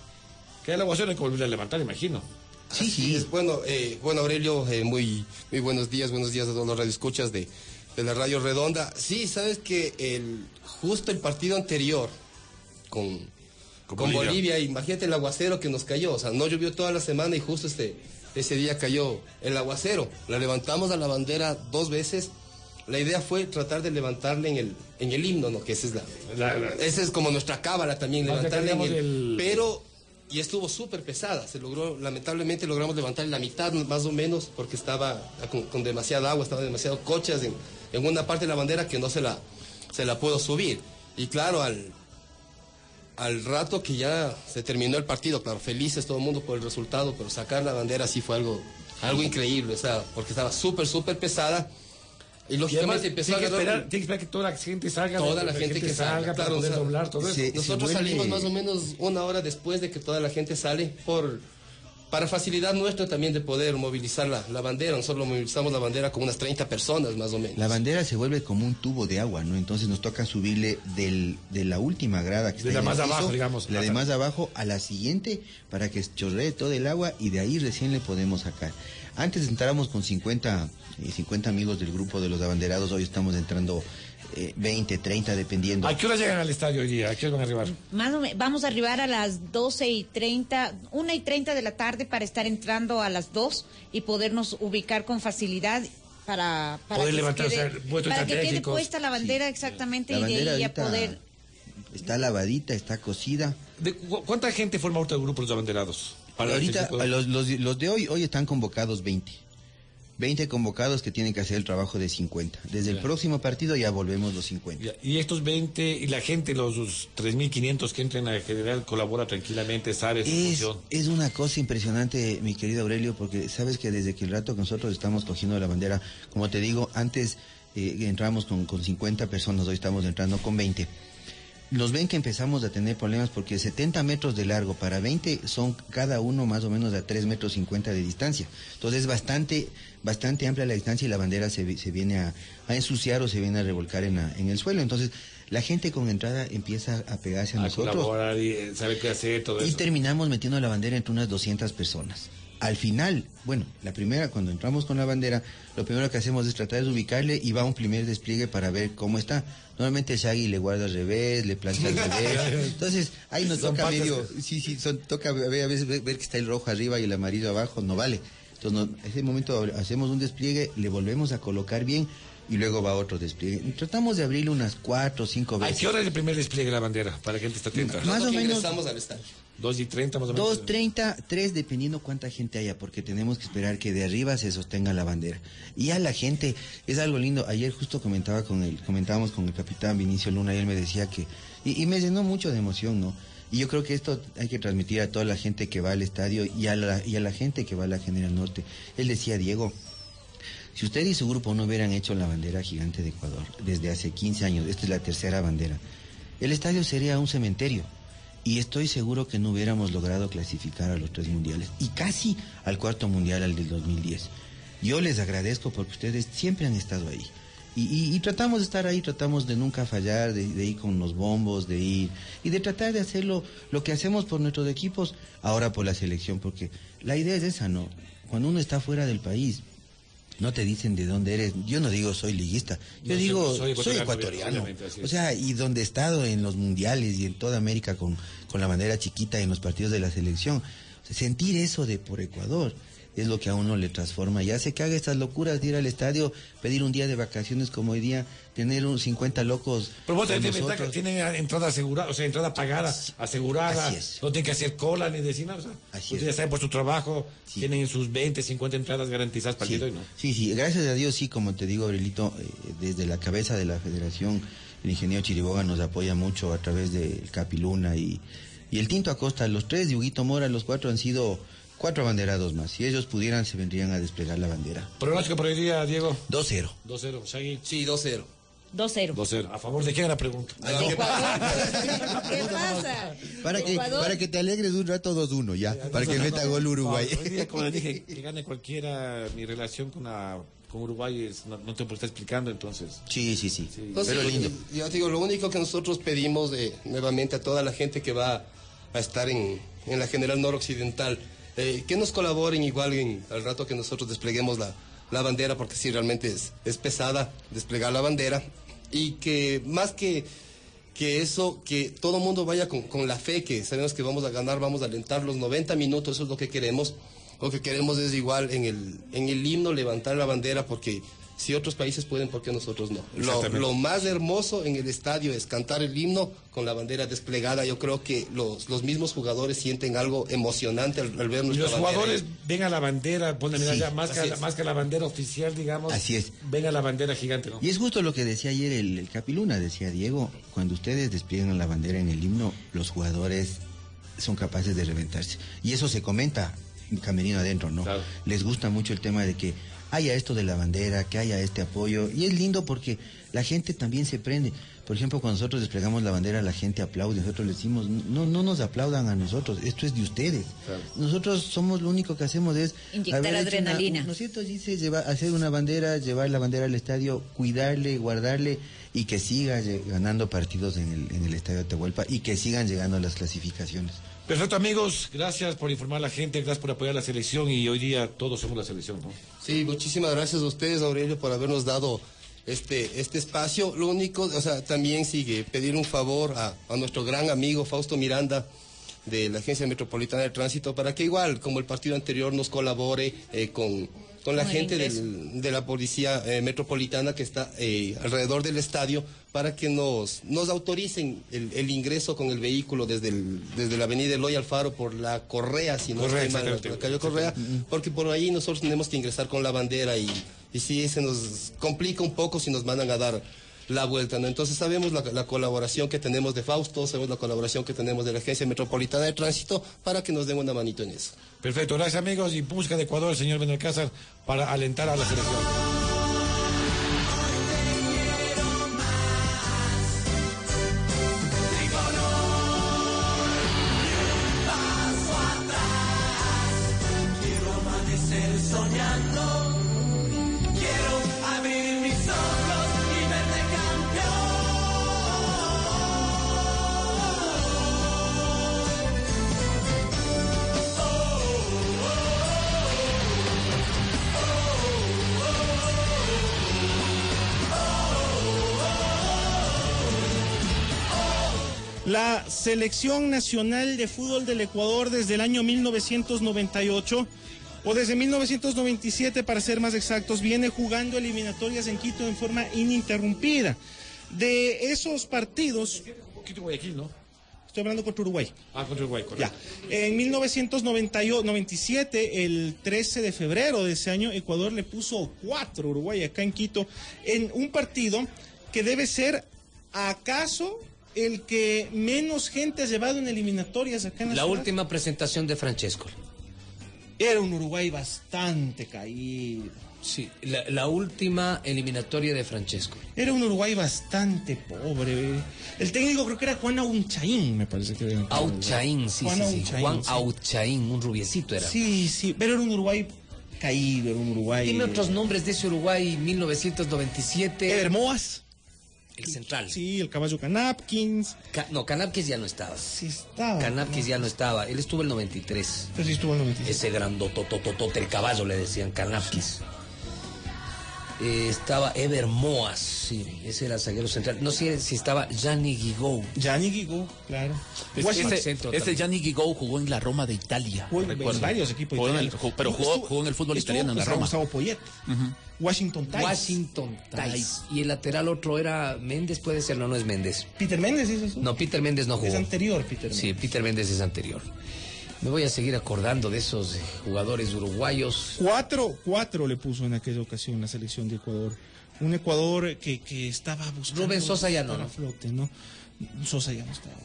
Que el aguacero hay que volver a levantar, imagino. Sí, sí. Es, bueno, eh, bueno, Aurelio, eh, muy, muy buenos días, buenos días a todos los radioescuchas de, de la Radio Redonda. Sí, sabes que el, justo el partido anterior con, con, Bolivia. Bolivia. imagínate el aguacero que nos cayó, o sea, no llovió toda la semana y justo este, ese día cayó el aguacero. La levantamos a la bandera dos veces. La idea fue tratar de levantarle en el, en el himno, ¿no? Que esa es la, La- la- esa es como nuestra cábala también, levantarle en el, el- Pero, y estuvo súper pesada, se logró, lamentablemente logramos levantar la mitad más o menos, porque estaba con, con demasiada agua, estaba demasiado cochas en, en una parte de la bandera que no se la, se la puedo subir. Y claro, al, al rato que ya se terminó el partido, claro, felices todo el mundo por el resultado, pero sacar la bandera sí fue algo, algo increíble, o sea, porque estaba súper, súper pesada. Y Y además, lógicamente empezó tiene a que, esperar, tiene que esperar que toda la gente salga. toda la gente que salga, para claro, poder o sea, doblar todo eso. Nosotros salimos más o menos una hora después de que toda la gente sale por para facilidad nuestra también de poder movilizar la, la bandera. Nosotros movilizamos la bandera con unas 30 personas más o menos. La bandera se vuelve como un tubo de agua, ¿no? Entonces nos toca subirle del, de la última grada que De está la en más el piso, abajo, digamos. La de más abajo a la siguiente para que chorree todo el agua y de ahí recién le podemos sacar. Antes entrábamos con 50, eh, 50 amigos del grupo de los abanderados, hoy estamos entrando eh, 20, 30, dependiendo. ¿A qué hora llegan al estadio hoy día? ¿A qué hora van a arribar? Más o me- vamos a arribar a las 12 y 30, 1 y 30 de la tarde para estar entrando a las 2 y podernos ubicar con facilidad para, para Poder que, levantar, quede, o sea, para que quede puesta la bandera exactamente La y de bandera ahí a poder... está lavadita, está cocida. ¿De cu- ¿Cuánta gente forma ahorita el grupo de los abanderados? Para Ahorita, pueda- los, los- los de hoy, hoy están convocados 20. 20 convocados que tienen que hacer el trabajo de 50. Desde el próximo partido ya volvemos los 50. Ya, Y estos 20, y la gente, los, los 3.500 que entran a general, colabora tranquilamente, sabe su Es, función. es una cosa impresionante, mi querido Aurelio, porque sabes que desde que el rato que nosotros estamos cogiendo la bandera, como te digo, antes eh, entramos con, con 50 personas, hoy estamos entrando con 20. Nos ven que empezamos a tener problemas porque 70 metros de largo para 20 son cada uno más o menos a 3 metros 50 de distancia. Entonces es bastante, bastante amplia la distancia y la bandera se, se viene a, a ensuciar o se viene a revolcar en, la- en el suelo. Entonces la gente con entrada empieza a pegarse a, A nosotros. y eh, qué hacer, todo Y eso. terminamos metiendo la bandera entre unas 200 personas. Al final, bueno, la primera, cuando entramos con la bandera, lo primero que hacemos es tratar de ubicarle y va un primer despliegue para ver cómo está. Normalmente el Shaggy le guarda al revés, le plancha al revés. Entonces, ahí nos Son toca patas medio, sí, sí, son, toca ver, a veces ver, ver que está el rojo arriba y el amarillo abajo, no vale. Entonces, no, ese momento hacemos un despliegue, le volvemos a colocar bien y luego va otro despliegue. Tratamos de abrirle unas cuatro o cinco ¿A veces. qué hora es el primer despliegue de la bandera? Para que la gente esté atenta. Más o menos- ingresamos al estadio. 2 y 30 más o menos. 2.30, 3 dependiendo cuánta gente haya, porque tenemos que esperar que de arriba se sostenga la bandera. Y a la gente, es algo lindo. Ayer justo comentaba con el, comentábamos con el capitán Vinicio Luna y él me decía que, y, y me llenó mucho de emoción, ¿no? Y yo creo que esto hay que transmitir a toda la gente que va al estadio y a la, y a la gente que va a la General Norte. Él decía, Diego, si usted y su grupo no hubieran hecho la bandera gigante de Ecuador desde hace 15 años, esta es la tercera bandera, el estadio sería un cementerio. Y estoy seguro que no hubiéramos logrado clasificar a los tres mundiales y casi al cuarto mundial, al del 2010. Yo les agradezco porque ustedes siempre han estado ahí. Y, tratamos de estar ahí, tratamos de nunca fallar, de, de ir con los bombos, de ir y de tratar de hacerlo lo que hacemos por nuestros equipos, ahora por la selección, porque la idea es esa, ¿no? Cuando uno está fuera del país, no te dicen de dónde eres. Yo no digo soy liguista, yo No, digo soy- ecuatoriano. O sea, y donde he estado en los mundiales y en toda América con, con la bandera chiquita y en los partidos de la selección, sentir eso de por Ecuador es lo que a uno le transforma. Ya hace que haga estas locuras de ir al estadio, pedir un día de vacaciones como hoy día, tener un 50 locos. Pero vos tenés ventaja, tienen entrada asegurada, o sea, entrada pagada, asegurada. Así es. No tienen que hacer cola ni decir nada. O sea, ustedes ya saben por su trabajo, tienen sus 20, 50 entradas garantizadas para el día de hoy, ¿no? Sí, sí, gracias a Dios, sí, como te digo, Aurelito, eh, desde la cabeza de la federación, el ingeniero Chiriboga nos apoya mucho a través del Capiluna y, y el Tinto Acosta, los tres, y Huguito Mora, los cuatro han sido cuatro abanderados más. Si ellos pudieran, se vendrían a desplegar la bandera. Pronóstico por hoy día, Diego. 2-0. 2-0, Shaggy. Sí, 2-0. 2-0. 2-0. ¿A favor de quién la pregunta? ¿Qué pasa? Para que, para que te alegres un rato 2-1, ya, para que meta gol Uruguay. No, hoy día, como les dije, que gane cualquiera, mi relación con, la, con Uruguay es, no, no te puedo estar explicando, entonces. Sí, sí, sí. Entonces, Yo te digo, lo único que nosotros pedimos de, nuevamente a toda la gente que va a estar en, en la General Noroccidental, eh, que nos colaboren igual en, al rato que nosotros despleguemos la, la bandera, porque sí, realmente es, es pesada desplegar la bandera, y que más que, que eso, que todo el mundo vaya con, con la fe, que sabemos que vamos a ganar, vamos a alentar los 90 minutos, eso es lo que queremos. Lo que queremos es igual en el, en el himno levantar la bandera, porque si otros países pueden, ¿por qué nosotros no? Lo, más hermoso en el estadio es cantar el himno con la bandera desplegada. Yo creo que los, los mismos jugadores sienten algo emocionante al, al ver Y nuestra los bandera. jugadores ven a la bandera, ponen Sí, ya, más, que, más que la bandera oficial, digamos. Así es. Ven a la bandera gigante, ¿no? Y es justo lo que decía ayer el, el Capiluna, decía Diego, cuando ustedes despliegan la bandera en el himno, los jugadores son capaces de reventarse. Y eso se comenta camerino adentro, ¿no? Les gusta mucho el tema de que haya esto de la bandera, que haya este apoyo. Y es lindo porque la gente también se prende. Por ejemplo, cuando nosotros desplegamos la bandera, la gente aplaude. Nosotros le decimos, no, no nos aplaudan a nosotros, esto es de ustedes. Nosotros somos lo único que hacemos es... Inyectar hecho una- adrenalina. ¿No es cierto? Dice llevar, hacer una bandera, llevar la bandera al estadio, cuidarle, guardarle y que siga ganando partidos en el, en el estadio de Atahualpa y que sigan llegando a las clasificaciones. Perfecto, amigos. Gracias por informar a la gente, gracias por apoyar la selección y hoy día todos somos la selección, ¿no? Sí, muchísimas gracias a ustedes, Aurelio, por habernos dado este, este espacio. Lo único, o sea, también sigue pedir un favor a, a nuestro gran amigo Fausto Miranda de la Agencia Metropolitana de Tránsito para que igual, como el partido anterior, nos colabore eh, con, con la gente del- de la Policía eh, Metropolitana que está eh, alrededor del estadio para que nos, nos autoricen el, el ingreso con el vehículo desde, el- desde la avenida Eloy Alfaro por la Correa, si no Correa, mal, la calle Correa, porque por ahí nosotros tenemos que ingresar con la bandera y, y sí se nos complica un poco si nos mandan a dar la vuelta, ¿no? Entonces sabemos la, la colaboración que tenemos de Fausto, sabemos la colaboración que tenemos de la Agencia Metropolitana de Tránsito para que nos den una manito en eso. Perfecto, gracias amigos y música de Ecuador, señor Benalcázar, para alentar a la selección. Selección Nacional de Fútbol del Ecuador desde el año 1998 o desde 1997 para ser más exactos, viene jugando eliminatorias en Quito en forma ininterrumpida. De esos partidos... Quito Guayaquil, ¿no? Estoy hablando contra Uruguay. Ah, contra Uruguay, correcto. Ya. En 1997, el 13 de febrero de ese año, Ecuador le puso cuatro a Uruguay acá en Quito en un partido que debe ser acaso el que menos gente ha llevado en eliminatorias acá en la, La ciudad. última presentación de Francesco. Era un Uruguay bastante caído. Sí, la, la última eliminatoria de Francesco. Era un Uruguay bastante pobre. El técnico creo que era Juan Auchaín, me parece que era. Auchaín, sí, Juan sí, sí. Auchaín, Juan sí. Auchaín, un rubiecito era. Sí, sí, pero era un Uruguay caído, era un Uruguay. Dime otros nombres de ese Uruguay 1997. Ever Moas. El central. Sí, el caballo Canapkins. Ca- no, Canapkis ya no estaba. Sí estaba. Canapkis ya no estaba. Él estuvo el 93. Pero sí estuvo el 93. Ese grandotototote, el caballo le decían Canapkis. Eh, estaba Ever Moas, sí, ese era zaguero central. No sé si estaba Gianni Guigou. Gianni Guigou, claro. Washington ese. Gianni Guigou jugó en la Roma de Italia. Jugó en recuerdo. varios equipos Jugó en el- pero jugó, Estuvo- jugó en el fútbol estuvo italiano en la Roma. Gustavo Poyet. Washington Tice. Washington Tice. Y el lateral otro era Méndez, puede ser, no, no es Méndez. Peter Méndez, ¿es eso? No, Peter Méndez no jugó. Es anterior, Peter Sí, Peter Méndez es anterior. Me voy a seguir acordando de esos jugadores uruguayos. Cuatro, cuatro le puso en aquella ocasión la selección de Ecuador. Un Ecuador que, que estaba buscando. Rubén Sosa ya no, flote, ¿no? Sosa ya no estaba.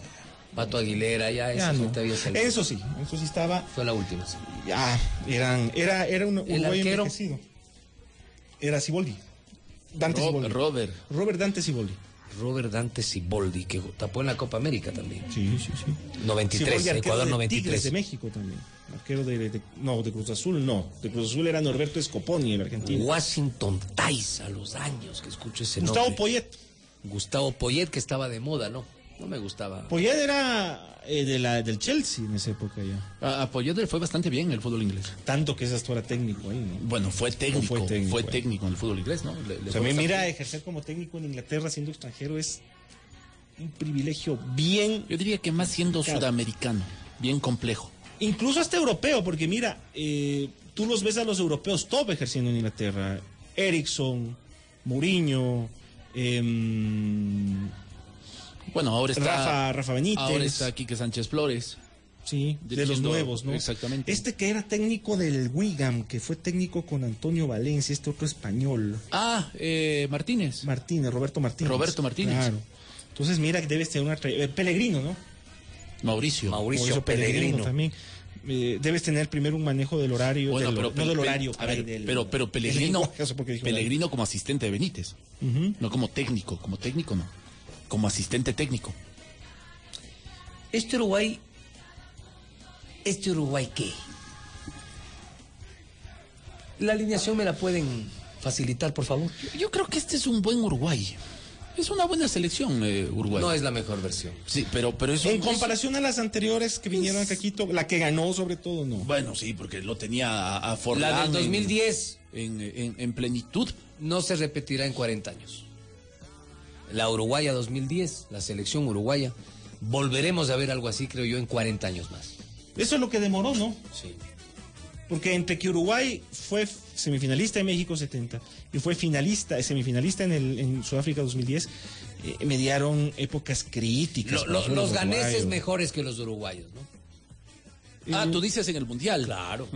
Pato Aguilera, ya, Ya eso no. te había salido. Eso sí, eso sí estaba. Fue la última. Ya, eran, era, era un Uruguay envejecido. Era Siboldi. Dante Ro- Siboldi. Robert. Robert Dante Siboldi. Robert Dante Siboldi, que tapó en la Copa América también. Sí, sí, sí. 93, Siboldi, arquero Ecuador de 93. Tigres de México también. Arquero de, de- no, de Cruz Azul no. De Cruz Azul era Norberto Scoponi, el argentino. Washington Tice, a los años que escucho ese Gustavo nombre. Poyet. Gustavo Poyet, que estaba de moda, ¿no? No me gustaba. Poyet era eh, de la, del Chelsea en esa época ya. A- Apoyó le fue bastante bien en el fútbol inglés. Tanto que ese hasta era técnico ahí, ¿no? Bueno, fue técnico. fue Fue técnico, técnico, eh. en el fútbol inglés, ¿no? Le- le O sea, fue a mí, mira, bien. ejercer como técnico en Inglaterra siendo extranjero es un privilegio bien, Yo diría que más siendo sudamericano, bien complejo. incluso hasta europeo, porque mira, eh, tú los ves a los europeos top ejerciendo en Inglaterra. Ericsson, Mourinho, em, Bueno, ahora está. Rafa, Rafa Benítez. Ahora está Quique Sánchez Flores. Sí, de los nuevos, ¿no? Exactamente. Este que era técnico del Wigan, que fue técnico con Antonio Valencia, este otro español. Ah, eh, Martínez. Martínez, Roberto Martínez. Roberto Martínez. Claro. Entonces, mira que debes tener una. eh, Pellegrino, ¿no? Mauricio. Mauricio Pellegrino. también. Eh, debes tener primero un manejo del horario. Bueno, del- pero, no pero- del horario, a por ver, ahí del- pero, pero Pellegrino, lenguaje, Pellegrino como asistente de Benítez, no como técnico, como técnico no, como asistente técnico. Este Uruguay. ¿Este Uruguay qué? La alineación me la pueden facilitar, por favor. Yo creo que este es un buen Uruguay. Es una buena selección, eh, Uruguay. No es la mejor versión. Sí, pero, pero es En un- comparación a las anteriores que vinieron a Caquito, la que ganó sobre todo, no. Bueno, sí, porque lo tenía a, a Forlán La del en- 2010 en, en- en plenitud. no se repetirá en 40 años. La Uruguaya 2010, la selección uruguaya, volveremos a ver algo así, creo yo, en 40 años más. Eso es lo que demoró, ¿no? Sí. Porque entre que Uruguay fue semifinalista en México 70 y fue finalista, semifinalista en, el, en Sudáfrica 2010, eh, mediaron épocas críticas. Lo- lo- los ganeses mejores que los uruguayos, ¿no? Ah, tú dices en el Mundial. Claro.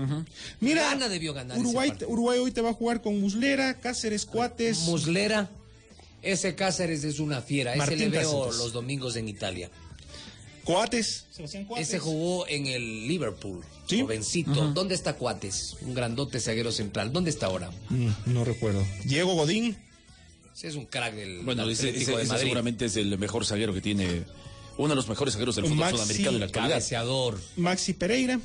Mira, Gana debió ganar Uruguay. Uruguay hoy te va a jugar con Muslera, Cáceres, Cuates. Muslera, ese Cáceres es una fiera. Ese Martín le veo Cáceres. los domingos en Italia. Coates. Sebastián Coates. Ese jugó en el Liverpool. Sí. Jovencito. ¿Dónde está Cuates? Un grandote zaguero central. ¿Dónde está ahora? Mm, no recuerdo. Diego Godín. Ese es un crack del Bueno, ese, Atlético ese- de ese seguramente es el mejor zaguero que tiene, uno de los mejores zagueros del fútbol Maxi sudamericano en la actualidad. Cabeceador. Maxi Pereira.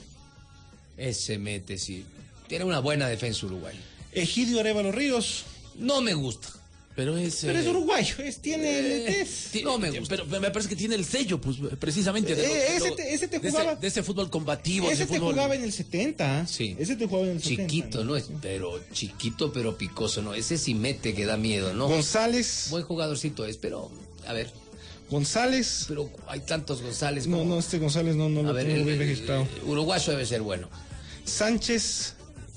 Ese mete, sí. Tiene una buena defensa Uruguay. Egidio Arevalo Ríos. No me gusta. Pero es... Pero es eh, uruguayo, es, tiene el eh, es- No me gusta. Pero me parece que tiene el sello, pues, precisamente. de Eh, lo- ese lo- te- ese te de jugaba- de ese fútbol combativo. Ese ese te fútbol... jugaba en el 70. Sí. Ese te jugaba en el 70. Chiquito, ¿no? es Pero chiquito, pero picoso, ¿no? Ese sí mete que da miedo, ¿no? González. Buen jugadorcito es, pero, a ver, González. pero hay tantos González. No, como- no, este González no, no a lo ver, tengo el, bien el- registrado. el uruguayo debe ser bueno. Sánchez.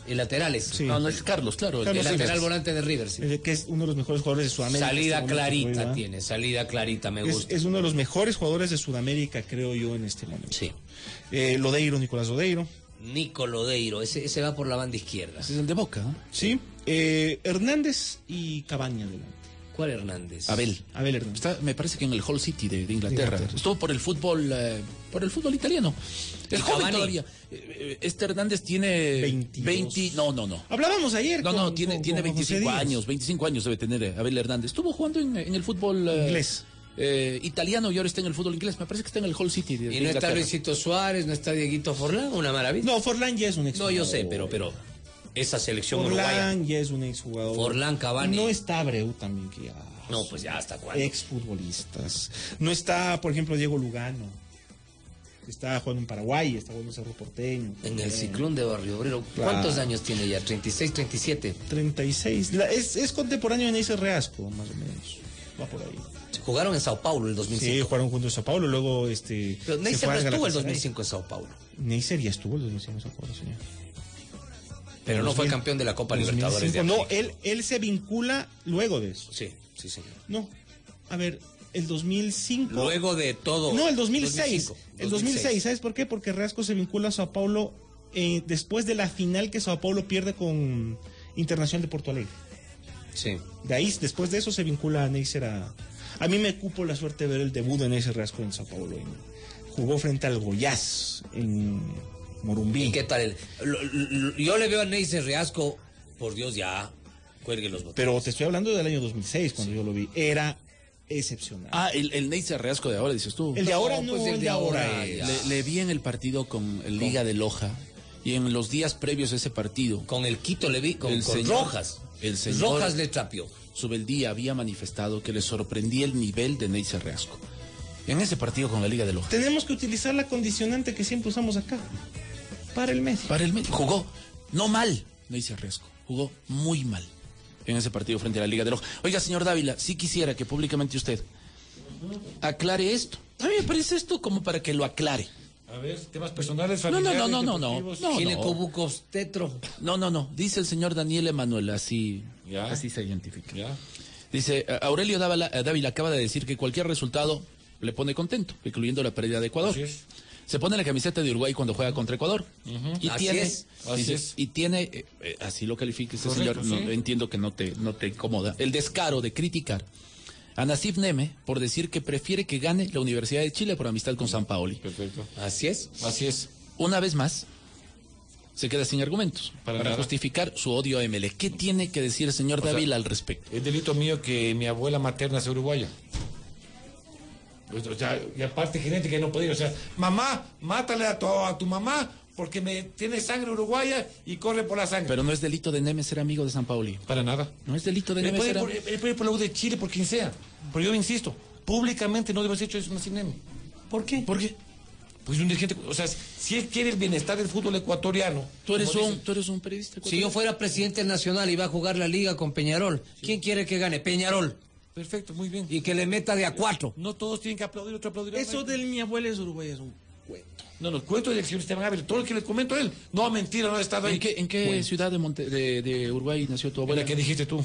Y laterales. Sí. No, no es Carlos, claro. el- El el- lateral volante de River, sí. que es uno de los mejores jugadores de Sudamérica. Salida este clarita tiene, salida clarita, me gusta. es uno de los mejores jugadores de Sudamérica, creo yo, en este momento. Sí. Eh, Lodeiro, Nicolás Lodeiro. Nico Lodeiro, ese, ese va por la banda izquierda. Ese es el de Boca. ¿no? Sí. Eh, Hernández y Cabaña adelante. ¿Cuál Hernández? Abel. Abel Hernández. Está, me parece que en el Hull City de, de Inglaterra. Inglaterra. Estuvo por el fútbol, eh, por el fútbol italiano. Es ¿Y joven Cavani? todavía. Este Hernández tiene 22. 20, no, no, no. Hablábamos ayer. No, con- no, tiene, con- tiene con José 25 Díaz. años, 25 años debe tener eh, Abel Hernández. Estuvo jugando en, en el fútbol eh, Inglés. eh, italiano y ahora está en el fútbol inglés. Me parece que está en el Hull City de, Y no está Inglaterra. Luisito Suárez, no está Dieguito Forlán, una maravilla. No, Forlán ya es un ex. No, yo sé, pero, pero esa selección uruguaya. Forlán ya es un exjugador. Forlán, Cavani. No está Abreu también, que ya. No, pues ya hasta cuándo. Exfutbolistas. No está, por ejemplo, Diego Lugano. Está jugando en Paraguay, está jugando en Cerro Porteño. En el ciclón de Barrio Obrero. Claro. ¿Cuántos años tiene ya? ¿36, 37? 36. La- es, es contemporáneo de Neisser Reasco, más o menos. Va por ahí. Jugaron en Sao Paulo el 2005. Sí, jugaron juntos en Sao Paulo, luego este. Pero se Neisser no estuvo el Galatasaray. 2005 en Sao Paulo. Neisser ya estuvo el 2005 en Sao Paulo, señor. Pero no fue 2000, campeón de la Copa 2005. Libertadores de No, él, él se vincula luego de eso. Sí, sí, señor. No, a ver, el 2005. Luego de todo. No, el 2006. 2005, El 2006, ¿sabes por qué? Porque Reasco se vincula a Sao Paulo eh, después de la final que Sao Paulo pierde con Internacional de Porto Alegre. Sí. De ahí, después de eso se vincula a Neisser a... A mí me cupo la suerte de ver el debut de Neisser Reasco en Sao Paulo. Jugó frente al Goiás en Morumbí. ¿Y qué tal? el- lo- lo- yo le veo a Neisser Riasco, por Dios, ya. Cuelgue los botones. Pero te estoy hablando del año 2006, cuando yo lo vi. Era excepcional. Ah, el, el Reasco de ahora, dices tú. el de ahora no, pues el el de ahora. Le, le vi en el partido con el Liga de Loja y en los días previos a ese partido. Con el Quito le vi, con, El con señor- Rojas. el señor- Rojas le trapió. Subeldía había manifestado que le sorprendía el nivel de Neisser Reasco. En ese partido con la Liga de Loja. Tenemos que utilizar la condicionante que siempre usamos acá. Para el medio. Para el medio. Jugó no mal, Neisser Reasco. Jugó muy mal en ese partido frente a la Liga de Loja. Oiga, señor Dávila, sí quisiera que públicamente usted aclare esto. A mí me parece esto como para que lo aclare. A ver, temas personales, No, no, familiares, no, no, no, no. No, no. Ginecobucostetro. No, no, no. Dice el señor Daniel Emanuel, así, Ya. así se identifica. Ya. Dice, Aurelio Dávila, eh, Dávila acaba de decir que cualquier resultado le pone contento, incluyendo la pérdida de Ecuador. Así es. Se pone la camiseta de Uruguay cuando juega contra Ecuador. Y Así tiene, es. Así es. y tiene, eh, eh, así lo califica Correcto, señor, no, entiendo que no te, no te incomoda, el descaro de criticar a Nasif Neme por decir que prefiere que gane la Universidad de Chile por amistad con San Paoli. Perfecto. Así es. Así es. Una vez más, se queda sin argumentos Para para, justificar su odio a ML. ¿Qué tiene que decir el señor Dávila al respecto? Es delito mío que mi abuela materna sea uruguaya. Pues, O sea, y aparte genética y no podía. O sea, mamá, mátale a tu, a tu mamá porque me tiene sangre uruguaya y corre por la sangre. Pero no es delito de Neme ser amigo de San Paoli. Para nada. No es delito de Neme ser por, él puede ir por la U de Chile, por quien sea. Pero yo insisto, públicamente no debe ser hecho eso en Neme. ¿Por qué? ¿Por qué? Pues es un dirigente, o sea, si él quiere el bienestar del fútbol ecuatoriano. Tú eres, un, tú eres un periodista. Si yo fuera presidente nacional y va a jugar la liga con Peñarol, ¿quién quiere que gane? Peñarol. Perfecto, muy bien. Y que le meta de a cuatro. No todos tienen que aplaudir, otro aplaudirá. Eso de mi abuela es Uruguay es un cuento. No, no, cuento del señor Esteban Ávila, todo lo que le comento a él. No, mentira, no ha estado ahí. ¿En qué, en qué Bueno, ciudad de, Monte- de, de Uruguay nació tu abuela? ¿Qué dijiste tú?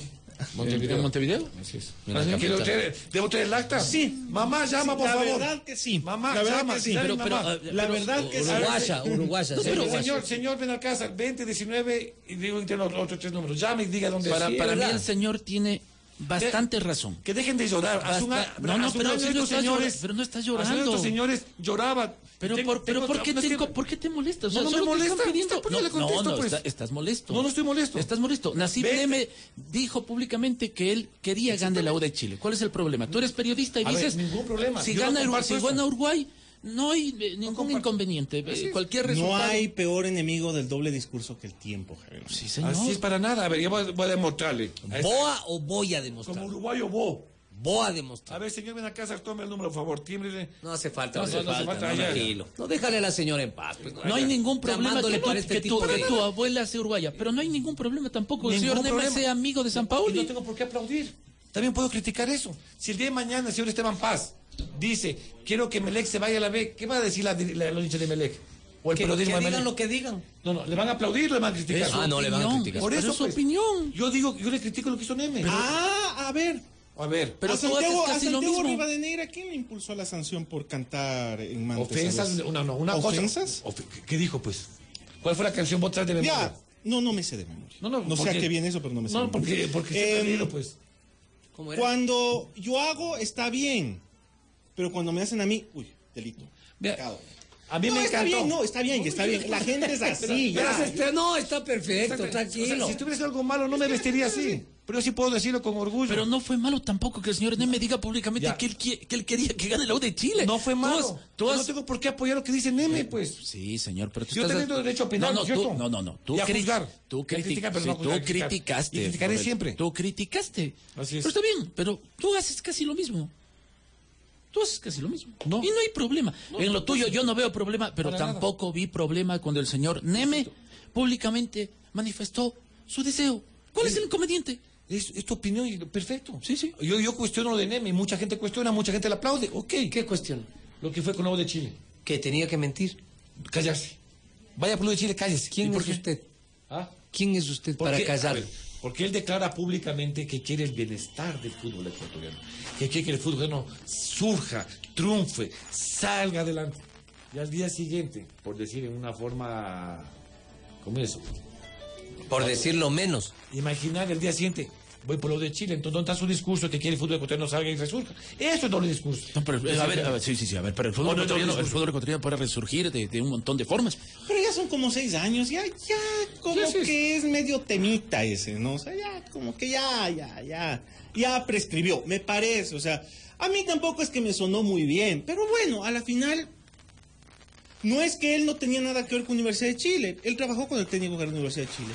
¿En Montevideo? Así es. Capital. ¿Debo traer- ¿Debo traer el acta? Sí. Mamá, llama, Sí, por la favor. verdad que sí. Mamá, La verdad llama, que sí. Pero, pero, mamá. La verdad que sí. Uruguaya, uruguaya. No, pero señor, señor, ven al casa, 20, 19, y digo entre los otros tres números. Llame y diga dónde Para, es. para mí el señor tiene bastante razón. Que dejen de llorar. Basta- a- no, no, pero no estos estás señores, llorando, pero no estás llorando. estos señores lloraban. Pero, Tengo- por, pero tengo ¿por, qué no te, que- inco- ¿por qué te molestas? No, no me molesta. pidiendo- Está- pues, le contesto, no, no, pues. está- estás molesto. No, no estoy molesto. Estás molesto. Nasib. Neme dijo públicamente que él quería ganar la U de Chile. ¿Cuál es el problema? Tú eres periodista y A ver, dices, ningún problema. si Yo no gana, Uruguay, si gana Uruguay, no hay eh, ningún inconveniente. Eh, Cualquier resultado. No hay peor enemigo del doble discurso que el tiempo, Javier. Sí, señor. Así es para nada. A ver, yo voy, a- voy a demostrarle. ¿Boa o voy a demostrar? Como uruguayo, bo. Voy a demostrar. A ver, señor, ven a casa, tome el número, por favor, tímbrele. No hace falta. No, hace no hace falta. no, tranquilo. No, déjale a la señora en paz. pues, No hay ningún problema que, tu, para este que tu- de- que tu abuela sea uruguaya, pero no hay ningún problema tampoco que el Ningún señor problema. sea amigo de San Y Paoli. no tengo por qué aplaudir. También puedo criticar eso. Si el día de mañana el señor Esteban Paz dice, quiero que Melec se vaya a la B, ¿qué va a decir la, la, los hinchas de Melec? O el Que, periodismo que de digan Melec. lo que digan. No, no, le van a aplaudir, le van a criticar. Ah, no, le van a criticar. Por eso, es su pues, opinión. Yo digo, yo le critico lo que hizo Neme. Ah, a ver. a ver, Pero a tú Santiago, a casi lo Santiago mismo. Rivadeneira, ¿quién le impulsó la sanción por cantar en Mantes? ofensas, una, no, una ¿Ofensas? cosa. Of- ¿Qué dijo, pues? ¿Cuál fue la canción vos traes de memoria? Ya, no, no me sé de memoria. No, no, no sé porque- a qué viene eso, pero no me sé. No, de memoria. porque, porque Em, se ha perdido, pues. ¿Cómo era? Cuando yo hago, está bien. Pero cuando me hacen a mí, uy, delito. Pecado. A mí no, me está encantó. bien, no, está bien, está bien. La gente es así, Pero ya. no, está perfecto, O sea, tranquilo. si estuviese algo malo, no me vestiría así. Pero yo sí puedo decirlo con orgullo. Pero no fue malo tampoco que el señor Neme diga públicamente que él, que él quería que gane la U de Chile. No fue Tú malo. has- tú Yo has- no tengo por qué apoyar lo que dice Neme, pues. Sí, señor, pero tú Yo estás... tengo derecho a opinar, no, no, ¿cierto? tú, no, no, no. Tú, a cri- juzgar. tú, Y a criti- criticar, pero sí, no a juzgar, tú criticaste. Y criticaré siempre. Tú criticaste. Así es. Pero está bien, pero tú haces casi lo mismo. Tú haces casi lo mismo. Y no hay problema. en lo tuyo yo no veo problema, pero nada. tampoco vi problema cuando el señor Neme públicamente manifestó su deseo. ¿Cuál es el inconveniente? Es, es tu opinión y perfecto. Sí, sí. Yo, yo cuestiono lo de Neme, mucha gente cuestiona, mucha gente le aplaude. Ok. ¿Qué cuestión? Lo que fue con Nuevo de Chile. Que tenía que mentir. Callarse. Vaya por lo de Chile, cállese. ¿Quién ¿Y por es qué? usted? ¿Ah? ¿Quién es usted ¿Por para qué? callar? Porque él declara públicamente que quiere el bienestar del fútbol ecuatoriano. Que quiere que el fútbol ecuatoriano surja, triunfe, salga adelante. Y al día siguiente, por decir en una forma como eso, Por decirlo menos. imaginar el día siguiente, voy por lo de Chile, entonces ¿dónde está su discurso que quiere el fútbol ecuatoriano salga y resurja? Eso es doble discurso. No, pero, a ver, a ver, sí, sí, sí, a ver, pero el fútbol, no, no, ecuatoriano, el fútbol ecuatoriano puede resurgir de, de un montón de formas. Pero ya son como seis años, ya, ya, como Sí, sí. que es medio temita ese, ¿no? O sea, ya, como que ya, ya, ya, ya prescribió, me parece, o sea, a mí tampoco es que me sonó muy bien, pero bueno, a la final, no es que él no tenía nada que ver con Universidad de Chile, él trabajó con el técnico de la Universidad de Chile.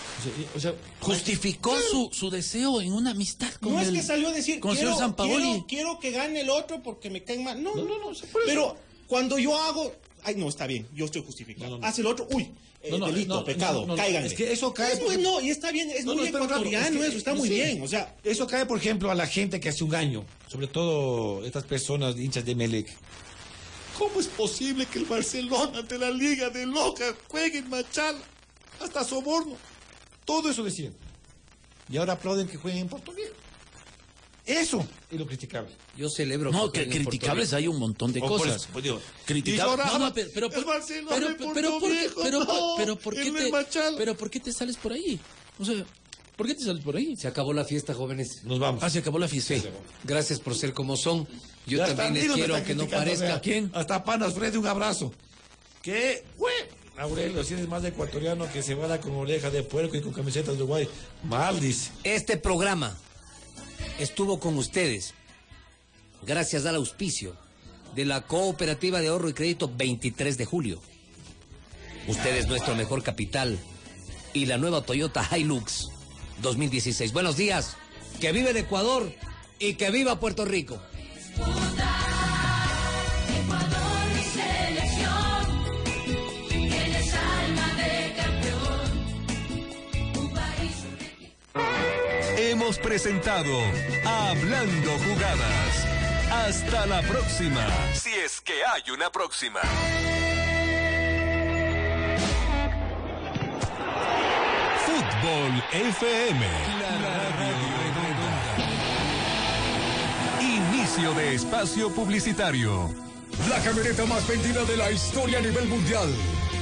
O sea, Justificó su, su deseo en una amistad con no el, es que salió a decir, con el quiero, señor Sampaoli. quiero, quiero que gane el otro porque me caen mal. No, no, no, por eso. pero cuando yo hago, ay, no, está bien, yo estoy justificado. Hace el otro, uy, eh, No, no, delito, no, pecado, no, no, no, cáiganle. es que eso cae Es porque- bueno, y está bien, es No, no, muy ecuatoriano es que- eso, está muy sí. bien, o sea, Eso cae, por ejemplo, a la gente que hace un año, sobre todo estas personas hinchas de Melec. ¿Cómo es posible que el Barcelona de la Liga de Loca juegue en Machala? Hasta soborno. Todo eso decían. Y ahora aplauden que jueguen en Portugal. Eso es lo criticable. Yo celebro No, que criticables Portugal. hay un montón de O por cosas. eso, pues digo, Criticables. No, no, pero, pero, el pero, Barcelona pero, en pero, Porto ¿por qué- Viejo, pero, no, pero, ¿por qué te, pero ¿por qué te sales por ahí? O sea, ¿por qué te sales por ahí? Se acabó la fiesta, jóvenes. Nos vamos. Ah, se acabó la fiesta. Gracias por ser como son. Yo Ya también les quiero, aunque no parezca. ¿Quién? Hasta Panas Freddy, un abrazo. ¿Qué? Güey. Aurelio, si eres más de ecuatoriano que se va con oreja de puerco y con camisetas de Uruguay. Mal, dice. Este programa estuvo con ustedes gracias al auspicio de la Cooperativa de Ahorro y Crédito 23 de julio. Usted es nuestro mejor capital y la nueva Toyota Hilux 2016. Buenos días. Que vive el Ecuador y que viva Puerto Rico. Hemos presentado Hablando Jugadas. Hasta la próxima. Si es que hay una próxima. Fútbol FM. De espacio publicitario. La camioneta más vendida de la historia a nivel mundial.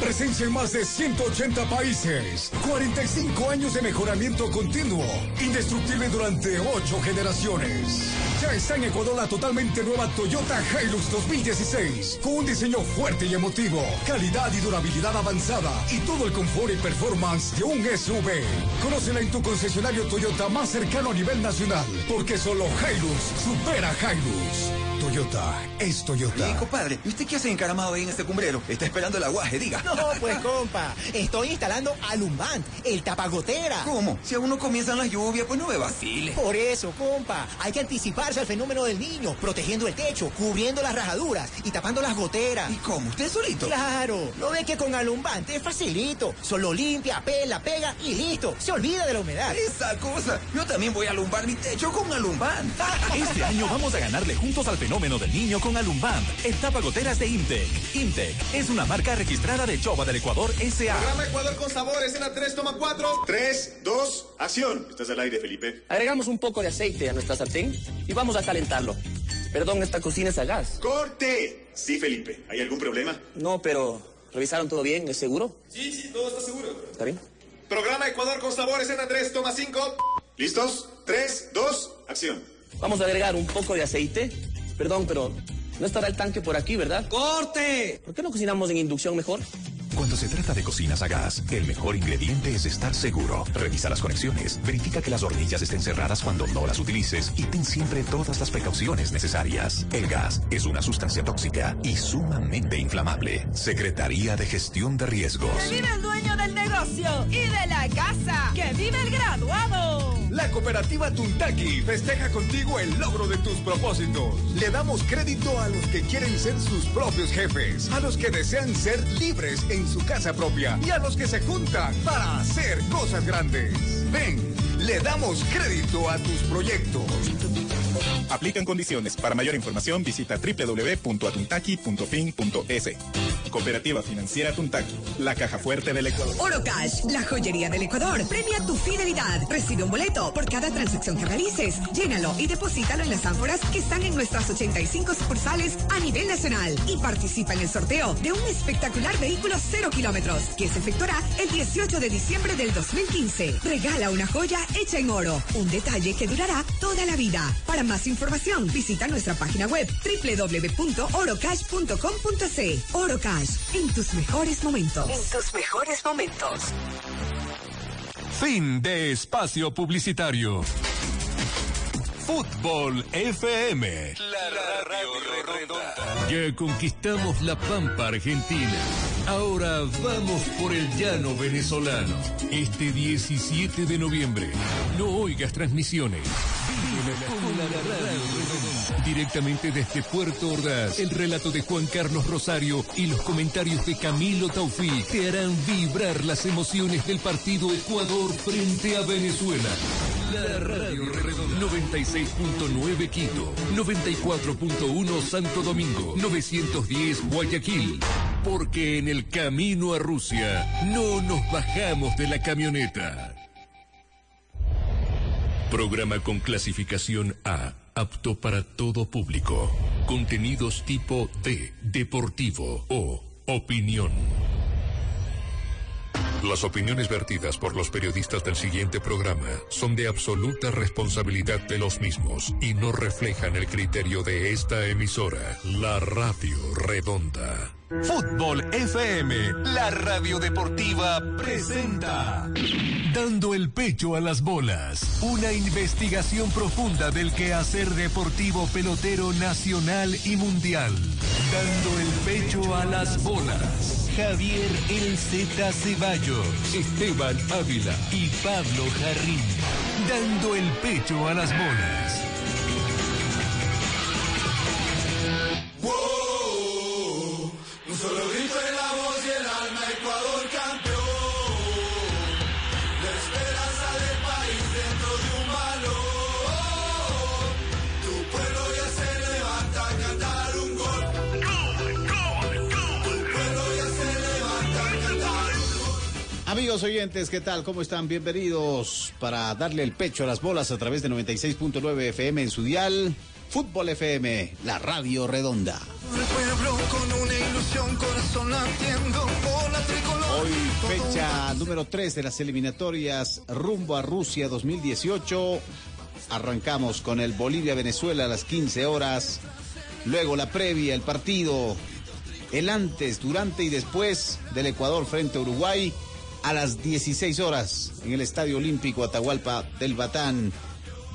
Presencia en más de 180 países. 45 años de mejoramiento continuo. Indestructible durante 8 generaciones. Ya está en Ecuador la totalmente nueva Toyota Hilux 2016. Con un diseño fuerte y emotivo. Calidad y durabilidad avanzada. Y todo el confort y performance de un SUV. Conócela en tu concesionario Toyota más cercano a nivel nacional. Porque solo Hilux supera Hilux. Toyota es Toyota. Y compadre, ¿y usted qué hace encaramado ahí en este cumbrero? Está esperando el aguaje, diga. No, pues compa, estoy instalando Alumbant, el tapagotera. ¿Cómo? Si aún no comienzan las lluvias, pues no me vacile. Por eso, compa, hay que anticiparse al fenómeno del niño, protegiendo el techo, cubriendo las rajaduras y tapando las goteras. ¿Y cómo? ¿Usted solito? Claro, ¿no ve que con Alumbant es facilito? Solo limpia, pela, pega y listo. Se olvida de la humedad. Esa cosa. Yo también voy a alumbar mi techo con Alumbant. Este año vamos a ganarle juntos al fenómeno del niño con Alumbamp, el tapagoteras de Intec. Intec es una marca registrada de Chova del Ecuador S.A. Programa Ecuador con sabor, escena 3, toma 4. 3, 2, acción. Estás al aire, Felipe. Agregamos un poco de aceite a nuestra sartén y vamos a calentarlo. Perdón, esta cocina es a gas. ¡Corte! Sí, Felipe. ¿Hay algún problema? No, pero ¿revisaron todo bien? ¿Es seguro? Sí, sí, todo está seguro. ¿Está bien? Programa Ecuador con sabor, escena 3, toma 5. ¿Listos? 3, 2, acción. Vamos a agregar un poco de aceite. Perdón, pero no estará el tanque por aquí, ¿verdad? ¡Corte! ¿Por qué no cocinamos en inducción mejor? Cuando se trata de cocinas a gas, el mejor ingrediente es estar seguro. Revisa las conexiones, verifica que las hornillas estén cerradas cuando no las utilices y ten siempre todas las precauciones necesarias. El gas es una sustancia tóxica y sumamente inflamable. Secretaría de Gestión de Riesgos. ¡Que vive el dueño del negocio y de la casa! ¡Que vive el graduado! La cooperativa Tuntaki festeja contigo el logro de tus propósitos. Le damos crédito a los que quieren ser sus propios jefes, a los que desean ser libres en su casa propia y a los que se juntan para hacer cosas grandes. Ven, le damos crédito a tus proyectos. Aplican condiciones. Para mayor información visita www.atuntaki.fin.es. Cooperativa Financiera Tuntaki, la caja fuerte del Ecuador. Orocash, la joyería del Ecuador. Premia tu fidelidad. Recibe un boleto por cada transacción que realices. Llénalo y deposítalo en las ánforas que están en nuestras 85 sucursales a nivel nacional. Y participa en el sorteo de un espectacular vehículo cero kilómetros que se efectuará el 18 de diciembre del 2015. Regala una joya hecha en oro. Un detalle que durará toda la vida. Para más información, visita nuestra página web www.orocash.com.c. Orocash, en tus mejores momentos. En tus mejores momentos. Fin de espacio publicitario. Fútbol FM. La radio redonda. Ya conquistamos la Pampa Argentina. Ahora vamos por el llano venezolano. Este 17 de noviembre. No oigas transmisiones. Directamente desde Puerto Ordaz, el relato de Juan Carlos Rosario y los comentarios de Camilo Taufí te harán vibrar las emociones del partido Ecuador frente a Venezuela. La radio redonda 96.9 Quito, 94.1 Santo Domingo, 910 Guayaquil. Porque en el camino a Rusia no nos bajamos de la camioneta. Programa con clasificación A, apto para todo público. Contenidos tipo D, deportivo o opinión. Las opiniones vertidas por los periodistas del siguiente programa son de absoluta responsabilidad de los mismos y no reflejan el criterio de esta emisora, la Radio Redonda. Fútbol FM, la radio deportiva presenta Dando el pecho a las bolas, una investigación profunda del quehacer deportivo pelotero nacional y mundial. Dando el pecho a las bolas. Javier El Z Ceballos, Esteban Ávila y Pablo Jarrín. Dando el pecho a las bolas. Un solo grito en la voz y el alma, Ecuador campeón. La esperanza del país dentro de un balón. Tu pueblo ya se levanta a cantar un gol. Tu pueblo ya se levanta a cantar un gol. Amigos oyentes, ¿qué tal? ¿Cómo están? Bienvenidos para darle el pecho a las bolas a través de 96.9 FM en su dial. Fútbol FM, la radio redonda. El pueblo con una Hoy fecha número 3 de las eliminatorias rumbo a Rusia 2018. Arrancamos con el Bolivia-Venezuela a las 15 horas. Luego la previa, el partido, el antes, durante y después del Ecuador frente a Uruguay a las 16 horas en el Estadio Olímpico Atahualpa del Batán.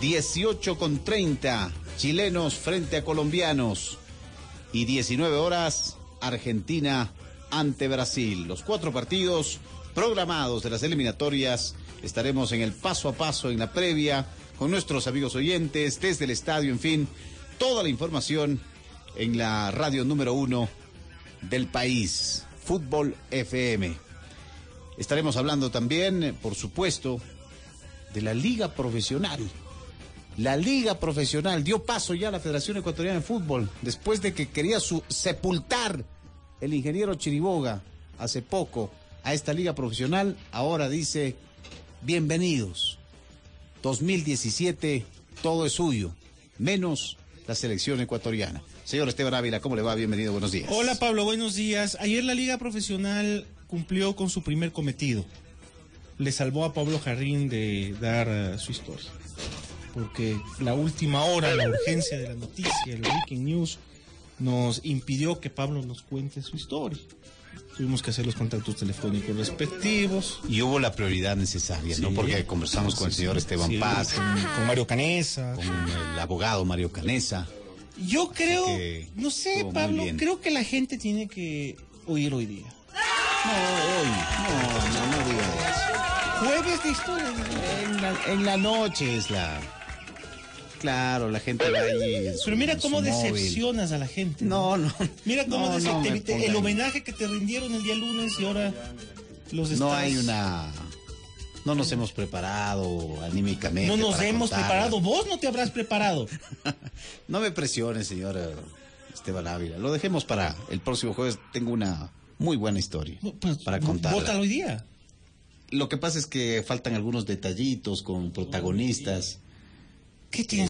18 con 30 chilenos frente a colombianos y 19 horas Argentina ante Brasil. Los cuatro partidos programados de las eliminatorias estaremos en el paso a paso en la previa con nuestros amigos oyentes desde el estadio, en fin, toda la información en la radio número uno del país, Fútbol FM. Estaremos hablando también, por supuesto, de la liga profesional. La liga profesional dio paso ya a la Federación Ecuatoriana de Fútbol después de que quería su sepultar el ingeniero Chiriboga hace poco a esta liga profesional. Ahora dice, bienvenidos. 2017, todo es suyo, menos la selección ecuatoriana. Señor Esteban Ávila, ¿cómo le va? Bienvenido, buenos días. Hola Pablo, buenos días. Ayer la Liga Profesional cumplió con su primer cometido. Le salvó a Pablo Jarrín de dar eh, su historia. porque la última hora, la urgencia de la noticia, el breaking news, nos impidió que Pablo nos cuente su historia. Tuvimos que hacer los contactos telefónicos respectivos. Y hubo la prioridad necesaria, ¿no? Porque conversamos con el señor Esteban Sí, Paz, con, con Mario Canesa. con el abogado Mario Canesa. Yo creo, que no sé, Pablo, creo que la gente tiene que oír hoy día. No, hoy, no, no, no diga eso. Jueves de historia. En la, en la noche es la... Claro, la gente va ahí. Pero mira cómo móvil. decepcionas a la gente. No, no. Mira cómo No, te- te- el homenaje que te rindieron el día lunes y ahora los estás... No hay una... No nos hemos preparado anímicamente. No nos hemos contarla. preparado. Vos no te habrás preparado. No me presione, señor eh, Esteban Ávila. Lo dejemos para el próximo jueves. Tengo una muy buena historia para contar. Bótalo hoy día. Lo que pasa es que faltan algunos detallitos con protagonistas. ¿Qué tienes